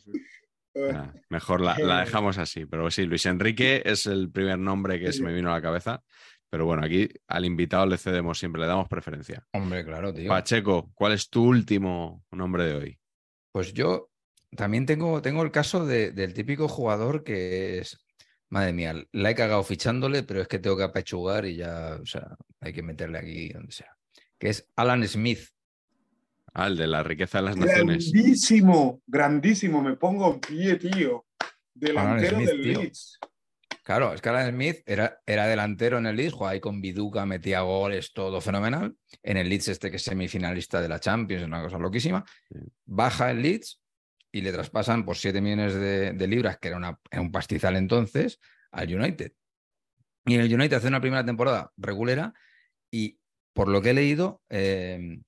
Ah, mejor la, la dejamos así. Pero sí, Luis Enrique es el primer nombre que se me vino a la cabeza. Pero bueno, aquí al invitado le cedemos siempre, le damos preferencia. Hombre, claro, tío. Pacheco, ¿cuál es tu último nombre de hoy? Pues yo también tengo, tengo el caso de- del típico jugador que es, madre mía, la he cagado fichándole, pero es que tengo que apechugar y ya, o sea, hay que meterle aquí donde sea. Que es Alan Smith. Ah, el de la riqueza de las naciones. Grandísimo, grandísimo. Me pongo en pie, tío. Delantero Smith, del tío. Leeds. Claro, es que Alan Smith era, era delantero en el Leeds, jugaba ahí con Biduca, metía goles, todo fenomenal. En el Leeds este que es semifinalista de la Champions, una cosa loquísima. Sí. Baja el Leeds y le traspasan por 7 millones de, de libras, que era, una- era un pastizal entonces, al United. Y en el United hace una primera temporada regulera y por lo que he leído, eh,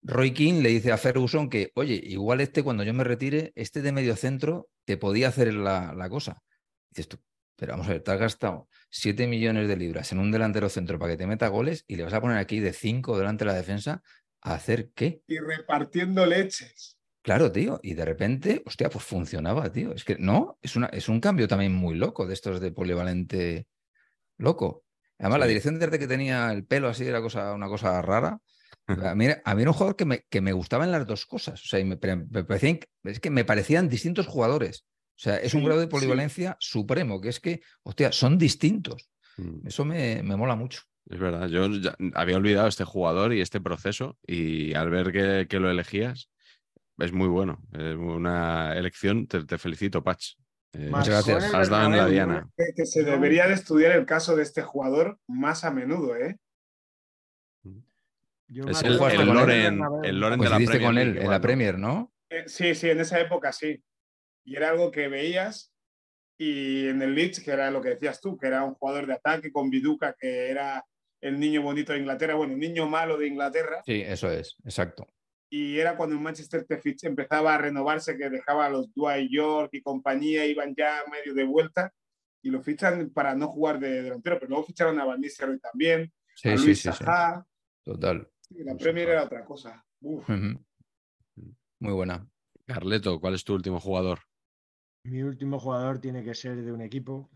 Roy King le dice a Ferguson que, oye, igual este cuando yo me retire, este de medio centro te podía hacer la, la cosa. Dices tú, pero vamos a ver, te has gastado 7 millones de libras en un delantero centro para que te meta goles y le vas a poner aquí de 5 delante de la defensa a hacer qué? Y repartiendo leches. Claro, tío. Y de repente, hostia, pues funcionaba, tío. Es que no, es, una, es un cambio también muy loco de estos de polivalente loco. Además, la dirección de arte que tenía el pelo así era cosa, una cosa rara. A mí, a mí era un jugador que me, que me gustaban las dos cosas. O sea, y me, me parecían, es que me parecían distintos jugadores. O sea, es un Sí, grado de sí. polivalencia supremo, que es que, hostia, son distintos. Mm, Eso me, me mola mucho. Es verdad, yo ya había olvidado este jugador y este proceso y al ver que, que lo elegías, es muy bueno. Es una elección, te, te felicito, Patch. Eh, Muchas gracias. Has dado en la diana. Que, que se debería de estudiar el caso de este jugador más a menudo, ¿eh? Yo Es el, el. Loren, el Loren de la Premier con él en la. Premier, ¿no? Eh, Sí, sí, en esa época sí. Y era algo que veías. Y en el Leeds, que era lo que decías tú, que era un jugador de ataque con Biduca, que era el niño bonito de Inglaterra, bueno, el niño malo de Inglaterra. Sí, eso es, exacto. y era cuando en Manchester empezaba a renovarse, que dejaba a los Dwight York y compañía, iban ya medio de vuelta y lo fichan para no jugar de delantero, pero luego ficharon a Van Nistelrooy también, Sí, a Luis sí. Total. La Premier era otra cosa. Uf. Muy buena. Carleto, ¿cuál es tu último jugador? Mi último jugador tiene que ser de un equipo.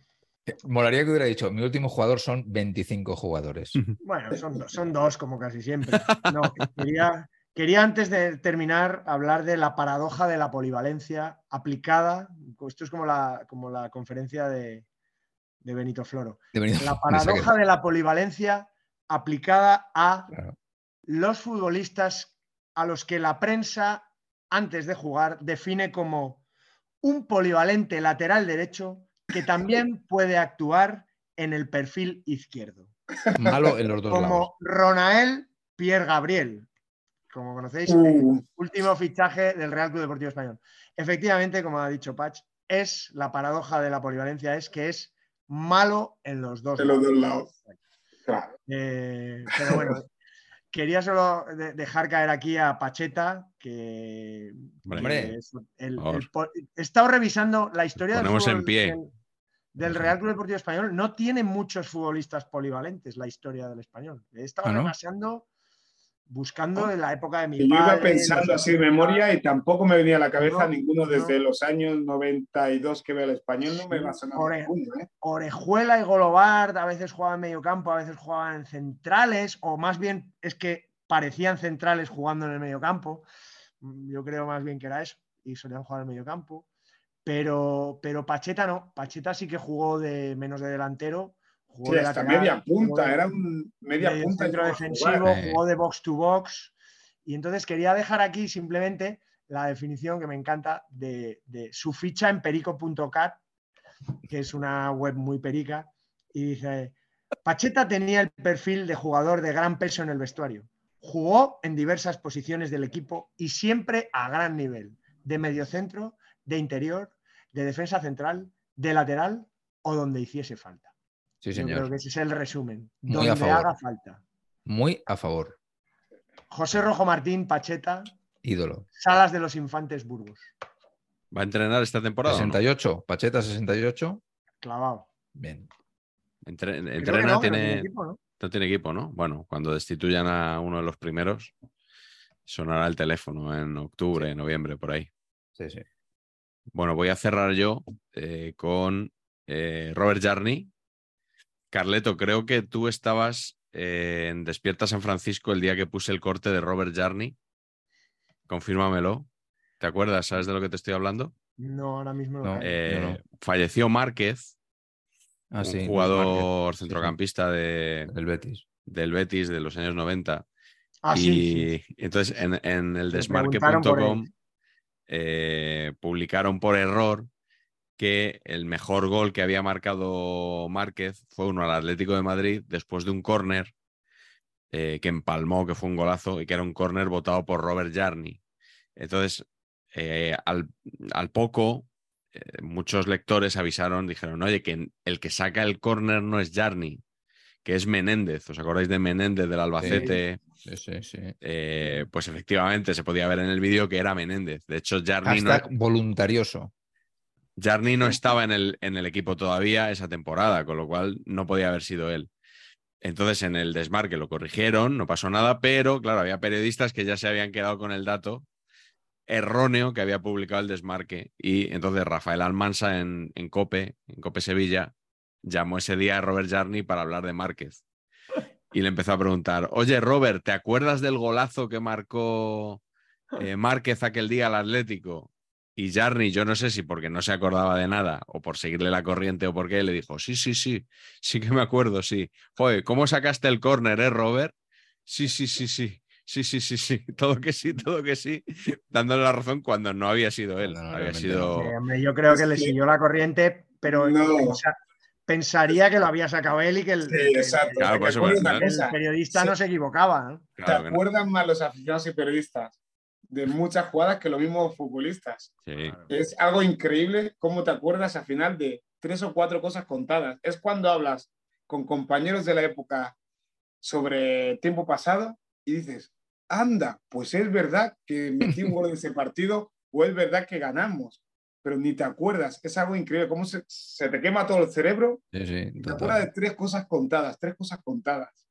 Eh, Molaría que hubiera dicho, mi último jugador son 25 jugadores. Bueno, son, son dos, como casi siempre. No, quería, quería antes de terminar hablar de la paradoja de la polivalencia aplicada. Esto es como la, como la conferencia de, de Benito Floro. De Benito- La paradoja de la polivalencia aplicada a Claro. los futbolistas a los que la prensa, antes de jugar, define como un polivalente lateral derecho que también puede actuar en el perfil izquierdo. Malo en los dos lados. Como Ronael Pierre Gabriel, como conocéis, el Uh, último fichaje del Real Club Deportivo Español. Efectivamente, como ha dicho Patch, es la paradoja de la polivalencia, es que es malo en los dos de los lados. dos lados. Claro. Eh, pero bueno, quería solo de- dejar caer aquí a Pacheta, que, Hombre. que es el- Por el po- he estado revisando la historia del, Ponemos en fútbol pie. del, del Real Club Deportivo Español. No tiene muchos futbolistas polivalentes la historia del español. He estado Ah, ¿no? repasando, buscando en la época de mi Y yo iba padre, pensando así de 80. memoria y tampoco me venía a la cabeza No, ninguno desde no. los años 92 que veo el español, no me va a sonar Ore- ninguno, ¿eh? Orejuela y Golobart a veces jugaban en medio campo, a veces jugaban en centrales, o más bien es que parecían centrales jugando en el medio campo. Mm, Yo creo más bien que era eso, y solían jugar en el medio campo. Pero, pero Pacheta no, Pacheta sí que jugó de menos de delantero. Jugó Sí, de hasta lateral, media punta, de- era un media medio punta. centro defensivo, jugar. Jugó de box to box. Y entonces quería dejar aquí simplemente la definición que me encanta de, de su ficha en perico.cat, que es una web muy perica, y dice, Pacheta tenía el perfil de jugador de gran peso en el vestuario. Jugó en diversas posiciones del equipo y siempre a gran nivel, de mediocentro, de interior, de defensa central, de lateral o donde hiciese falta. Sí, Yo creo señor. que ese es el resumen. Muy donde a favor. haga falta. Muy a favor. José Rojo Martín, Pacheta, Ídolo. Salas de los Infantes Burgos. ¿Va a entrenar esta temporada? o no? 68. Pacheta 68. Clavado. Bien. Entre- entrena, no tiene, equipo, ¿no? No tiene equipo, ¿no? Bueno, cuando destituyan a uno de los primeros, sonará el teléfono en octubre, noviembre, por ahí. Sí, sí. Bueno, voy a cerrar yo eh, con eh, Robert Jarney. Carleto, creo que tú estabas eh, en Despierta San Francisco el día que puse el corte de Robert Jarney. Confírmamelo. ¿Te acuerdas? ¿Sabes de lo que te estoy hablando? No, ahora mismo no. No. caigo. No. Falleció Márquez, Ah, un sí, jugador centrocampista de, El Betis. del Betis de los años 90. Ah, y, sí, sí. y entonces en, en el desmarque.com eh, publicaron por error que el mejor gol que había marcado Márquez fue uno al Atlético de Madrid después de un córner eh, que empalmó, que fue un golazo y que era un córner votado por Robert Jarney. Entonces, eh, al, al poco, eh, muchos lectores avisaron, dijeron, oye, que el que saca el córner no es Jarney, que es Menéndez. ¿Os acordáis de Menéndez del Albacete? Sí, sí, sí. Eh, pues efectivamente se podía ver en el vídeo que era Menéndez. De hecho, Jarney no, voluntarioso. Jarney no estaba en el, en el equipo todavía esa temporada, con lo cual no podía haber sido él. Entonces en el desmarque lo corrigieron, no pasó nada, pero claro, había periodistas que ya se habían quedado con el dato erróneo que había publicado el desmarque. Y entonces Rafael Almansa en, en Cope, en Cope Sevilla, llamó ese día a Robert Jarney para hablar de Márquez. Y le empezó a preguntar, oye Robert, ¿te acuerdas del golazo que marcó eh, Márquez aquel día al Atlético? Y Jarney, yo no sé si porque no se acordaba de nada o por seguirle la corriente o por qué, le dijo, sí, sí, sí, sí que me acuerdo, sí. Joder, ¿cómo sacaste el córner, eh, Robert? Sí, sí, sí, sí. Sí, sí, sí, sí. Todo que sí, todo que sí. Dándole la razón cuando no había sido él. No, no, había sido. Eh, hombre, yo creo que le siguió la corriente, pero No. pensa- pensaría que lo había sacado él y que el, Sí, exacto. Claro, periodista Sí. no se equivocaba. ¿no? ¿Te no. acuerdan más los aficionados y periodistas de muchas jugadas que los mismos futbolistas? Sí. Es algo increíble cómo te acuerdas al final de tres o cuatro cosas contadas. Es cuando hablas con compañeros de la época sobre tiempo pasado y dices, anda, pues es verdad que metí un gol en ese partido o es verdad que ganamos, pero ni te acuerdas, es algo increíble, cómo se, se te quema todo el cerebro, Sí, sí, te acuerdas de tres cosas contadas, tres cosas contadas.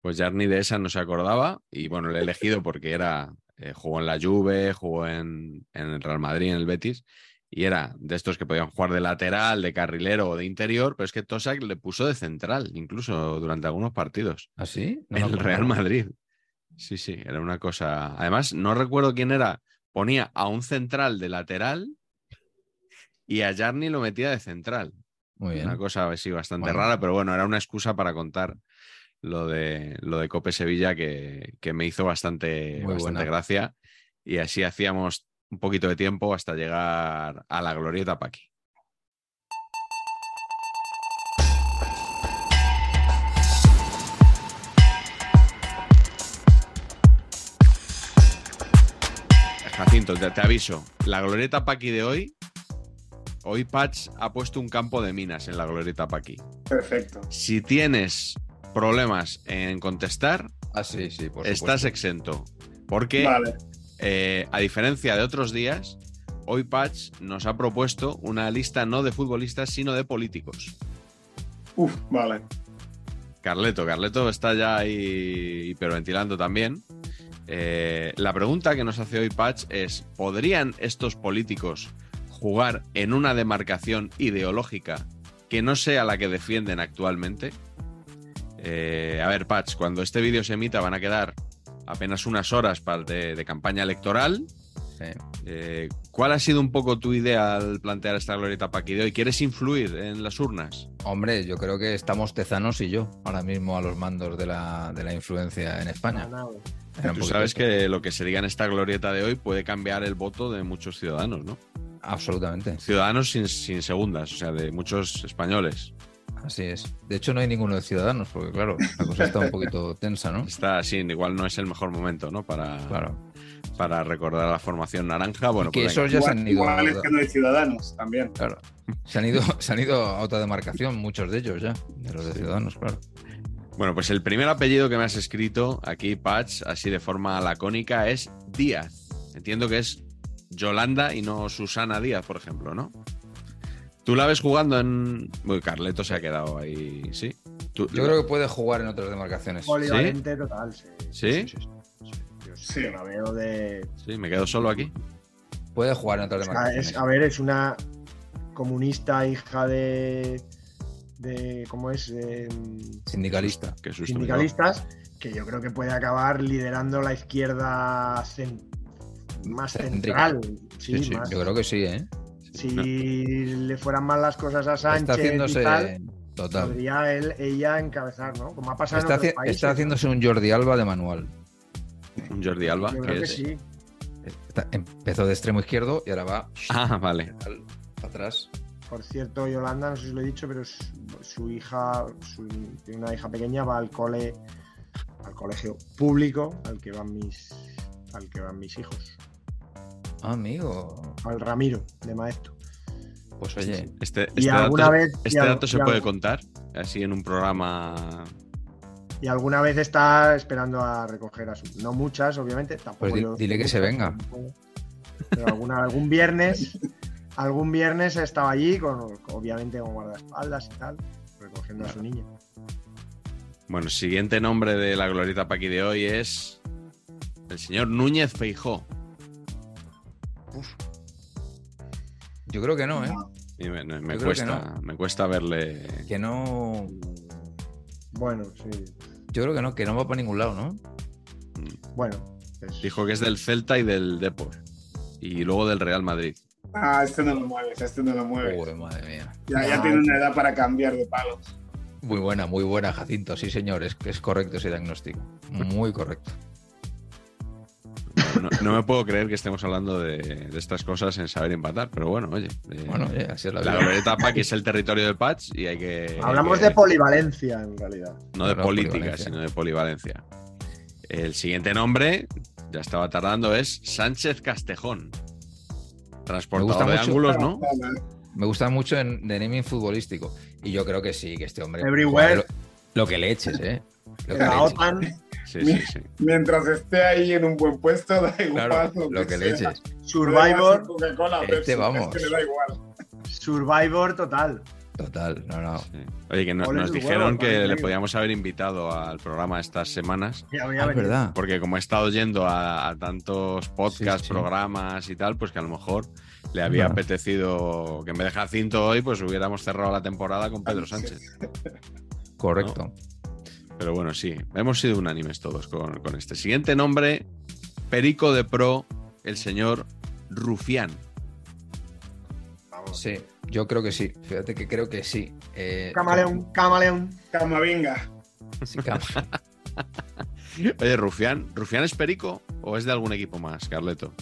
Pues Jarni de esa no se acordaba y bueno, le he elegido porque era, eh, jugó en la Juve, jugó en, en el Real Madrid, en el Betis y era de estos que podían jugar de lateral, de carrilero o de interior, pero es que Tosak le puso de central incluso durante algunos partidos ¿Ah, sí? No en el. Real Madrid. Sí, sí, era una cosa. Además, no recuerdo quién era. Ponía a un central de lateral y a Jarni lo metía de central. Muy bien. Una cosa así bastante Bueno. rara, pero bueno, era una excusa para contar lo de, lo de Cope Sevilla que, que me hizo bastante, Muy bastante buena. gracia. Y así hacíamos un poquito de tiempo hasta llegar a la glorieta Paqui. Jacinto, te, te aviso. La glorieta Paqui de hoy, hoy Patch ha puesto un campo de minas en la glorieta Paqui. Perfecto. Si tienes problemas en contestar, Ah, sí, sí, por estás supuesto. exento. Porque, Vale. eh, a diferencia de otros días, hoy Patch nos ha propuesto una lista no de futbolistas, sino de políticos. Uf, vale. Carleto, Carleto está ya ahí hiperventilando también. Eh, la pregunta que nos hace hoy Patch es: ¿podrían estos políticos jugar en una demarcación ideológica que no sea la que defienden actualmente? Eh, a ver, Patch, cuando este vídeo se emita van a quedar apenas unas horas para de, de campaña electoral. Sí. Eh, ¿Cuál ha sido un poco tu idea al plantear esta glorieta Paqui de hoy? ¿Quieres influir en las urnas? Hombre, yo creo que estamos Tezanos y yo ahora mismo a los mandos de la, de la influencia en España. Tú poquito sabes que lo que se diga en esta glorieta de hoy puede cambiar el voto de muchos ciudadanos, ¿no? Absolutamente. Ciudadanos sin, sin segundas, o sea, de muchos españoles. Así es. De hecho, no hay ninguno de ciudadanos, porque claro, la cosa está un poquito tensa, ¿no? Está así, igual no es el mejor momento, ¿no? Para, Claro. para recordar a la formación naranja. Bueno, Y que pues esos ya se han ido. Igual es que no hay ciudadanos también. Claro. Se han ido, se han ido a otra demarcación, muchos de ellos ya, de los de Ciudadanos, claro. Bueno, pues el primer apellido que me has escrito aquí, Patch, así de forma lacónica, es Díaz. Entiendo que es Yolanda y no Susana Díaz, por ejemplo, ¿no? Tú la ves jugando en. Uy, Carleto se ha quedado ahí, ¿sí? Tú- Yo creo que puede jugar en otras demarcaciones. Polivalente total, sí. ¿Sí? sí, sí. Yo sí Sí. que la veo de. Sí, me quedo solo aquí. Puede jugar en otras o sea, demarcaciones. es- a ver, es una comunista hija de. De ¿Cómo es? De, Sindicalista. Dado. sindicalistas, que yo creo que puede acabar liderando la izquierda cen- más Céntrica. central. Sí, Sí, sí, más. yo creo que sí, ¿eh? Si le fueran mal las cosas a Sánchez Está haciéndose. y tal, Total. podría él, ella encabezar, ¿no? Como ha pasado Está, en otros haci- países. está haciéndose un Jordi Alba de manual. Un Jordi Alba. Yo que creo que es- sí. Está- empezó de extremo izquierdo y ahora va Ah, vale. al- atrás. Por cierto, Yolanda, no sé si lo he dicho, pero su, su hija, su- tiene una hija pequeña, va al cole, al colegio público al que van mis, al que van mis hijos, Ah, amigo. al Ramiro de Maesto. Pues oye, Este, Y este alguna dato, vez, y este al- dato se y al- puede contar así en un programa. Y alguna vez está esperando a recoger a su. No muchas, obviamente. Tampoco Pues yo- dile que se venga. Pero alguna, algún viernes, algún viernes estaba allí, con, obviamente con guardaespaldas y tal, recogiendo a su niña. Bueno, siguiente nombre de la glorieta Paqui de hoy es el señor Núñez Feijó. yo creo que no, ¿eh? Y me, cuesta, me cuesta verle. Que no. Bueno, sí. Yo creo que no, que no va para ningún lado, ¿no? Bueno. es- Dijo que es del Celta y del Depor. Y luego del Real Madrid. Ah, este no lo mueves, este no lo mueves. Madre mía. Ya, ya Ah. tiene una edad para cambiar de palos. Muy buena, muy buena, Jacinto. Sí, señor, es, es correcto ese diagnóstico. Muy correcto. No, no me puedo creer que estemos hablando de, de estas cosas en saber empatar, pero bueno, oye. eh, Bueno, oye, así es la la vida. glorieta Paqui es el territorio del patch y hay que. Hablamos hay que- de polivalencia, en realidad. No de No, política, sino de polivalencia. El siguiente nombre, ya estaba tardando, es Sánchez Castejón. Transportador gusta de mucho. ángulos, ¿no? Me gusta mucho en de naming futbolístico. Y yo creo que sí, que este hombre. Everywhere. Lo, lo que le eches, ¿eh? Lo En que la le eches. OTAN, Sí, sí, sí. Mientras esté ahí en un buen puesto, da igual Claro, lo, lo que sea. le eches. Survivor, Este vamos. es que le da igual. Survivor total. Total, no, no. Sí. Oye, que nos, dijeron que le podíamos haber invitado al programa estas semanas, Ya voy a Ah, verdad. porque como he estado yendo a, a tantos podcasts, Sí, sí. programas y tal, pues que a lo mejor le había Bueno. apetecido que en vez de Jacinto hoy, pues hubiéramos cerrado la temporada con Pedro Sánchez. Correcto. Pero bueno, sí, hemos sido unánimes todos con, con este. Siguiente nombre, Perico de Pro, el señor Rufián. Sí, yo creo que sí. Fíjate que creo que sí. Eh, Camaleón, camaleón. Camavinga. sí, cam- Oye, Rufián, ¿Rufián es Perico o es de algún equipo más, Carleto?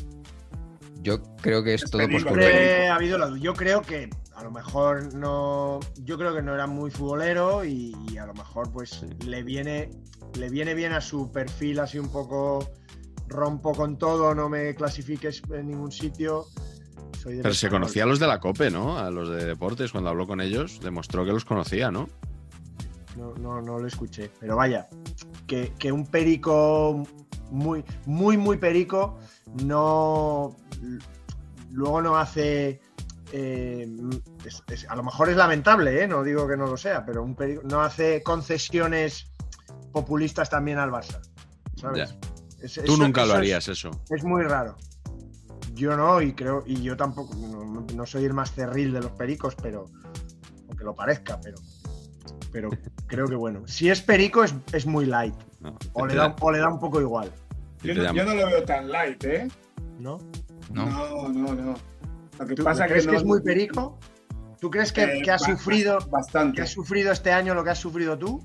Yo creo que es Es todo por Siempre ha habido. Yo creo que a lo mejor no. Yo creo que no era muy futbolero y, y a lo mejor pues le viene. Le viene bien a su perfil así un poco rompo con todo, no me clasifiques en ningún sitio. Soy Pero se conocía a los de la COPE, ¿no? A los de deportes, cuando habló con ellos, demostró que los conocía, ¿no? No, no, no lo escuché. Pero vaya, que, que un perico muy, muy, muy perico no. Luego no hace. eh, es- es- a lo mejor es lamentable, ¿eh? no digo que no lo sea, pero un perico no hace concesiones populistas también al Barça. ¿sabes? Es- Tú nunca lo harías eso. es muy raro. Yo no, y creo, y yo tampoco, no, no soy el más cerril de los pericos, pero aunque lo parezca, pero, pero creo que bueno. Si es perico es, es muy light. No, O le, da, da- o le da un poco igual, Yo no, llama. yo no lo veo tan light, ¿eh? ¿no? ¿no? No, no, no. Lo que ¿Tú pasa crees que, es muy perico? ¿Tú crees que, Eh, que has sufrido bastante. que has sufrido este año lo que has sufrido tú?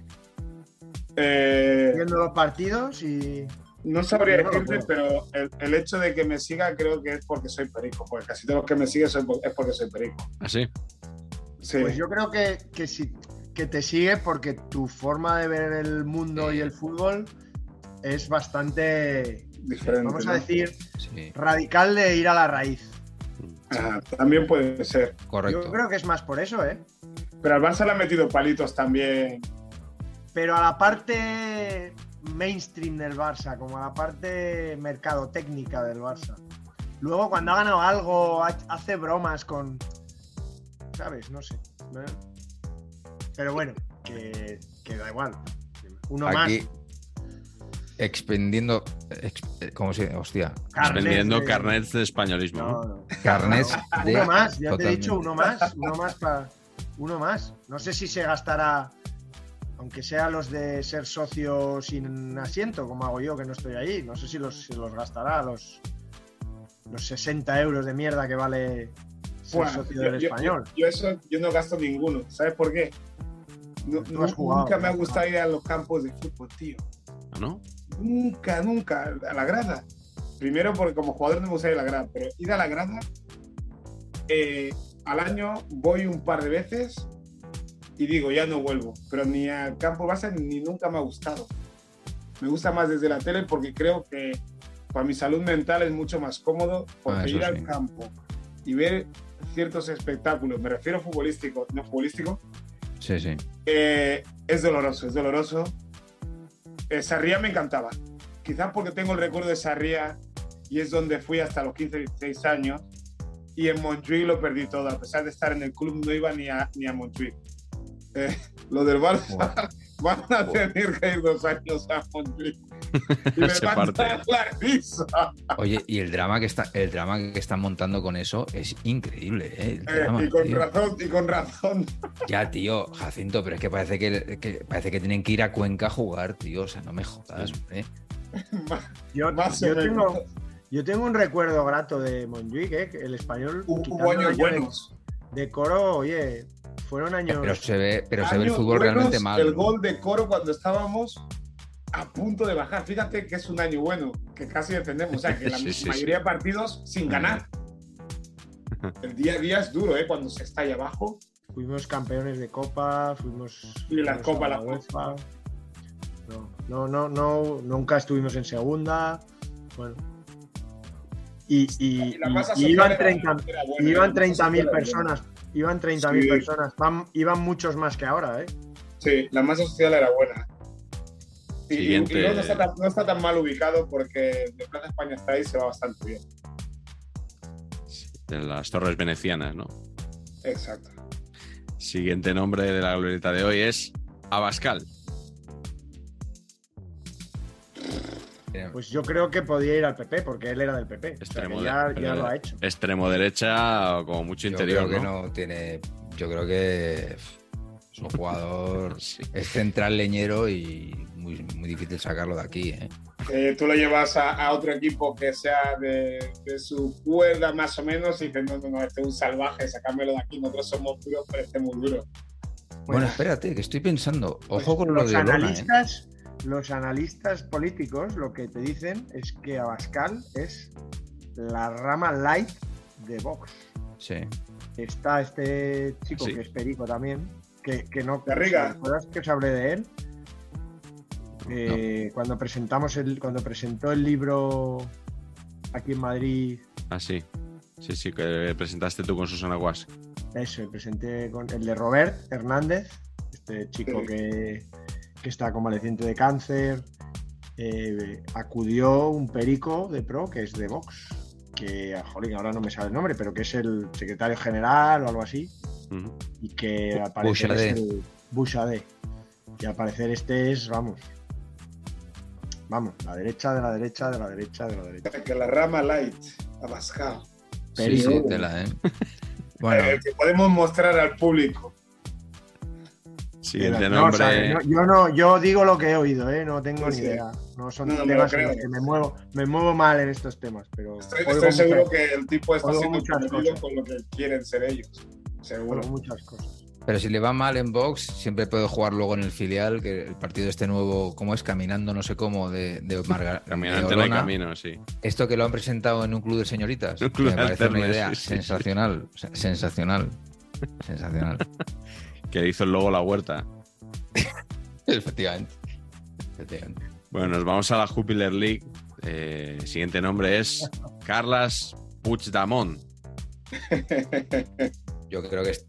Eh, Viendo los partidos y. no sabría no decirte, pero el, el hecho de que me siga creo que es porque soy perico, porque casi todos los que me siguen por- es porque soy perico. ¿Así? Sí. Pues yo creo que, que, si, que te sigue porque tu forma de ver el mundo y el fútbol es bastante, diferente. vamos ¿no? a decir, Sí, radical de ir a la raíz. Ajá, también puede ser. correcto. Yo creo que es más por eso, ¿eh? Pero al Barça le han metido palitos también. Pero a la parte mainstream del Barça, como a la parte mercadotécnica del Barça. Luego cuando ha ganado algo, ha- hace bromas con... ¿Sabes? No sé. ¿no? Pero bueno, que, que da igual. Uno Aquí más. expendiendo. ex- eh, ¿Cómo se Hostia. Carnet Vendiendo de- carnets de españolismo. No, ¿no? no. Carnets de. Uno más, ya te he dicho uno más, uno más para uno más. No sé si se gastará, aunque sea los de ser socio sin asiento, como hago yo, que no estoy ahí. No sé si los, si los gastará los, los 60 euros de mierda que vale ser Buah, socio yo, del yo- español. yo- yo eso yo no gasto ninguno. ¿Sabes por qué? No- no- has jugado, nunca me ha gustado jugado. ir a los campos de fútbol, tío. ¿Ah, ¿No? Nunca, nunca. A la grada. Primero porque como jugador no me gusta ir a la grada, pero ir a la grada, eh, al año voy un par de veces y digo, ya no vuelvo. Pero ni al campo base ni nunca me ha gustado. Me gusta más desde la tele porque creo que para mi salud mental es mucho más cómodo porque Ah, ir al sí. campo y ver ciertos espectáculos, me refiero futbolístico, no futbolístico, Sí, sí. eh, es doloroso, es doloroso. Eh, Sarria me encantaba. Quizás porque tengo el recuerdo de Sarria y es donde fui hasta los 15, 16 años. Y en Montjuic lo perdí todo. A pesar de estar en el club, no iba ni a, ni a Montjuic. Eh, lo del Barça van a tener que ir dos años a Montjuic. Y me van a parte. dar la risa. Oye, y el drama que está, el drama que están montando con eso es increíble, ¿eh? El Eh, drama, y con tío. razón, y con razón. Ya, tío, Jacinto, pero es que parece que, que- parece que tienen que ir a Cuenca a jugar, tío. O sea, no me jodas, ¿eh? Yo, Más tengo, yo tengo un recuerdo grato de Montjuic, ¿eh? el español Hubo años buenos. De coro, oye, fueron años. Pero se ve, pero se ve el fútbol realmente mal. El gol de Coro cuando estábamos a punto de bajar. Fíjate que es un año bueno, que casi defendemos. O sea, que la Sí, sí, mayoría de partidos sin ganar. El día a día es duro, ¿eh? Cuando se está ahí abajo. Fuimos campeones de Copa, fuimos. Y la fuimos Copa, a la UEFA. No, no, no, no, nunca estuvimos en segunda. Bueno. Y, iban era- 30 era buena, iban la masa 30.000 social era buena. personas. Iban 30.000 Sí. personas. Van- iban muchos más que ahora, ¿eh? Sí, la masa social era buena. Y, no, está tan, no está tan mal ubicado porque de Plaza España está ahí se va bastante bien. De las torres venecianas, ¿no? Exacto. Siguiente nombre de la glorieta de hoy es Abascal. Pues yo creo que podía ir al PP, porque él era del PP. O sea, Extremo, de- ya, lo ha hecho. extremo derecha o como mucho Yo interior, creo que ¿no? tiene. Yo creo que es un jugador. Sí. Es central leñero y muy, muy difícil sacarlo de aquí. ¿eh? Eh, tú lo llevas a, a otro equipo que sea de, de su cuerda más o menos y dices, no, no, no, este es un salvaje, sacármelo de aquí, nosotros somos duros, pero este es muy duro. Bueno, espérate, que estoy pensando. Ojo con lo Pues los de ¿eh? Los analistas políticos lo que te dicen es que Abascal es la rama light de Vox. Sí. Está este chico Sí. que es perico también, que, que no. Garriga. ¿Recuerdas que os hablé de él? Eh, Cuando presentamos el, cuando presentó el libro aquí en Madrid, Ah, sí. Sí, sí, que presentaste tú con Susana Guas. eso, presenté con el de Robert Hernández, este chico Sí. que, que está convaleciente de cáncer. eh, acudió un perico de pro que es de Vox, que, jolín, ahora no me sale el nombre, pero que es el secretario general o algo así. Ujú. y que al parecer Bouchardet. es el. Y al parecer este es, vamos, vamos, la derecha de la derecha de la derecha de la derecha. Que la rama light, Abascal. Sí, Perico. sí, tela, ¿eh? Bueno, Eh, que podemos mostrar al público. Siguiente No, o sea, nombre. no, yo no, yo digo lo que he oído, ¿eh? no tengo Sí, ni sí. idea. No son No, me temas los que me muevo, me muevo mal en estos temas, pero Estoy, seguro muchas- que el tipo está siendo muchas conmovido cosas. con lo que quieren ser ellos. Seguro. oigo muchas cosas. pero si le va mal en Vox, siempre puede jugar luego en el filial, que el partido este nuevo, ¿cómo es? Caminando, no sé cómo, de, de Marga- de Caminante no hay Olona. camino, sí. Esto que lo han presentado en un club de señoritas, Un club me de parece una idea sí, sí, sí. sensacional, se- sensacional, Que hizo luego la huerta. Efectivamente. Efectivamente. Bueno, nos vamos a la Jupiler League. Eh, siguiente nombre es Carlas Puigdemont. Yo creo que es,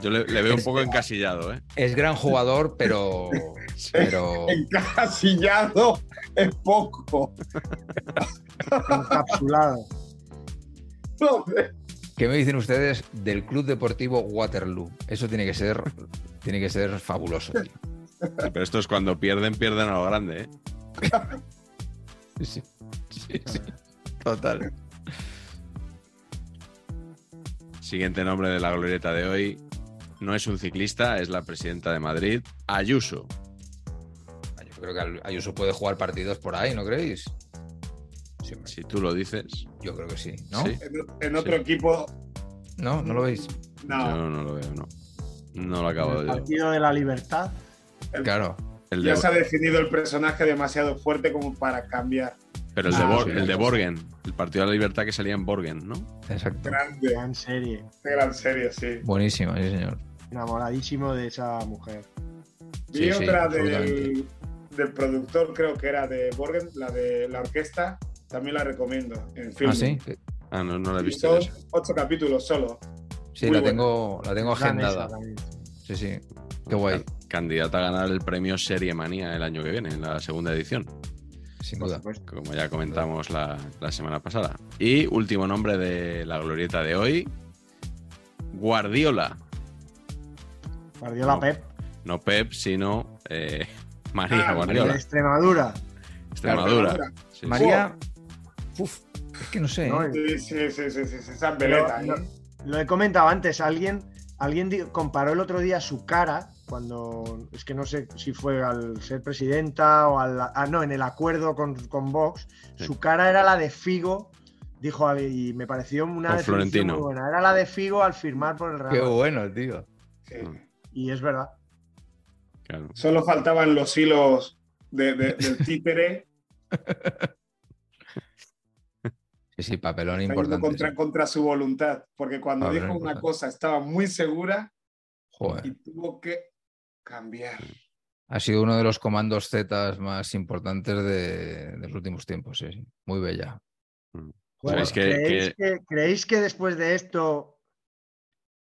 Yo le, le veo un poco encasillado, ¿eh? es gran jugador, pero, pero Encasillado es poco. Encapsulado. Joder. ¿Qué me dicen ustedes del Club Deportivo Waterloo? Eso tiene que ser, tiene que ser fabuloso. tío. Sí, pero esto es cuando pierden, pierden a lo grande, ¿eh? Sí, sí, sí, sí. Total. Siguiente nombre de la glorieta de hoy. No es un ciclista, es la presidenta de Madrid, Ayuso. Yo creo que Ayuso puede jugar partidos por ahí, ¿no creéis? Sí, Si tú lo dices, yo creo que sí, ¿no? Sí. En, en otro Sí. equipo, ¿No? ¿No lo veis? no. yo no lo veo, no. No lo acabo el de ver. partido de la libertad. Claro. El Ya de, se ha definido el personaje demasiado fuerte como para cambiar. pero el de, Ah, Bor- sí. el de Borgen, el partido de la libertad que salía en Borgen, ¿no? Exacto. Grande, Gran serie. gran serie, sí. Buenísimo, sí, señor. Enamoradísimo de esa mujer. Vi Sí, sí, otra del, del productor, creo que era de Borgen, la de la orquesta, también la recomiendo en film. Ah, sí. Ah, no, no lo he visto. Son ocho capítulos solo. Sí, Muy la buena. tengo, la tengo agendada. Sí, sí. Qué guay, Candidata a ganar el premio Serie Manía el año que viene, en la segunda edición, sin duda. como ya comentamos la, la semana pasada. Y último nombre de la glorieta de hoy, Guardiola. Guardiola No. Pep. No Pep, sino eh, María Ah, De Guardiola. Extremadura. Extremadura. Sí, sí. Uf, es que no sé. No, ¿eh? Sí, sí, sí, sí, sí, sí, esa veleta, lo, ¿eh? lo he comentado antes, alguien, alguien comparó el otro día su cara cuando, es que no sé si fue al ser presidenta o al, ah, no, en el acuerdo con, con Vox, Sí. su cara era la de Figo, dijo alguien, y me pareció una Florentino. muy buena, era la de Figo al firmar por el Real Qué bueno, tío. Sí. y es verdad. Claro. Solo faltaban los hilos de- de- del títere Sí, sí, papelón importante. contra, sí. contra su voluntad. Porque cuando Papelón dijo una cosa estaba muy segura y tuvo que cambiar. Ha sido uno de los comandos Z más importantes de, de los últimos tiempos, sí, sí. Muy bella. Bueno, ¿Sabéis que- ¿creéis, que... creéis que después de esto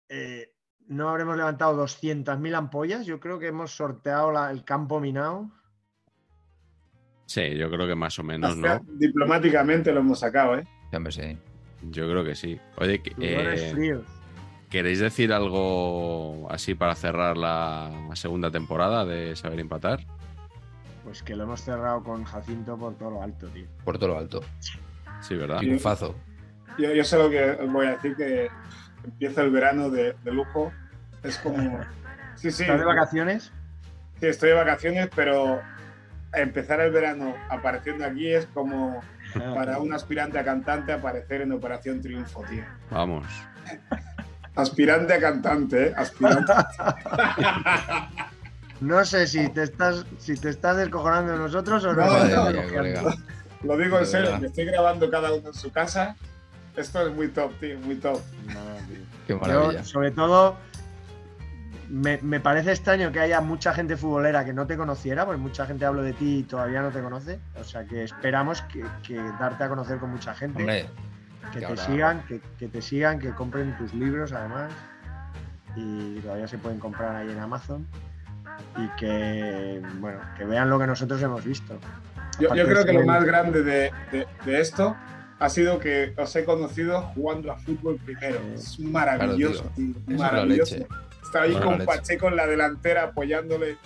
eh, no habremos levantado 200.000 ampollas? Yo creo que hemos sorteado la- el campo minado. Sí, yo creo que más o menos, Hasta ¿no? Diplomáticamente lo hemos sacado, ¿eh? Sí, hombre, sí. Yo creo que sí. Oye, eh, fríos. ¿queréis decir algo así para cerrar la segunda temporada de Saber Empatar? Pues que lo hemos cerrado con Jacinto por todo lo alto, tío. Por todo lo alto. Sí, ¿verdad? Triunfazo. Yo, yo sé lo que os voy a decir, que empieza el verano de, de lujo. Es como... Sí, sí, ¿Estás de vacaciones? sí, estoy de vacaciones, pero empezar el verano apareciendo aquí es como para un aspirante a cantante aparecer en Operación Triunfo, tío. Vamos. Aspirante a cantante, ¿eh? Aspirante. No sé si te estás, si te estás descojonando de nosotros o no. Lo digo en serio, que estoy grabando cada uno en su casa. Esto es muy top, tío, muy top. No, tío. Qué Yo, maravilla. sobre todo, me, me parece extraño que haya mucha gente futbolera que no te conociera, porque mucha gente hablo de ti y todavía no te conoce. O sea que esperamos que, que darte a conocer con mucha gente, Hombre, que que te ahora- sigan, que, que te sigan, que compren tus libros además. Y todavía se pueden comprar ahí en Amazon. Y que bueno, que vean lo que nosotros hemos visto. Yo, yo creo que lo más grande de, de- de esto ha sido que os he conocido jugando a fútbol primero. Es maravilloso, Claro, tío, Eso es maravilloso. Estaba ahí Bueno, con leche. Pacheco en la delantera apoyándole.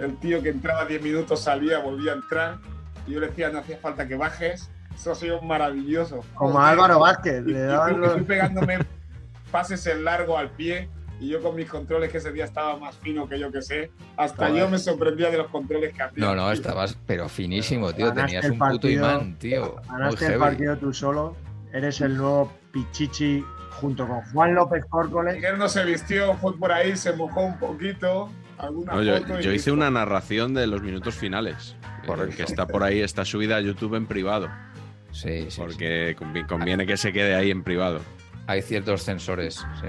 El tío que entraba 10 minutos salía, volvía a entrar. Y yo le decía, no hacía falta que bajes. Eso ha sido maravilloso. Como. Álvaro Vázquez, Y, le y daban tú- y los- tú pegándome pases en largo al pie. Y yo con mis controles, que ese día estaba más fino que yo que sé. Hasta Joder. yo me sorprendía de los controles que hacía. No, no, estabas, pero finísimo, tío. Ganaste Tenías un puto partido, imán, tío. Ganaste el partido tú solo. Eres el nuevo Pichichi junto con Juan López Córcoles. Miguel no se vistió, fue por ahí, se mojó un poquito. No, yo, hice una narración de los minutos finales. Correcto. Que está por ahí, está subida a YouTube en privado. Sí, sí. Porque convi- conviene que se quede ahí en privado. Hay ciertos sensores, sí.